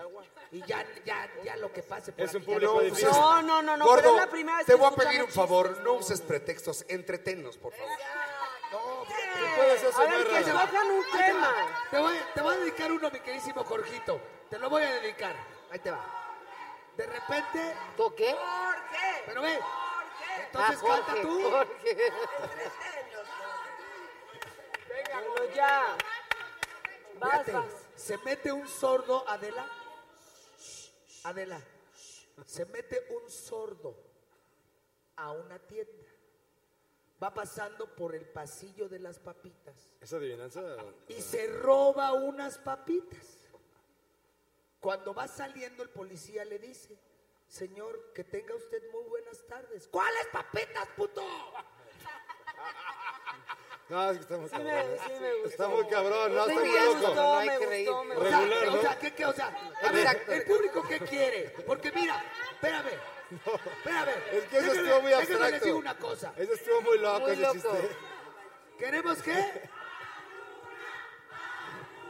Y ya, ya, ya lo que pase por Es un aquí ya público no- difícil. No, no, no, no, Gordo, pero es la primera vez te que voy a pedir un favor, chistes, no uses pretextos, entretennos, por favor. puedes hacer A ver, que escojan un tema. Te voy, te voy a dedicar uno, mi queridísimo Jorgito. Te lo voy a dedicar. Ahí te va. De repente. ¿Tú qué? Pero ve. Entonces Ah, Jorge, canta tú. Jorge. Bueno, ya. Vas, Fíjate, vas. se mete un sordo, Adela. Adela. Se mete un sordo a una tienda. Va pasando por el pasillo de las papitas ¿Esa adivinanza? y se roba unas papitas. Cuando va saliendo el policía le dice, señor, que tenga usted muy buenas tardes. ¿Cuáles papitas, puto? No, es que está muy Sí me- cabrón. ¿eh? sí me gustó. Está muy cabrón, no, Sí, está muy me loco. gustó, No hay me que reír. gustó, me O sea, Regular, o ¿no? sea, ¿qué, qué? O sea, a ver, el público qué quiere. Porque mira, espérame, espérame. Es que eso Déjenme- estuvo muy abstracto. digo una cosa. Eso estuvo muy loco, Muy ese loco. chiste. ¿Queremos qué?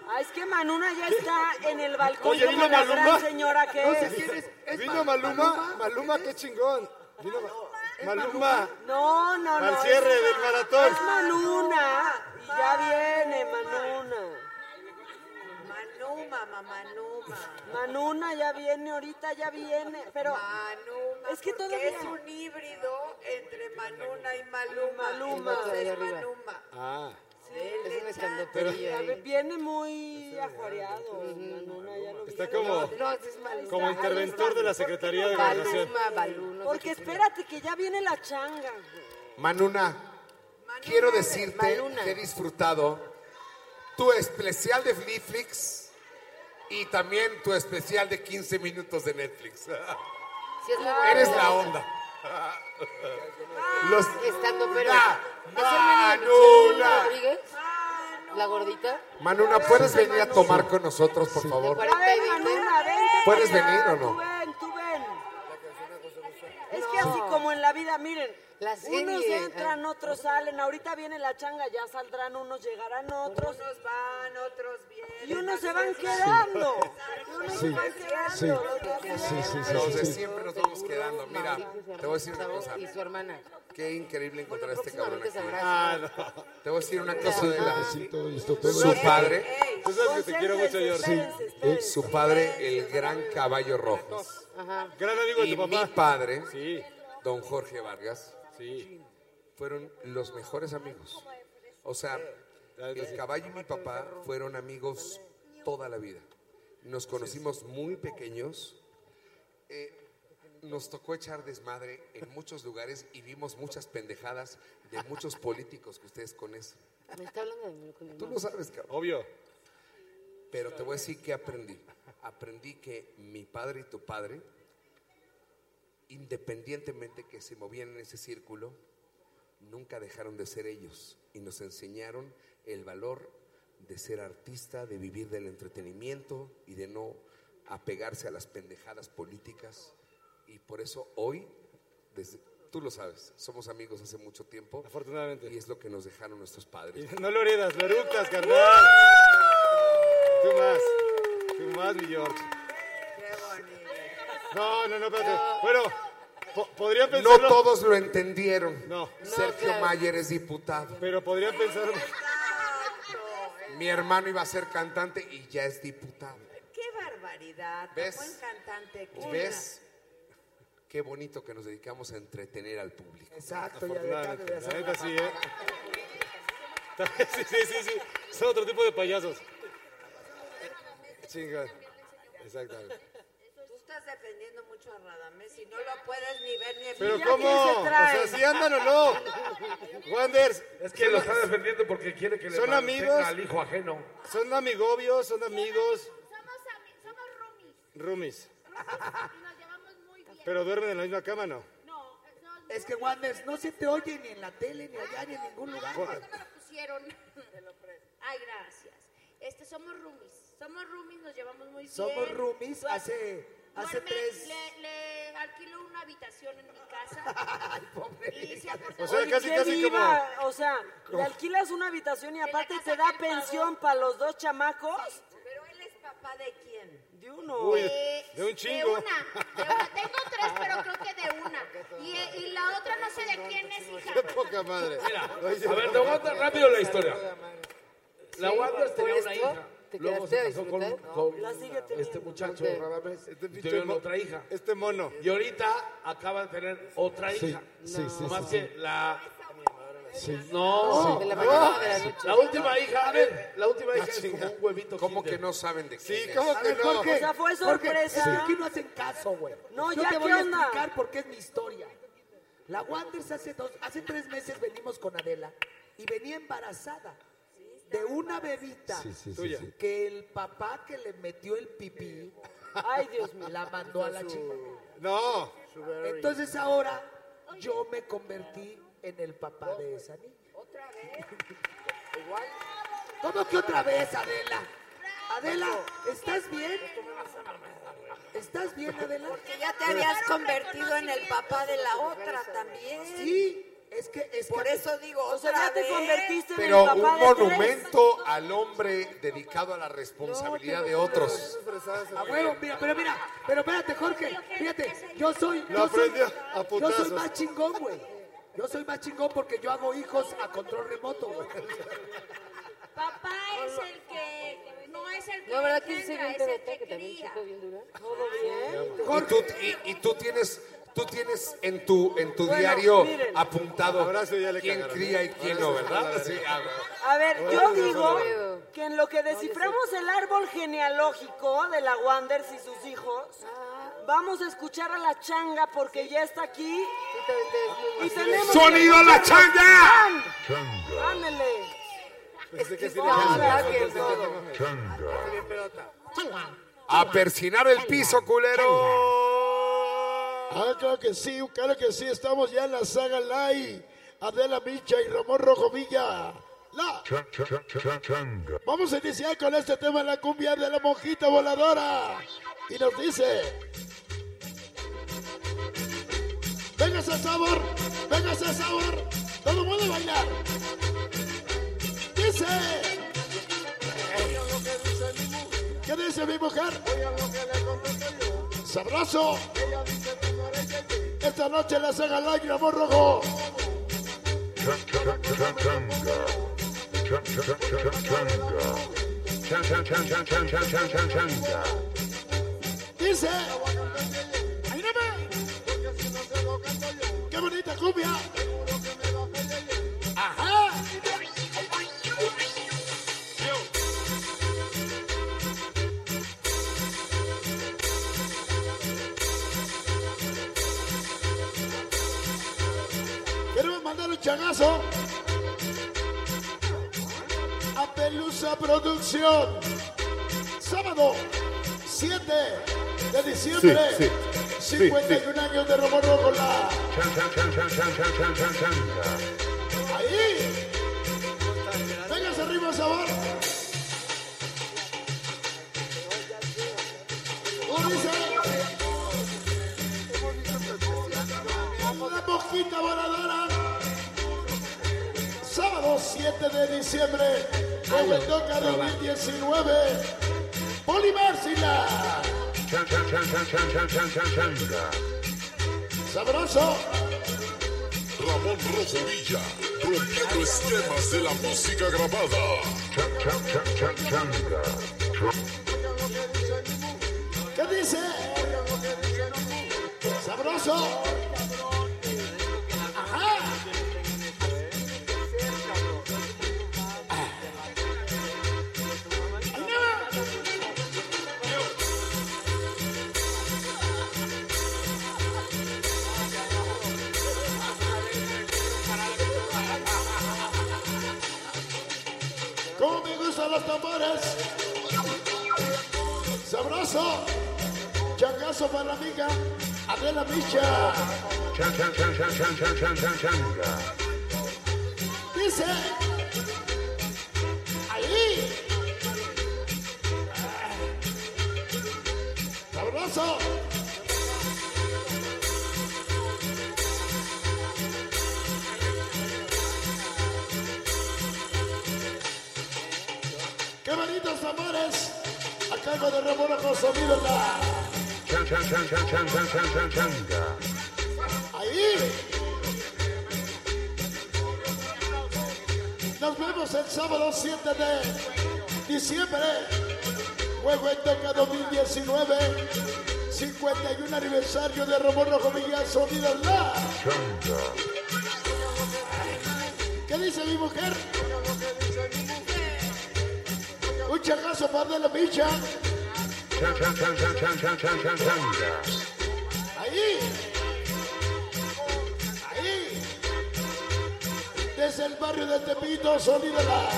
Ah, es que Manuna ya está en el balcón Oye, como la Maluma. gran señora que No sé quién es. ¿Es Vino Ma- Maluma, Maluma, qué chingón. Vino Ma- Maluma. No, no, no. Al es- cierre del maratón. Es Manuna. Y ya viene Manuna. Manuma, mamanuma. Manuna ya viene, ahorita ya viene. Pero Manuma. es que todavía. es un híbrido entre Manuna y Maluma. Maluma. Entonces, arriba. Manuma. Ah. Es un. Viene muy ajuareado. Manuna ya lo Está como, como interventor de la Secretaría de Gobernación. Porque espérate, que ya viene la changa. Manuna, quiero decirte que he disfrutado tu especial de Netflix y también tu especial de 15 minutos de Netflix. Eres la onda. Los... Estando, pero. Na- ¿Es hermano de Michelle Manuna. Rodríguez? ¿La gordita? Manuna, ¿puedes venir a tomar con nosotros, por ¿De favor? 40 y A ver, 20? Manuna, vente. ¿Puedes venir o no? Tú ven, tú ven. Es que así como en la vida, miren, La serie, unos ah. entran, otros salen. Ahorita viene la changa, ya saldrán unos, llegarán otros. Unos van, otros vienen. Y unos se van quedando. Y unos se van quedando. sí. los de Sí, sí, sí, Los sí, de sí. siempre nos vamos quedando. Mira, te voy a decir una cosa. Y su hermana. Qué increíble encontrar a este cabrón aquí. Ah, no. Te voy a decir una cosa de la... Su padre, Tú sabes que te quiero mucho, George. espérense. su padre, el gran caballo rojo. Ajá. Gran amigo de Y tu mi papá. padre, Sí, don Jorge Vargas, sí. fueron los mejores amigos. O sea, el caballo y mi papá fueron amigos toda la vida. Nos conocimos muy pequeños. Eh, nos tocó echar desmadre en muchos lugares y vimos muchas pendejadas de muchos políticos que ustedes conocen. Me está hablando de mí con mi Tú lo sabes, cabrón. Obvio. Pero te voy a decir que aprendí. Aprendí que mi padre y tu padre, independientemente que se movían en ese círculo, nunca dejaron de ser ellos y nos enseñaron el valor de ser artista, de vivir del entretenimiento y de no apegarse a las pendejadas políticas. Y por eso hoy, desde, tú lo sabes, somos amigos hace mucho tiempo Afortunadamente. y es lo que nos dejaron nuestros padres. Y No lo heredas, lo eructas, carnal. Tú más. Tú más, mi George. No, no, no, espérate. Bueno, No todos lo entendieron. No. Sergio claro. Mayer es diputado. Pero podría pensar. Mi hermano iba a ser cantante y ya es diputado. Qué barbaridad. ¿Ves? Buen cantante. qué ¿Ves? Qué bonito que nos dedicamos a entretener al público. Exacto, y a dejar de Afortunadamente. La hacer neta sí, ¿eh? Sí, sí, sí, sí. Son otro tipo de payasos. Chingón. Exactamente. Estás defendiendo mucho a Radamés y no lo puedes ni ver ni Pero escuchar. ¿cómo? O sea, ¿sí andan o no? Wanders. Es que lo está defendiendo porque quiere que le ¿Son amigos? al hijo ajeno. Son amigobios, son amigos. Somos, ami- somos roomies. Roomies. Y nos llevamos muy bien. Pero duermen en la misma cama, ¿no? No, no, Es que Wanders no se te oye ni en la tele, ni allá, ni en ningún lugar. no me lo pusieron. Ay, gracias. Este, somos roomies. Somos roomies, nos llevamos muy bien. Somos roomies hace Hace duerme, tres. le, le alquilo una habitación en mi casa. y se ha portado O sea, bien. casi, Qué casi viva, O sea, le alquilas una habitación y aparte te da pensión para los dos chamacos. Pero él es papá de quién? De uno. Uy, Eh, de un De chingo. una, de una. Tengo tres, pero creo que de una. Y, y la otra no sé de quién es hija. Qué poca madre. Mira, a ver, te voy a contar rápido la historia. La por tenía una hija. ¿Te Luego quedaste se a casó con, con La sigue este muchacho Este- Radamés. este y tuvieron mo- otra hija. Este mono. Y ahorita acaban de tener otra Sí, hija. sí, sí, Más sí, que la... Sí. No, De la no. a de la noche. La última hija, es- la última hija es como un huevito ¿Cómo Kinder. que no saben de Sí, quién es? ¿cómo A que ver, no? O sea, fue sorpresa. es que aquí no hacen caso, güey. No, Yo ya, te ¿qué voy a explicar porque es mi historia. La Wanders hace dos, hace tres meses venimos con Adela y venía embarazada de una bebita Sí, sí, sí, Tuya. sí. que el papá que le metió el pipí Ay, Dios mío. la mandó a la chica. No. Entonces ahora yo me convertí en el papá de esa niña. ¿Otra vez? ¿Cómo que otra vez, Adela? Adela, ¿estás bien? ¿Estás bien, Adela? Que ya te habías convertido en el papá de la otra también. Sí, es que es Por que eso digo, O sea, ya te convertiste en Pero el un papá de tres. monumento al hombre dedicado a la responsabilidad de otros. A huevo, mira, pero mira, pero espérate, Jorge, fíjate, yo soy, yo soy, yo soy más chingón, güey. Yo soy más chingón porque yo hago hijos a control remoto, güey. Papá es el que no es el que No, ¿verdad engendra, es el que que también cría. bien dura? Todo bien. Y tú, y, y tú tienes, tú tienes en tu, en tu Bueno, diario miren. le quién cagaron. cría y quién no, ¿verdad? Sí, ah, A ver, yo digo que en lo que desciframos el árbol genealógico de la Wanders y sus hijos, vamos a escuchar a la changa porque ya está aquí. Y tenemos ¡Sonido a la changa! Changa. No. no. A persinar el piso, culero. Ah, claro que sí, claro que sí, estamos ya en la saga Lai, Adela Micha y Ramón Rojo Villa. La. Vamos a iniciar con este tema, la cumbia de la monjita voladora. Y nos dice... Véngase sabor, véngase sabor, todo el mundo a bailar. Dice... ¿Qué dice mi mujer? Sabroso. Esta noche la saga Lai Ramón Rojo. Dice. Qué bonita cumbia. Queremos mandar un chagazo a Pelusa Producción. Sábado 7 de diciembre. Sí, sí, 51 años de Ramón Rojo. La... Ahí. Vengas arriba, sabor. La mosquita voladora. Sábado 7 de diciembre. Como toca 2019. Polimársila. Sabroso. Ramón Rojo Villa, rompiendo esquemas de la música grabada. ¿Qué dice? Sabroso. Los tambores? Sabroso. Changazo para la amiga Adela Micha. Dice. Ahí. Sabroso. ¡Qué bonitos amores! A cargo de Ramón Rojo Sonido la... Carlitos Amores, a cargo de Ramón Acoso, mírenla. Ahí. Nos vemos el sábado 7 de diciembre. Juego en Toca 2019. 51 aniversario de Ramón Rojo Villazo, mírenla. ¿Qué dice mi mujer? un changazo más de la micha. Ahí. Ahí. Desde el barrio de Tepito, sonido la.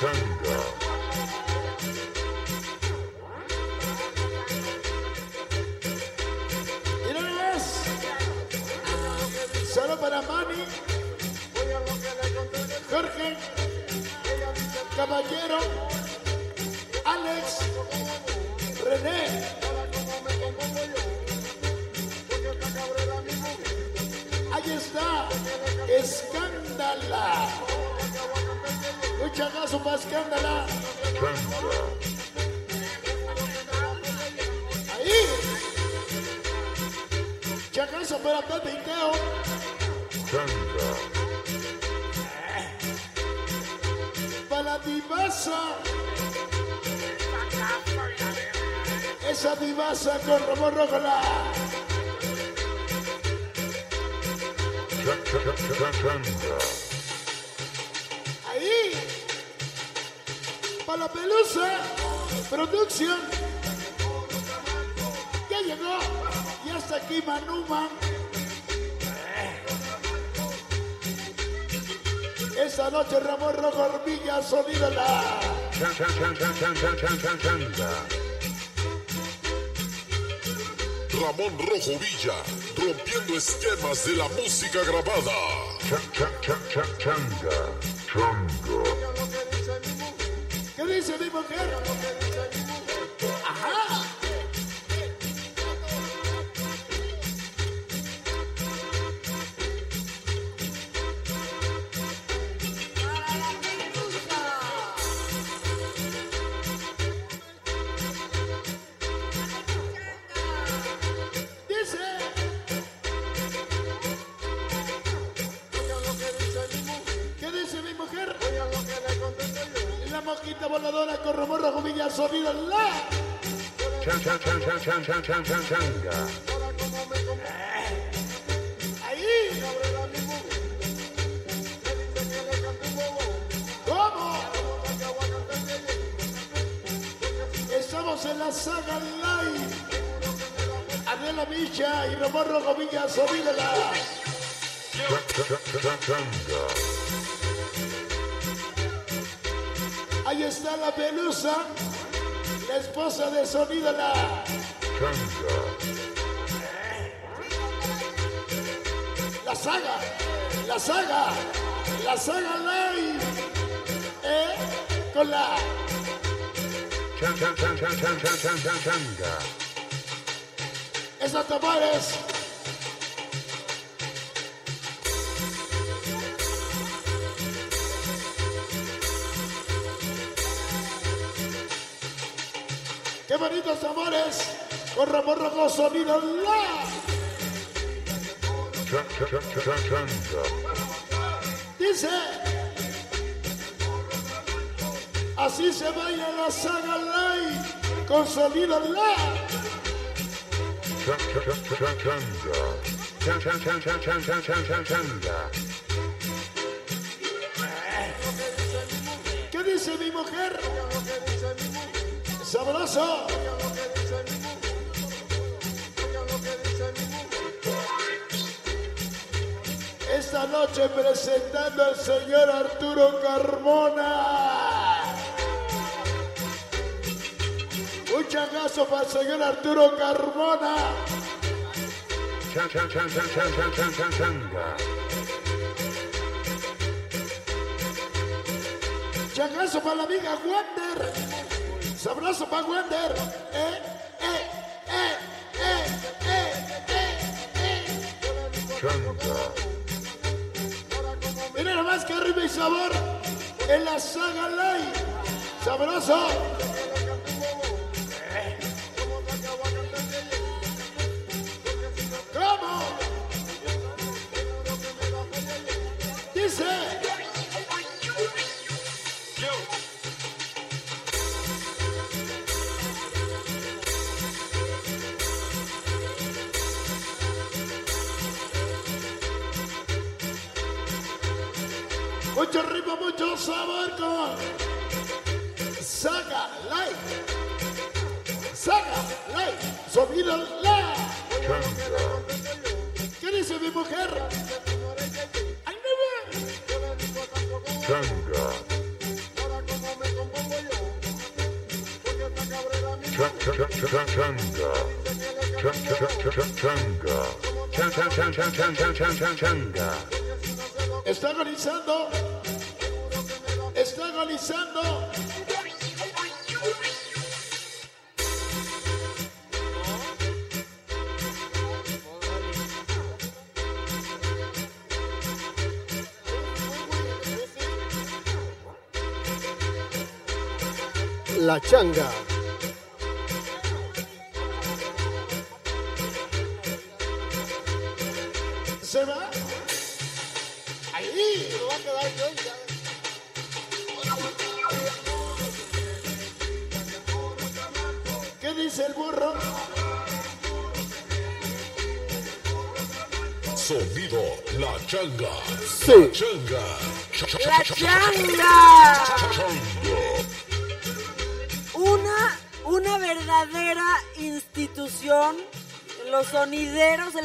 Changa. Caballero. Alex. René. Ahí está. Escándala. Un chagazo para Escándala. Ahí. Chagazo para y Teo. La divasa. Esa divasa con Ramón changa. Ahí. Para la pelusa. Producción. Ya llegó. Ya está aquí Manuma. Esa noche Ramón Rojo Hormiga, sonido la. Ramón Rojo Villa, rompiendo esquemas de la música grabada. Changa, changa, ¿Qué dice mi mujer? ¿Qué dice mi mujer? Chan, chan, chan, chan, chan, chan, changa. Ahí. ¿Cómo? Estamos en la saga live. Adela Micha y Ramón Rojo Villa Sonido la. Chan, chan, chan, chan, changa. Ahí está la pelusa, la esposa de Sonido la. Saga, la saga, la saga live. ¿Eh? Con la. Chan, chan, chan, chan, chan, chan, chan, chan, changa. Esos tambores. Qué bonitos tambores. Borra, borra, borra, sonido Dice. Así se baila la saga live con sonido la. ¿Qué dice mi mujer? Sabroso. presentando al señor Arturo Carmona. Un changazo para el señor Arturo Carmona. Chan, chan, chan, chan, chan, chan, chan. Changazo para la amiga Wander. Sabrazo para Wander. ¿eh? Y sabor en la saga live. Sabroso. Sabor con Saga Live. Saga Live. Sonido la. ¿Qué dice mi mujer? ¡Ay, Changa. Cha- Changa. Cha- cha- cha- cha- cha- Changa. Chan- chan- chan- La changa.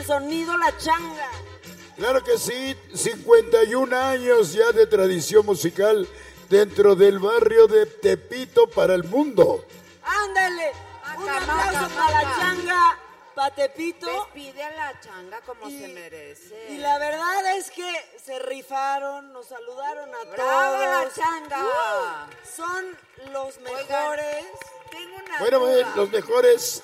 Sonido, la changa. Claro que sí, 51 años ya de tradición musical dentro del barrio de Tepito para el mundo. Ándale. Un Maca, aplauso para la changa, Patepito. Despide a la changa como se merece. Y la verdad es que se rifaron, nos saludaron a ¡Bravo, todos. la changa! Uh, son los mejores. Tengo una Bueno, duda. bueno, los mejores,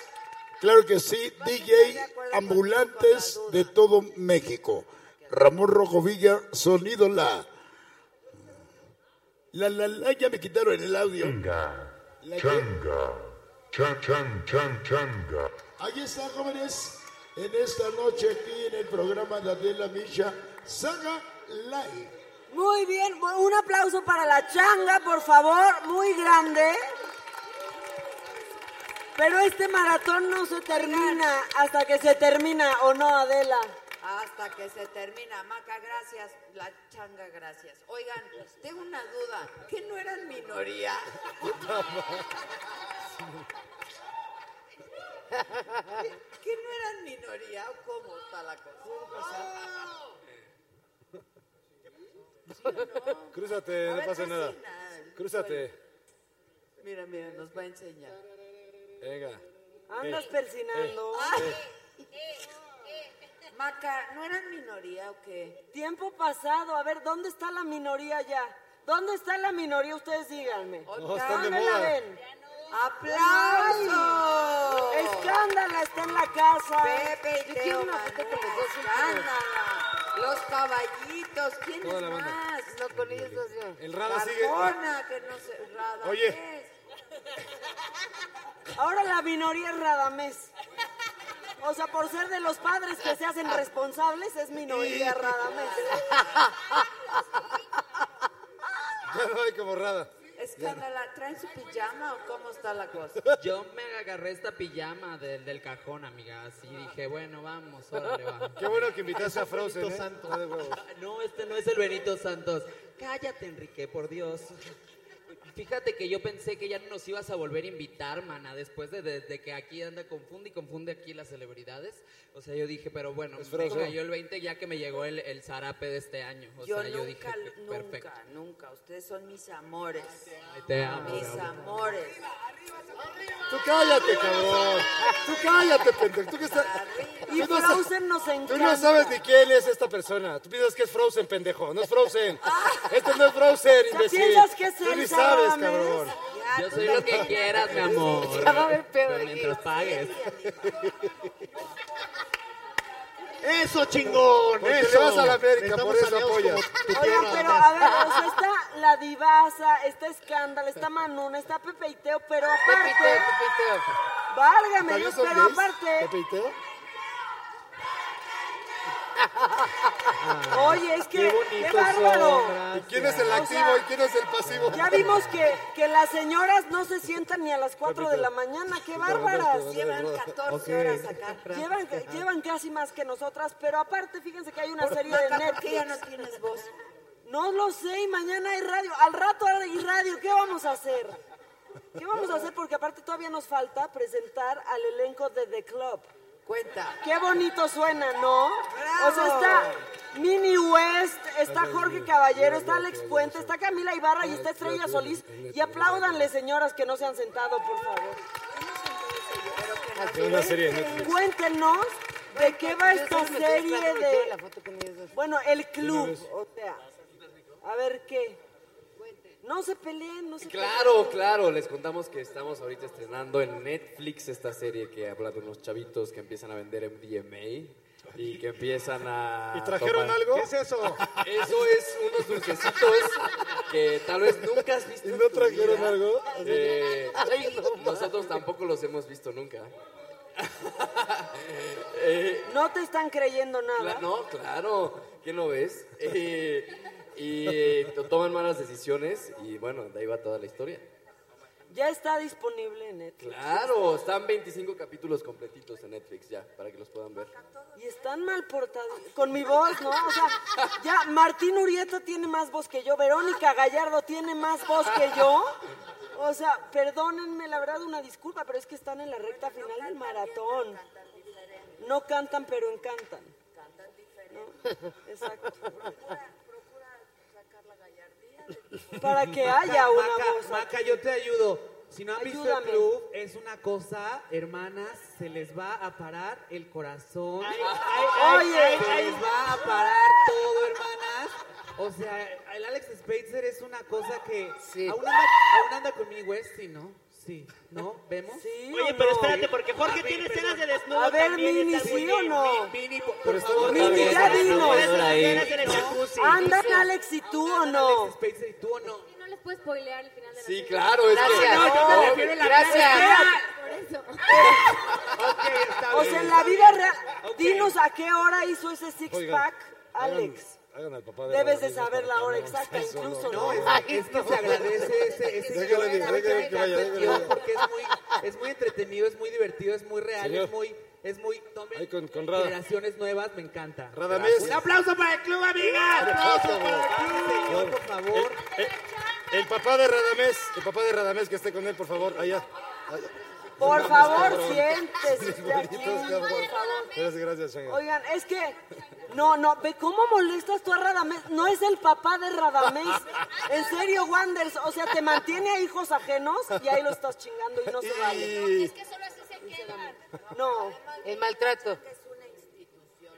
claro que sí, DJ ambulantes de todo México. Ramón Rojo Villa, sonido la. La, la, la, ya me quitaron el audio. Changa. La Changa. Chan, chan, chan, changa. Ahí está, jóvenes, en esta noche aquí en el programa de Adela Misha, Saga Live. Muy bien, un aplauso para la changa, por favor, muy grande. Pero este maratón no se termina hasta que se termina, ¿o no, Adela? Hasta que se termina. Maca, gracias. La changa, gracias. Oigan, tengo una duda. ¿Que no eran minoría? ¿Que no eran minoría o cómo está la cosa? Crúzate, A no ver, pasa nada. vecina. Crúzate. Mira, mira, nos va a enseñar. Venga. Andas Eh, persinando. eh, Maca, ¿no eran minoría o qué? Tiempo pasado, a ver, ¿dónde está la minoría ya? ¿Dónde está la minoría? Ustedes díganme. No, están de ¿Dónde la moda. ven? ¡Aplausos! Escándala está en la casa. Pepe y Yo Teo una foto con los dos escándala. Los caballitos, ¿quién Toda es la banda. más? No, con ellos dos. El Rada sigue. Arjona, que no se... Rada Oye. Ahora la minoría es Radamés. O sea, por ser de los padres que se hacen responsables, es minoría Radamés. Ya no hay como rada. Escándala, ¿traen su pijama o cómo está la cosa? Yo me agarré esta pijama del, del cajón, amiga. Así dije, bueno, vamos, órale, va. Qué bueno que invitaste a Frozen, Benito ¿eh? Santos. Huevos. No, este no es el Benito Santos. Cállate, Enrique, por Dios. Fíjate que yo pensé que ya no nos ibas a volver a invitar, mana, después de, de- de que aquí anda confunde y confunde aquí las celebridades. O sea, yo dije, pero bueno, me Frozen. cayó el 20 ya que me llegó el, el zarape de este año. O yo sea, yo nunca, dije, nunca, perfecto. nunca. Ustedes son mis amores. Ay, te amo, Mis mi amor. amores. Tú cállate, cabrón. Tú cállate, pendejo. Tú que estás... Y Tú no Frozen nos encanta. Tú no sabes ni quién es esta persona. Tú piensas que es Frozen, pendejo. No es Frozen. Este no es Frozen, imbécil. piensas que es Tú ni sabes, Cabrón. Yo soy lo que quieras, mi amor. Ya va a haber pedo Pero aquí. mientras pagues. Eso, chingón. Porque eso. le vas a la América, por eso apoyas. Oigan, pero a ver, la divasa, está Escándalo, está Manuna, está Pepe y Teo, pero aparte... Pepiteo, Pepiteo. Válgame ¿También Dios, pero aparte... ¿Pepe y Teo? Oye, es que... ¡Qué, bárbaro! ¿Y quién es el O activo sea, y quién es el pasivo? Ya vimos que, que las señoras no se sientan ni a las 4 de la mañana. ¡Qué bárbaras! Llevan 14 horas acá. Llevan, llevan casi más que nosotras, pero aparte, fíjense que hay una serie de Maca, ¿por Netflix. qué ya no tienes voz? No lo sé, y mañana hay radio. Al rato hay radio, ¿qué vamos a hacer? ¿Qué vamos a hacer? Porque aparte todavía nos falta presentar al elenco de The Club. Cuenta. Qué bonito suena, ¿no? ¡Bravo! O sea, está Mini West, está Jorge Caballero, está Alex Puente, está Camila Ibarra y está Estrella Solís. Y apláudanle, señoras, que no se han sentado, por favor. Es una serie de. Cuéntenos de qué va esta serie de... Bueno, el club, o sea, a ver qué. No se peleen, no se Claro, peleen. claro, les contamos que estamos ahorita estrenando en Netflix esta serie que habla de unos chavitos que empiezan a vender MDMA y que empiezan a... ¿Y trajeron tomar- algo? ¿Qué es eso? Eso es unos dulcecitos que tal vez nunca has visto. ¿Y en no tu trajeron vida. algo? Eh, Ay, no, ma. nosotros tampoco los hemos visto nunca. Eh, No te están creyendo nada. Cla- no, claro, ¿qué no ves? Eh, y to- toman malas decisiones y bueno, de ahí va toda la historia. Ya está disponible en Netflix. Claro, están 25 capítulos completitos en Netflix ya, para que los puedan ver. Y están mal portados. Con mi voz, ¿no? O sea, ya Martín Urieta tiene más voz que yo, Verónica Gallardo tiene más voz que yo. O sea, perdónenme, la verdad, una disculpa, pero es que están en la recta final del maratón. No cantan, pero encantan. ¿No? Exacto. Para que haya una Maca, voz. Maca, yo te ayudo. Si no han visto el Ayúdame. club, es una cosa, hermanas, se les va a parar el corazón. Oye. se les va a parar todo, hermanas. O sea, el Alex Spacer es una cosa que aún, anda, aún anda con mi West, sí, ¿no? Sí, ¿no? ¿Vemos? Sí, Oye, pero espérate, porque Jorge tiene escenas de desnudo A ver, también, Mini, ¿sí o no? Mi- Mini, por, favor. Mini, ya jacuzzi. ¿Andan Alex y tú o no? ¿y tú o no? No les puedo spoilear el final de la Sí, claro, es que... Gracias. No, yo me refiero a la gracias. Por eso. Ok, está O bien. sea, en la vida real, dinos a qué hora hizo ese six Oigan, pack, hagan- Alex. Hagan al papá de Debes de saber la hora exacta, eso incluso, No, ¿no? es, es que se agradece ese, ese Déjale, guion, déjale ¿sabe qué? que vaya, el déjale, guion porque es muy, es muy entretenido, es muy divertido, es muy real, Señor. es muy, es muy, con- con generaciones nuevas, me encanta. Radamés. Un aplauso para el club, amigas. Aplausos para el club, señor, por favor. El, el papá de Radamés, el papá de Radamés que esté con él, por favor, allá. allá. Por No, favor, siéntese usted aquí. Gracias, gracias, Shanga. Oigan, es que, no, no, ve cómo molestas tú a Radamés. No es el papá de Radamés. En serio, Wanders, o sea, te mantiene a hijos ajenos y ahí lo estás chingando y no se vale. Y- Es que solo así se quedan. No, El maltrato.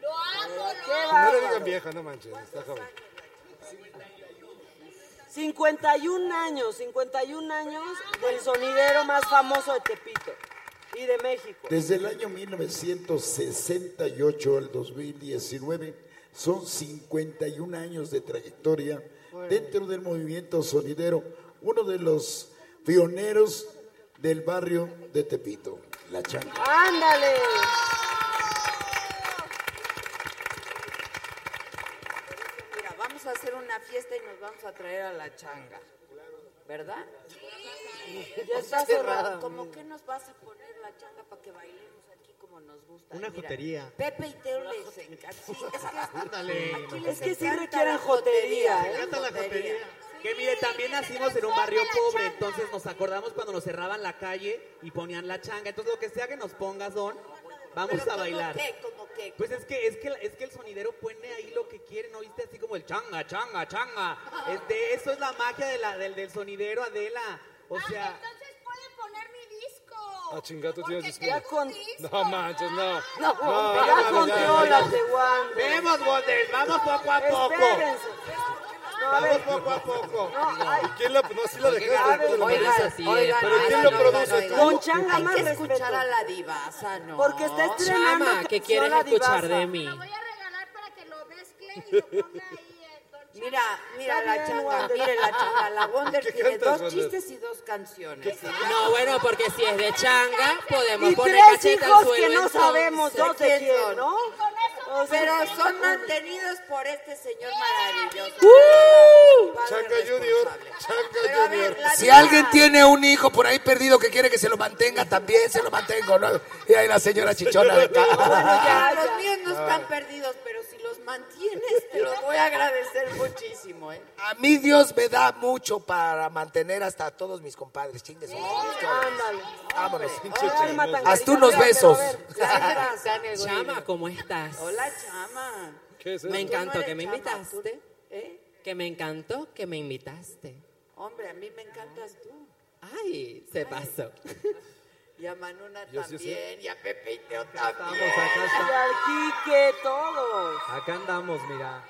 Lo amo, lo amo. No le digan vieja, no manches, está joven. 51 años, 51 años del sonidero más famoso de Tepito y de México. Desde el año 1968 al 2019 son 51 años de trayectoria dentro del movimiento sonidero, uno de los pioneros del barrio de Tepito, La Changa. ¡Ándale! Mira, vamos a hacer una fiesta y nos vamos a traer a la changa. ¿Verdad? Ya O está sea, cerrado. ¿Cómo que nos vas a poner la changa para que bailemos aquí como nos gusta? Una Mira, jotería. Pepe y Teo les encanta. Sí, es que Ándale. aquí Es les que sí requieren jotería, ¿eh? encanta la jotería. Que mire, también nacimos en un barrio pobre, entonces nos acordamos cuando nos cerraban la calle y ponían la changa. Entonces lo que sea que nos pongas, Don, vamos Pero a ¿cómo bailar. qué? ¿Cómo qué? Pues es que, es que es que el sonidero pone ahí lo que quiere, ¿no viste? Así como el changa, changa, changa. Es de, eso es la magia de la, del, del sonidero, Adela. O sea, Entonces pueden poner mi disco. Ah, chingada, tú tienes disco. Ya con, No manches, no. Wonders, vamos poco a poco. Espérense. No, a ver, Vamos poco a poco. no, ay, ¿Y quién la, no, sí la dejaste la Oigan, oigan, Pero ¿quién no, lo produce? no, ¿Tú? Con changa Hay más que respeto. escuchar a la divasa, ¿no? Porque está estrenando Chama, ¿qué canción quieres La escuchar Divasa. de mí? Lo voy a regalar para que lo mezcle y lo ponga ahí en. Mira, mira Está la bien, changa, Wonder. mire la changa, la Wonder ¿Qué tiene cantas, dos Wonder? chistes y dos canciones. No, bueno, porque si es de changa, podemos Y poner tres cacheta al hijos suelo. que no entonces. sabemos dos de quién, ¿no? O sea- Pero son mantenidos por este señor maravilloso. ¡Uh! Changa Junior, Changa Pero a ver, Junior. Si alguien tiene un hijo por ahí perdido que quiere que se lo mantenga, también se lo mantengo, ¿no? Y ahí la señora chichona de acá. Ya, los míos no están perdidos, pero los mantienes, te los voy a agradecer muchísimo, ¿eh? A mí Dios me da mucho para mantener hasta a todos mis compadres. Chingues. Vámonos. Hasta unos besos. Chama, ¿cómo estás? Hola, chama. Me encantó que me chama, invitaste. ¿Eh? Que me encantó que me invitaste. Hombre, a mí me encantas tú. Ay, se pasó. Y a Manuna Yo sí también, y a Pepe y Teo también. Estamos acá, Y al Quique, todos. Acá andamos, mira.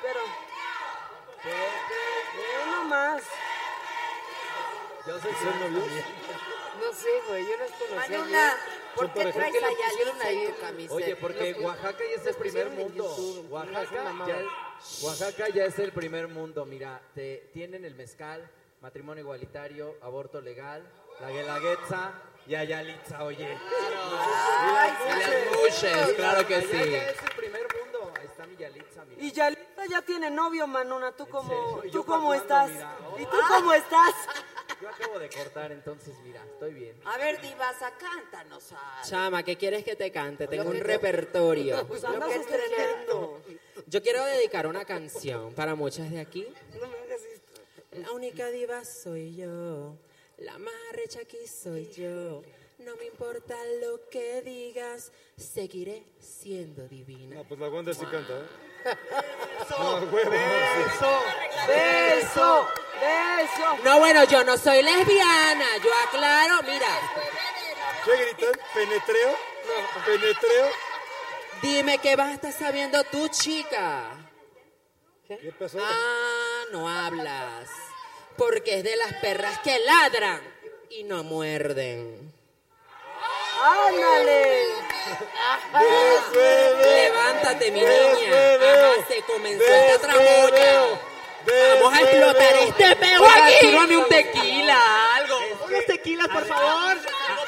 Pero. Ve nomás. Yo soy su novio. No sé, güey, yo los conocía. Manuna. ¿por qué traes que a en tu camiseta? Oye, porque Oaxaca ya es el primer mundo. YouTube, no Oaxaca es ya, Oaxaca ya es el primer mundo. Mira, te, tienen el mezcal, matrimonio igualitario, aborto legal, la guelaguetza y Ayalitza, oye. Ay, Y las claro que sí. ya es el primer mundo. Ahí está mi Yalitza, mira. Y Yalita ya tiene novio, Manuna. ¿Tú cómo, ¿tú yo cómo estás? ¿Y tú cómo estás? Yo acabo de cortar, entonces mira, estoy bien. A ver, divasa, cántanos. Chama, ¿qué quieres que te cante? Tengo un repertorio. Pues Lo que estrenando. Yo quiero dedicar una canción para muchas de aquí. No me hagas esto. La única diva soy yo, la más recha aquí soy yo. No me importa lo que digas, seguiré siendo divina. No, pues la Wanda sí canta, ¿eh? No, huevo. Beso, beso, beso. No, bueno, yo no soy lesbiana, yo aclaro, mira, ¿Qué gritan? ¿Penetreo? No, ¿penetreo? dime qué vas a estar sabiendo tú, chica. ¿Qué pasó? Ah, no hablas, porque es de las perras que ladran y no muerden. Ándale. Levántate, mi niña. Ajá, se comenzó esta tramoya. Vamos a explotar este peo aquí. sírvame un tequila, algo. Unos tequilas, por favor.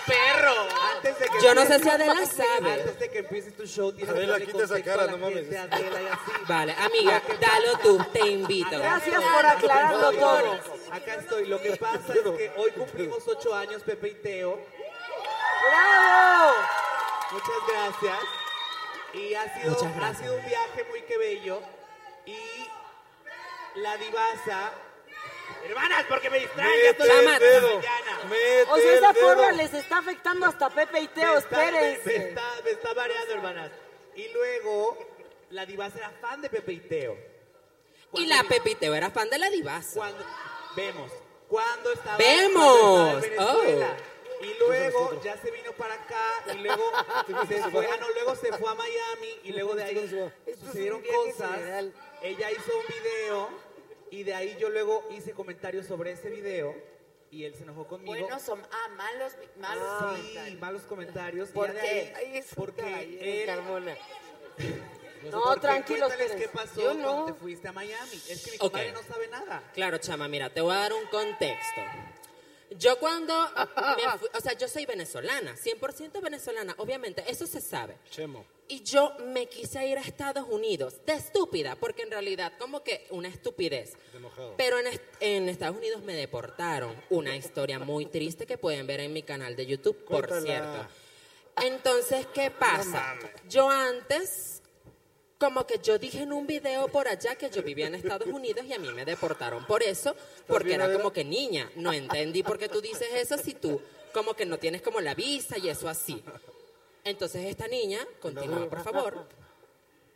Perro. Antes de que Yo no sé si Adela sabe. Antes de que empieces tu show, tienes Adela, que darle quita esa contexto cara, a la no mames. gente, Adela, y así. Vale, amiga, dalo tú, te invito. Gracias por aclararlo todo. Acá estoy. Lo que pasa es que hoy cumplimos ocho años, Pepe y Teo. ¡Bravo! Muchas gracias. Y ha sido, ha sido un viaje muy que bello. Y la divasa. Hermanas, porque me distraen. ya estoy Chama. en la mañana. O sea, esa forma les está afectando hasta Pepe y Teo, está, me- me espérense. está, me está mareando, hermanas. Y luego, la divasa era fan de Pepe y Teo. Y la Pepiteo era fan de la divasa. Cuando, vemos. Cuando estaba, Vemos. cuando estaba en Venezuela. Oh. Y luego ya se vino para acá y luego se fue, ah, no, luego se fue a Miami y luego de ahí sucedieron cosas. Ella hizo un video y de ahí yo luego hice comentarios sobre ese video y él se enojó conmigo. Buenos son, ah, malos, malos sí, comentarios. malos comentarios. ¿Por qué? ahí- Ay, es un porque caballero, él, Carmona. No, porque tranquilos, cuéntales qué pasó Yo cuando te fuiste a Miami. Es que mi Ok. comadre no sabe nada. Claro, chama, mira, te voy a dar un contexto. Yo cuando me fui, o sea, yo soy venezolana, 100% venezolana, obviamente, eso se sabe. Chemo. Y yo me quise ir a Estados Unidos, de estúpida, porque en realidad como que una estupidez. Pero en, est- en Estados Unidos me deportaron. Una historia muy triste que pueden ver en mi canal de YouTube, por Cuéntala. cierto. Entonces, ¿qué pasa? Yo antes, como que yo dije en un video por allá que yo vivía en Estados Unidos y a mí me deportaron por eso, porque era como que niña. No entendí por qué tú dices eso si tú como que no tienes como la visa y eso así. Entonces esta niña, continúa por favor.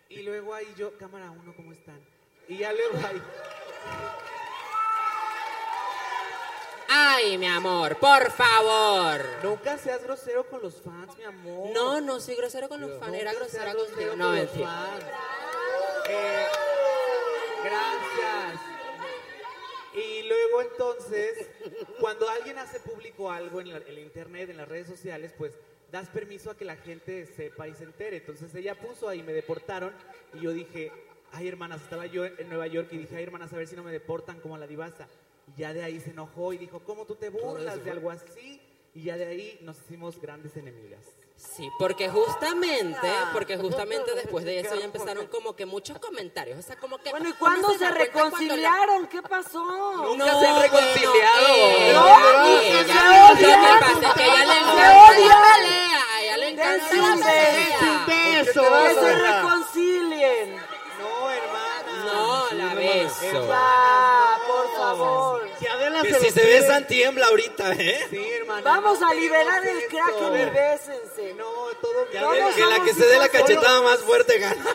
Y luego ahí yo, cámara uno, ¿cómo están? Y ya luego ahí, Ay, mi amor, por favor. nunca seas grosero con los fans, mi amor. No, no soy grosero con los fans, era grosera contigo. grosero No, con los fans. Eh, gracias. Y luego entonces, cuando alguien hace público algo en, la- en la internet, en las redes sociales, pues das permiso a que la gente sepa y se entere. Entonces ella puso ahí, me deportaron y yo dije, ay hermanas, estaba yo en Nueva York y dije, ay hermanas, a ver si no me deportan como a la divasa. Y ya de ahí se enojó y dijo, ¿cómo tú te burlas de algo así? Y ya de ahí nos hicimos grandes enemigas. Sí, porque justamente, porque justamente después de eso ya empezaron como que muchos comentarios. O sea, como que. Bueno, ¿y cuándo se cuenta cuando la- reconciliaron? ¿Qué pasó? Nunca se han reconciliado. No, no, ella- se le Se encanta la pelea. Que se reconcilien. No, hermana. No, la beso. Ya, por favor. Que si se besan tiembla ahorita, ¿eh? Sí, hermana. Vamos no a liberar el kraken y bésense. No, todo bien. Que la que se dé la cachetada más fuerte gana.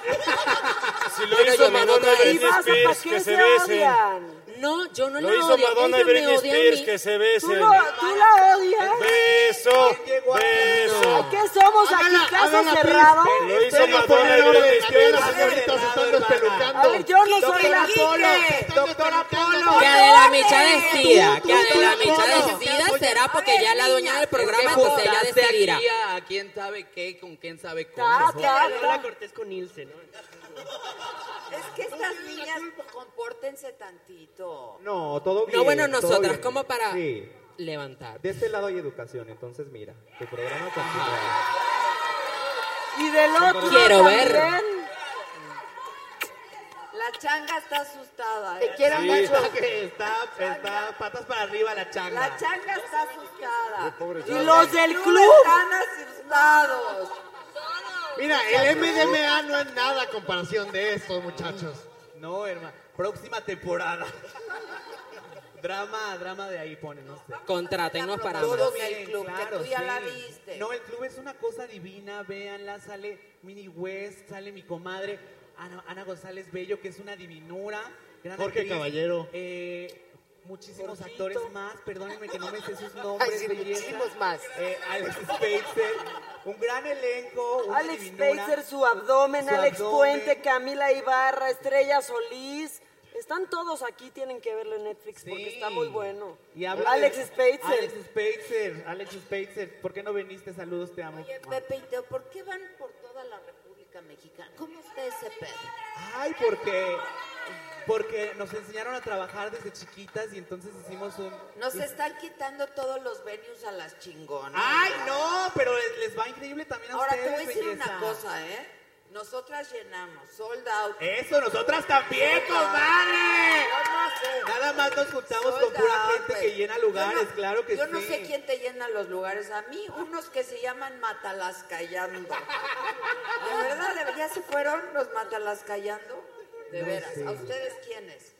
Si lo hizo Madonna ahí. Pasa, ¿para qué se se besen. odian? No, yo no Lo la hizo odio. Madonna y ella me Britney odia a Spears, mí. que se ¿Tú, besen. lo, ¿Tú la odias? Beso, beso. ¿Qué somos aquí? ¿Caso cerrado? Lo hizo Madonna y Britney Spears. señoritas se están despelucando. A ver, yo no soy la Polo, doctora Polo. Que Adela Micha decida, que Adela Micha decida será porque ya la dueña del programa, entonces ella decidirá. aquí a, quién sabe qué, con quién sabe cómo. Ta, ta, Lola ta. Cortés con Ilse, ¿no? Es que estas niñas compórtense tantito. No, todo bien. No, bueno, todo nosotras bien. como para Sí. levantar. De este lado hay educación, entonces mira, tu programa continúa. Y del otro Quiero ver. también. La changa está asustada. Te ¿eh? quiero Sí, mucho. está, está, está patas para arriba la changa. La changa está asustada. Y los del club. Están asustados. Mira, el MDMA no es nada a comparación de estos muchachos. No, hermano. Próxima temporada. drama, drama de ahí pone, no sé. Contrátenos para Todo más. el club, que tú ya la viste. No, el club es una cosa divina, véanla, sale Mini West, sale mi comadre Ana, Ana González Bello, que es una divinura. gran Jorge actriz. Caballero. Eh, muchísimos actores más, perdónenme que no me sé sus nombres. Ay, sí, muchísimos más. Eh, Alex Spacer, un gran elenco, una Alex divinura. Spacer, su abdomen, Su Alex abdomen. Puente, Camila Ibarra, Estrella Solís. Están todos aquí, tienen que verlo en Netflix porque está muy bueno. Y habla Alex de- Spacer. Alex Spacer, Alex Spacer, ¿por qué no viniste? Saludos, te amo. Oye, Pepe y Teo, ¿por qué van por toda la República Mexicana? ¿Cómo está ese pedo? Ay, porque porque nos enseñaron a trabajar desde chiquitas y entonces hicimos un Nos están quitando todos los venues a las chingonas. Ay, no, pero les, va increíble también a Ahora te ustedes, voy a decir belleza. una cosa, ¿eh? Nosotras llenamos, sold out. Eso, nosotras también, comadre. Yo no sé. Nada más nos juntamos Sold con pura out, gente que llena lugares, Yo no- claro que yo sí. no sé quién te llena los lugares. A mí, unos que se llaman Matalas Callando. ¿De verdad? ¿De- ¿Ya se fueron los Matalas Callando? De No veras. sé. ¿A ustedes quiénes?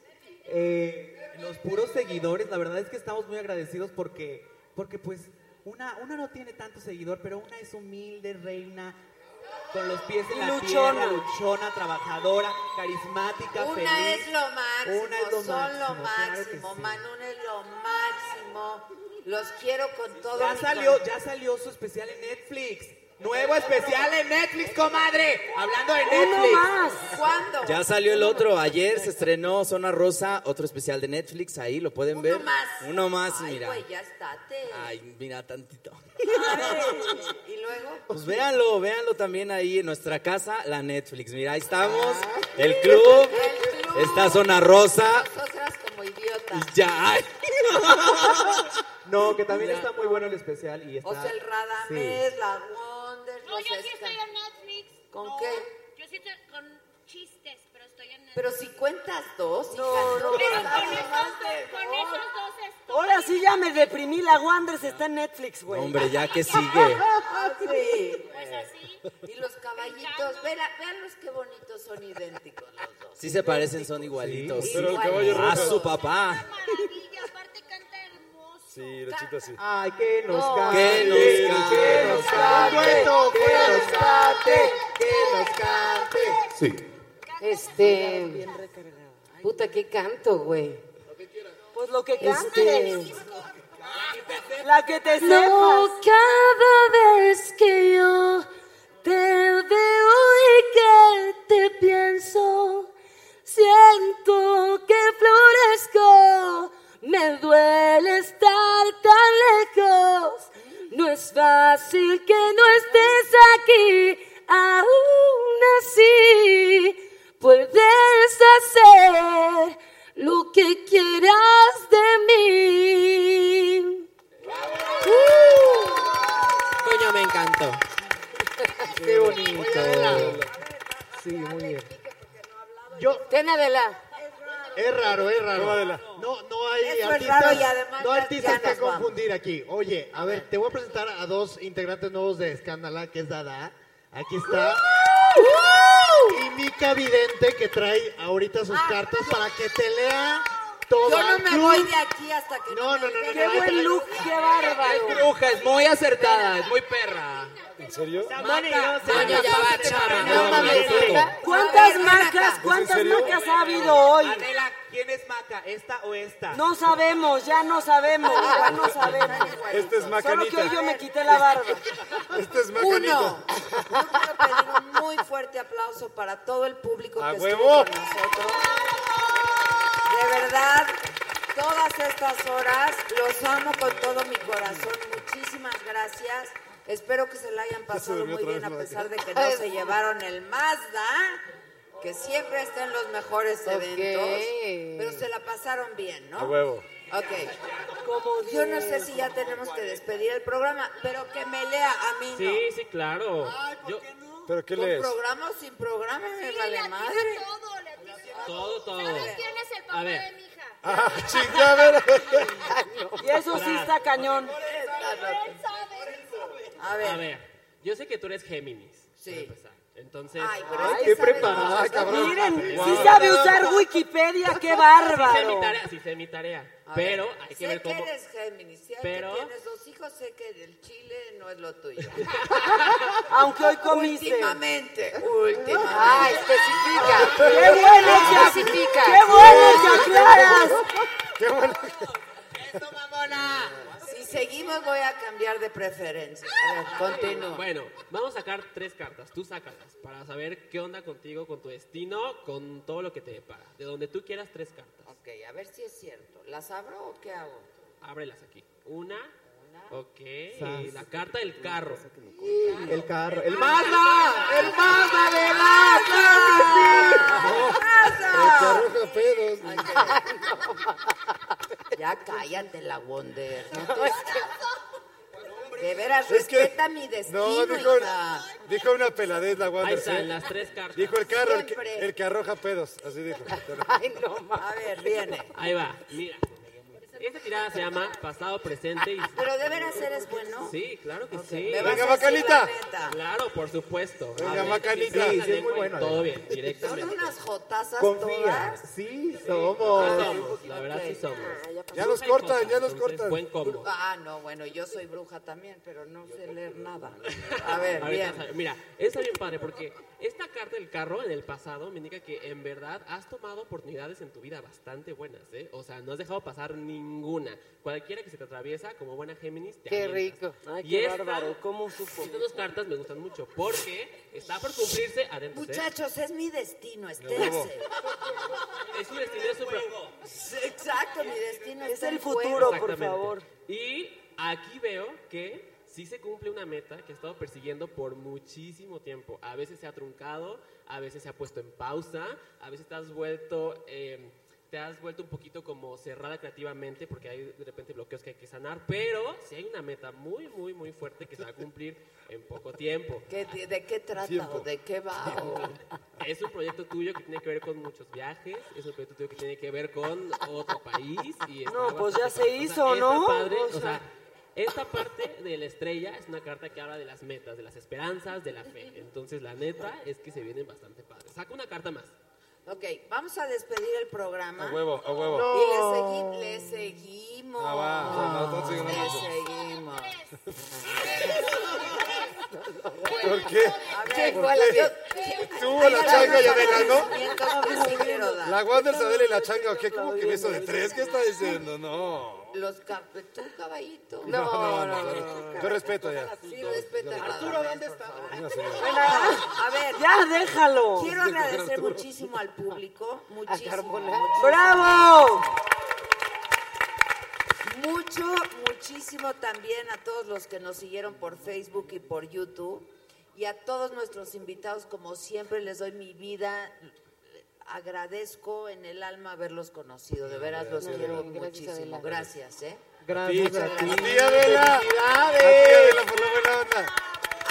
Eh, los puros seguidores, la verdad es que estamos muy agradecidos porque, porque pues, una, una no tiene tanto seguidor, pero una es humilde, reina, con los pies en la luchona. tierra, luchona, trabajadora, carismática, Una feliz. es lo máximo, Una es lo son máximo, lo claro máximo, sí. Manún es lo máximo. Los quiero con todo Ya mi salió, corazón. ya salió su especial en Netflix. Nuevo especial en Netflix, comadre. Hablando de Uno Netflix. más. ¿Cuándo? Ya salió el otro. Ayer se estrenó Zona Rosa, otro especial de Netflix. Ahí lo pueden ver. Uno más. Uno más, Ay, mira. güey, ya estate. Ay, mira tantito. Ay, Y luego, Pues véanlo, véanlo también ahí en nuestra casa, la Netflix. Mira, ahí estamos. El club. el club. Esta Zona Rosa. Nosotras como idiotas. Y ya. ay. No, que también está muy bueno el especial y está... O sea, el Radamés, la Wonder, No, los yo sí estoy en Netflix. ¿Con No, qué? Yo sí estoy con chistes, pero estoy en Netflix. Pero si cuentas dos, hija, No, no, Pero con esos, con dos. esos dos estoy. Ahora sí ya me deprimí, la Wonders está en Netflix, güey. Hombre, ya que sigue. Ah, sí. Pues así. Y los caballitos, vean, veanlos qué bonitos son idénticos los dos. Sí se parecen, son igualitos. Sí, pero el caballo A su papá. Maravilla, aparte canta hermoso. Sí, la chita sí. Ay, que nos No. cante. Que nos Que cante. nos cante. Que nos cante. Que nos cante. Sí. Este. Bien recargada. Puta, qué canto, güey. Pues lo que Este. cantes. La que te No, sepas. cada vez que yo te veo y que te pienso, siento que florezco. Me duele estar tan lejos, no es fácil que no estés aquí, aún así puedes hacer lo que quieras de mí. Uh. Coño, me encantó. Qué bonito. Sí, muy bien. Yo, ten Adela es raro. ¿Cómo, Adela? No, no hay Eso es artistas, raro y además no ya- artistas ya que nos vamos. confundir aquí. Oye, a ver, te voy a presentar a dos integrantes nuevos de Escándala, que es Dada. Aquí está. Y Mica Vidente, que trae ahorita sus cartas para que te lea todo. Yo no me voy de aquí hasta que No, no, no, no. Qué no, buen look, qué bárbaro. Es bruja, es muy acertada, es muy perra. ¿En serio? Maca. No mames. ¿Cuántas acá. cuántas marcas ha habido hoy? Adela, ¿quién es Maca? ¿Esta o esta? No sabemos, ya no sabemos, ya no sabemos. Este es Solo que Macanita. hoy yo me quité la barba. Este es Macanita. Uno. Yo quiero pedir un muy fuerte aplauso para todo el público ¡A que huevo! estuvo con nosotros. De verdad, todas estas horas los amo con todo mi corazón. Muchísimas gracias. Espero que se la hayan pasado muy bien a ¿no? pesar de que no se llevaron el Mazda, que siempre está en los mejores eventos, pero se la pasaron bien, ¿no? A huevo. Ok. Yo no sé si ya tenemos que despedir el programa, pero que me lea a mí. no. Sí, sí, claro. Yo, ¿Pero qué ¿Con lees? programa o sin programa? Me Sí, vale le atina madre. todo, todo, todo. ¿Sabes quién es el papá A ver. de mi hija? Ah, chingada, a ver. Y eso sí está cañón. Él sabe. A ver. A ver, yo sé que tú eres Géminis. Sí. Entonces. Ay, pero Ay, es que qué preparada, cabrón. Miren, Wow. sí sabe usar Wikipedia, qué Sí sé mi bárbaro. tarea, sí sé mi tarea. A Pero ver, hay que sé ver cómo. que eres Géminis, sé Pero- que tienes dos hijos, sé que el chile no es lo tuyo. Aunque hoy comiste. Últimamente, últimamente. Ah, especifica. ¡Qué bueno que Especifica. ¡Qué bueno que aclaras! Qué bueno. ¡Eso, mamona! Seguimos voy a cambiar de preferencia. A ver, continúa. Bueno, vamos a sacar tres cartas. Tú sácalas para saber qué onda contigo, con tu destino, con todo lo que te depara. De donde tú quieras, tres cartas. Ok, a ver si es cierto. ¿Las abro o qué hago? Ábrelas aquí. Una. Ok. Sas. Y la carta del carro. El carro. El ¡Mazda! ¡El Mazda de Que arroja pedos. Ya cállate la Wonder. No te- De veras, Es que- respeta mi destino, No, dijo, hija. dijo una peladez la Ahí Wander. están las tres cartas. Dijo el carro, el que, el que arroja pedos. Así dijo. Ay, no, ma. A ver, viene. Ahí va. Mira. Esta tirada se llama pasado, presente y. Pero de veras eres bueno. Sí, claro que sí. Me Venga, Macanita. Claro, por supuesto. Venga, A ver, Macanita. sí, Sí, es muy bueno, Todo bien, Son directamente. unas jotazas Confía. todas. Sí, Sí somos. la verdad sí somos. Ya nos Bruja y cortan, cosa, ya nos entonces, cortan. Buen combo. Ah, no, bueno, yo soy bruja también, pero no sé leer nada. A ver, bien. vas a ver. Mira, está bien padre porque esta carta del carro en el pasado me indica que en verdad has tomado oportunidades en tu vida bastante buenas, ¿eh? O sea, no has dejado pasar ninguna. Cualquiera que se te atraviesa, como buena Géminis, te Qué avientas. rico. Ay, Y qué esta- bárbaro, ¿cómo supo? Estas dos cartas me gustan mucho porque está por cumplirse adentro. ¿eh? Muchachos, es mi destino, esténse. Es un destino es súper- Exacto, mi destino Es el futuro, por favor. Y aquí veo que sí se cumple una meta que he estado persiguiendo por muchísimo tiempo. A veces se ha truncado, a veces se ha puesto en pausa, a veces te has vuelto, eh, te has vuelto un poquito como cerrada creativamente porque hay de repente bloqueos que hay que sanar, pero sí hay una meta muy, muy, muy fuerte que se va a cumplir en poco tiempo. ¿Qué- de, de qué trata Tiempo. o de qué va? o- Es un proyecto tuyo que tiene que ver con muchos viajes, es un proyecto tuyo que tiene que ver con otro país. Y No, pues ya se padre. O sea, hizo, ¿no? padre, O sea. Esta parte de la estrella es una carta que habla de las metas, de las esperanzas, de la fe. Entonces, la neta es que se vienen bastante padres. Saca una carta más. Ok, vamos a despedir el programa. A huevo, a huevo. Y le, segui- le seguimos. Ah, va, no, no, no, le no. seguimos. ¿Por qué? A ver, Llegó a la- Tuvo la changa y Adela, ¿no? La Wander, Adela y la changa. ¿o ¿Qué? ¿Cómo que beso de tres? ¿Qué está diciendo? No. Los cap- tú, caballito. No, no, no. no. Yo respeto ya. Sí, respeta. Arturo, ¿dónde está? No, señor. A ver, Ya, déjalo. quiero agradecer muchísimo al público. Muchísimo. ¡Bravo! Mucho, muchísimo también a todos los que nos siguieron por Facebook y por YouTube. Y a todos nuestros invitados, como siempre, les doy mi vida. Agradezco en el alma haberlos conocido. De veras los quiero Gracias, muchísimo. Gracias, ¿eh? Gracias a ti. A ti, Adela. ¡Felicidades! Por la buena onda.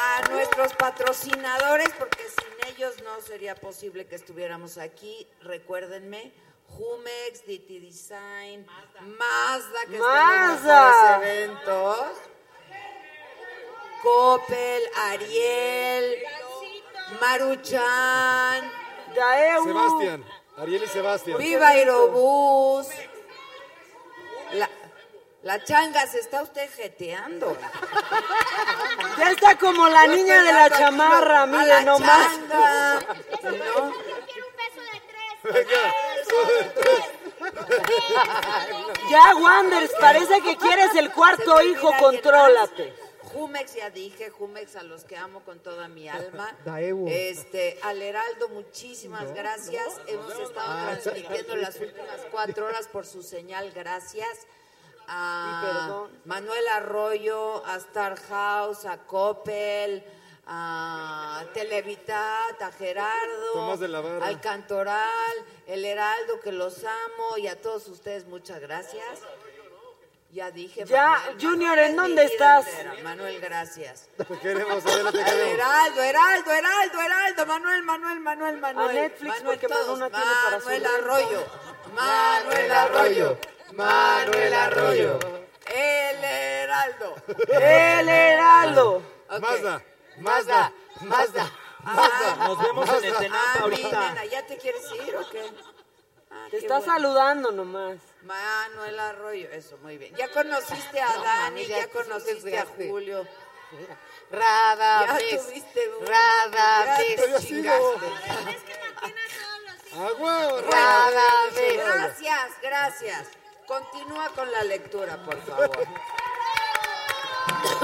A nuestros patrocinadores, porque sin ellos no sería posible que estuviéramos aquí. Recuérdenme, Jumex, DT Design, Mazda, que Mazda. está en los eventos. Coppel, Ariel, Maruchan, Sebastián. Ariel y Sebastián. Viva Aerobús. La, la changa se está usted jeteando. Ya está como la niña de la chamarra, mire la nomás. changa. ¿no? Ya, Wanders, parece que quieres el cuarto ¿Se te hijo, contrólate. Jumex, ya dije, Jumex a los que amo con toda mi alma. Este, al Heraldo, muchísimas gracias. Hemos estado Ah, transmitiendo las últimas cuatro horas por su señal, gracias. A. Manuel Arroyo, a Star House, a Coppel, a Televitat, a Gerardo, de la al Cantoral, el Heraldo, que los amo, y a todos ustedes muchas gracias. Ya dije. Ya, Junior, ¿en es dónde estás? entera. Manuel, gracias. Te queremos, Adela, te queremos. Heraldo, Heraldo, Heraldo, Heraldo, Manuel, Manuel, Manuel, Manuel. A Netflix, Manuel, porque todos. Manuel no tiene para Manuel. Arroyo, Manuel Arroyo, Manuel Arroyo. El Heraldo. El Heraldo. Ok. Mazda, Mazda, Mazda. Ah, Nos vemos en el ah, Tenampa mi ahorita. nena, ¿ya te quieres ir o qué? Ah, Te qué está bueno. saludando nomás. Manuel Arroyo, eso, muy bien. Ya conociste a Dani, ya conociste a Julio. Rada, Ya ves. tuviste un- Rada, ya ves. te chingaste. Ah, huevo, Rada, ves. Gracias, gracias. Continúa con la lectura, por favor.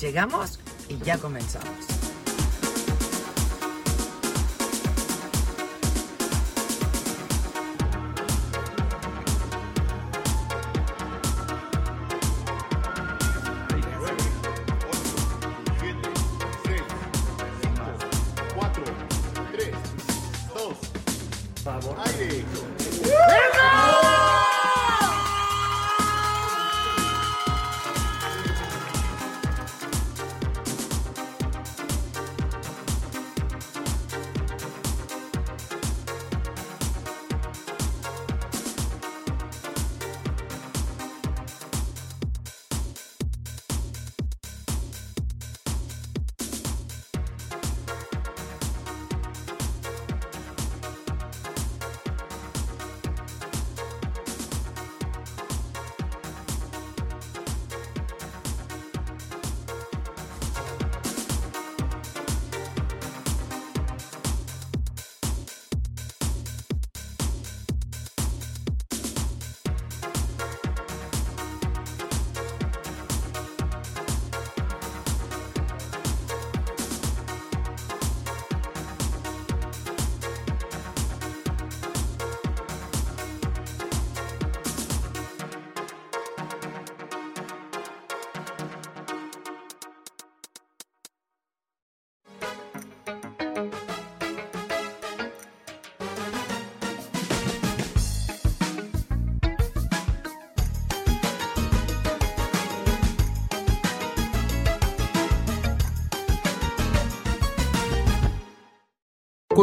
llegamos y ya comenzamos.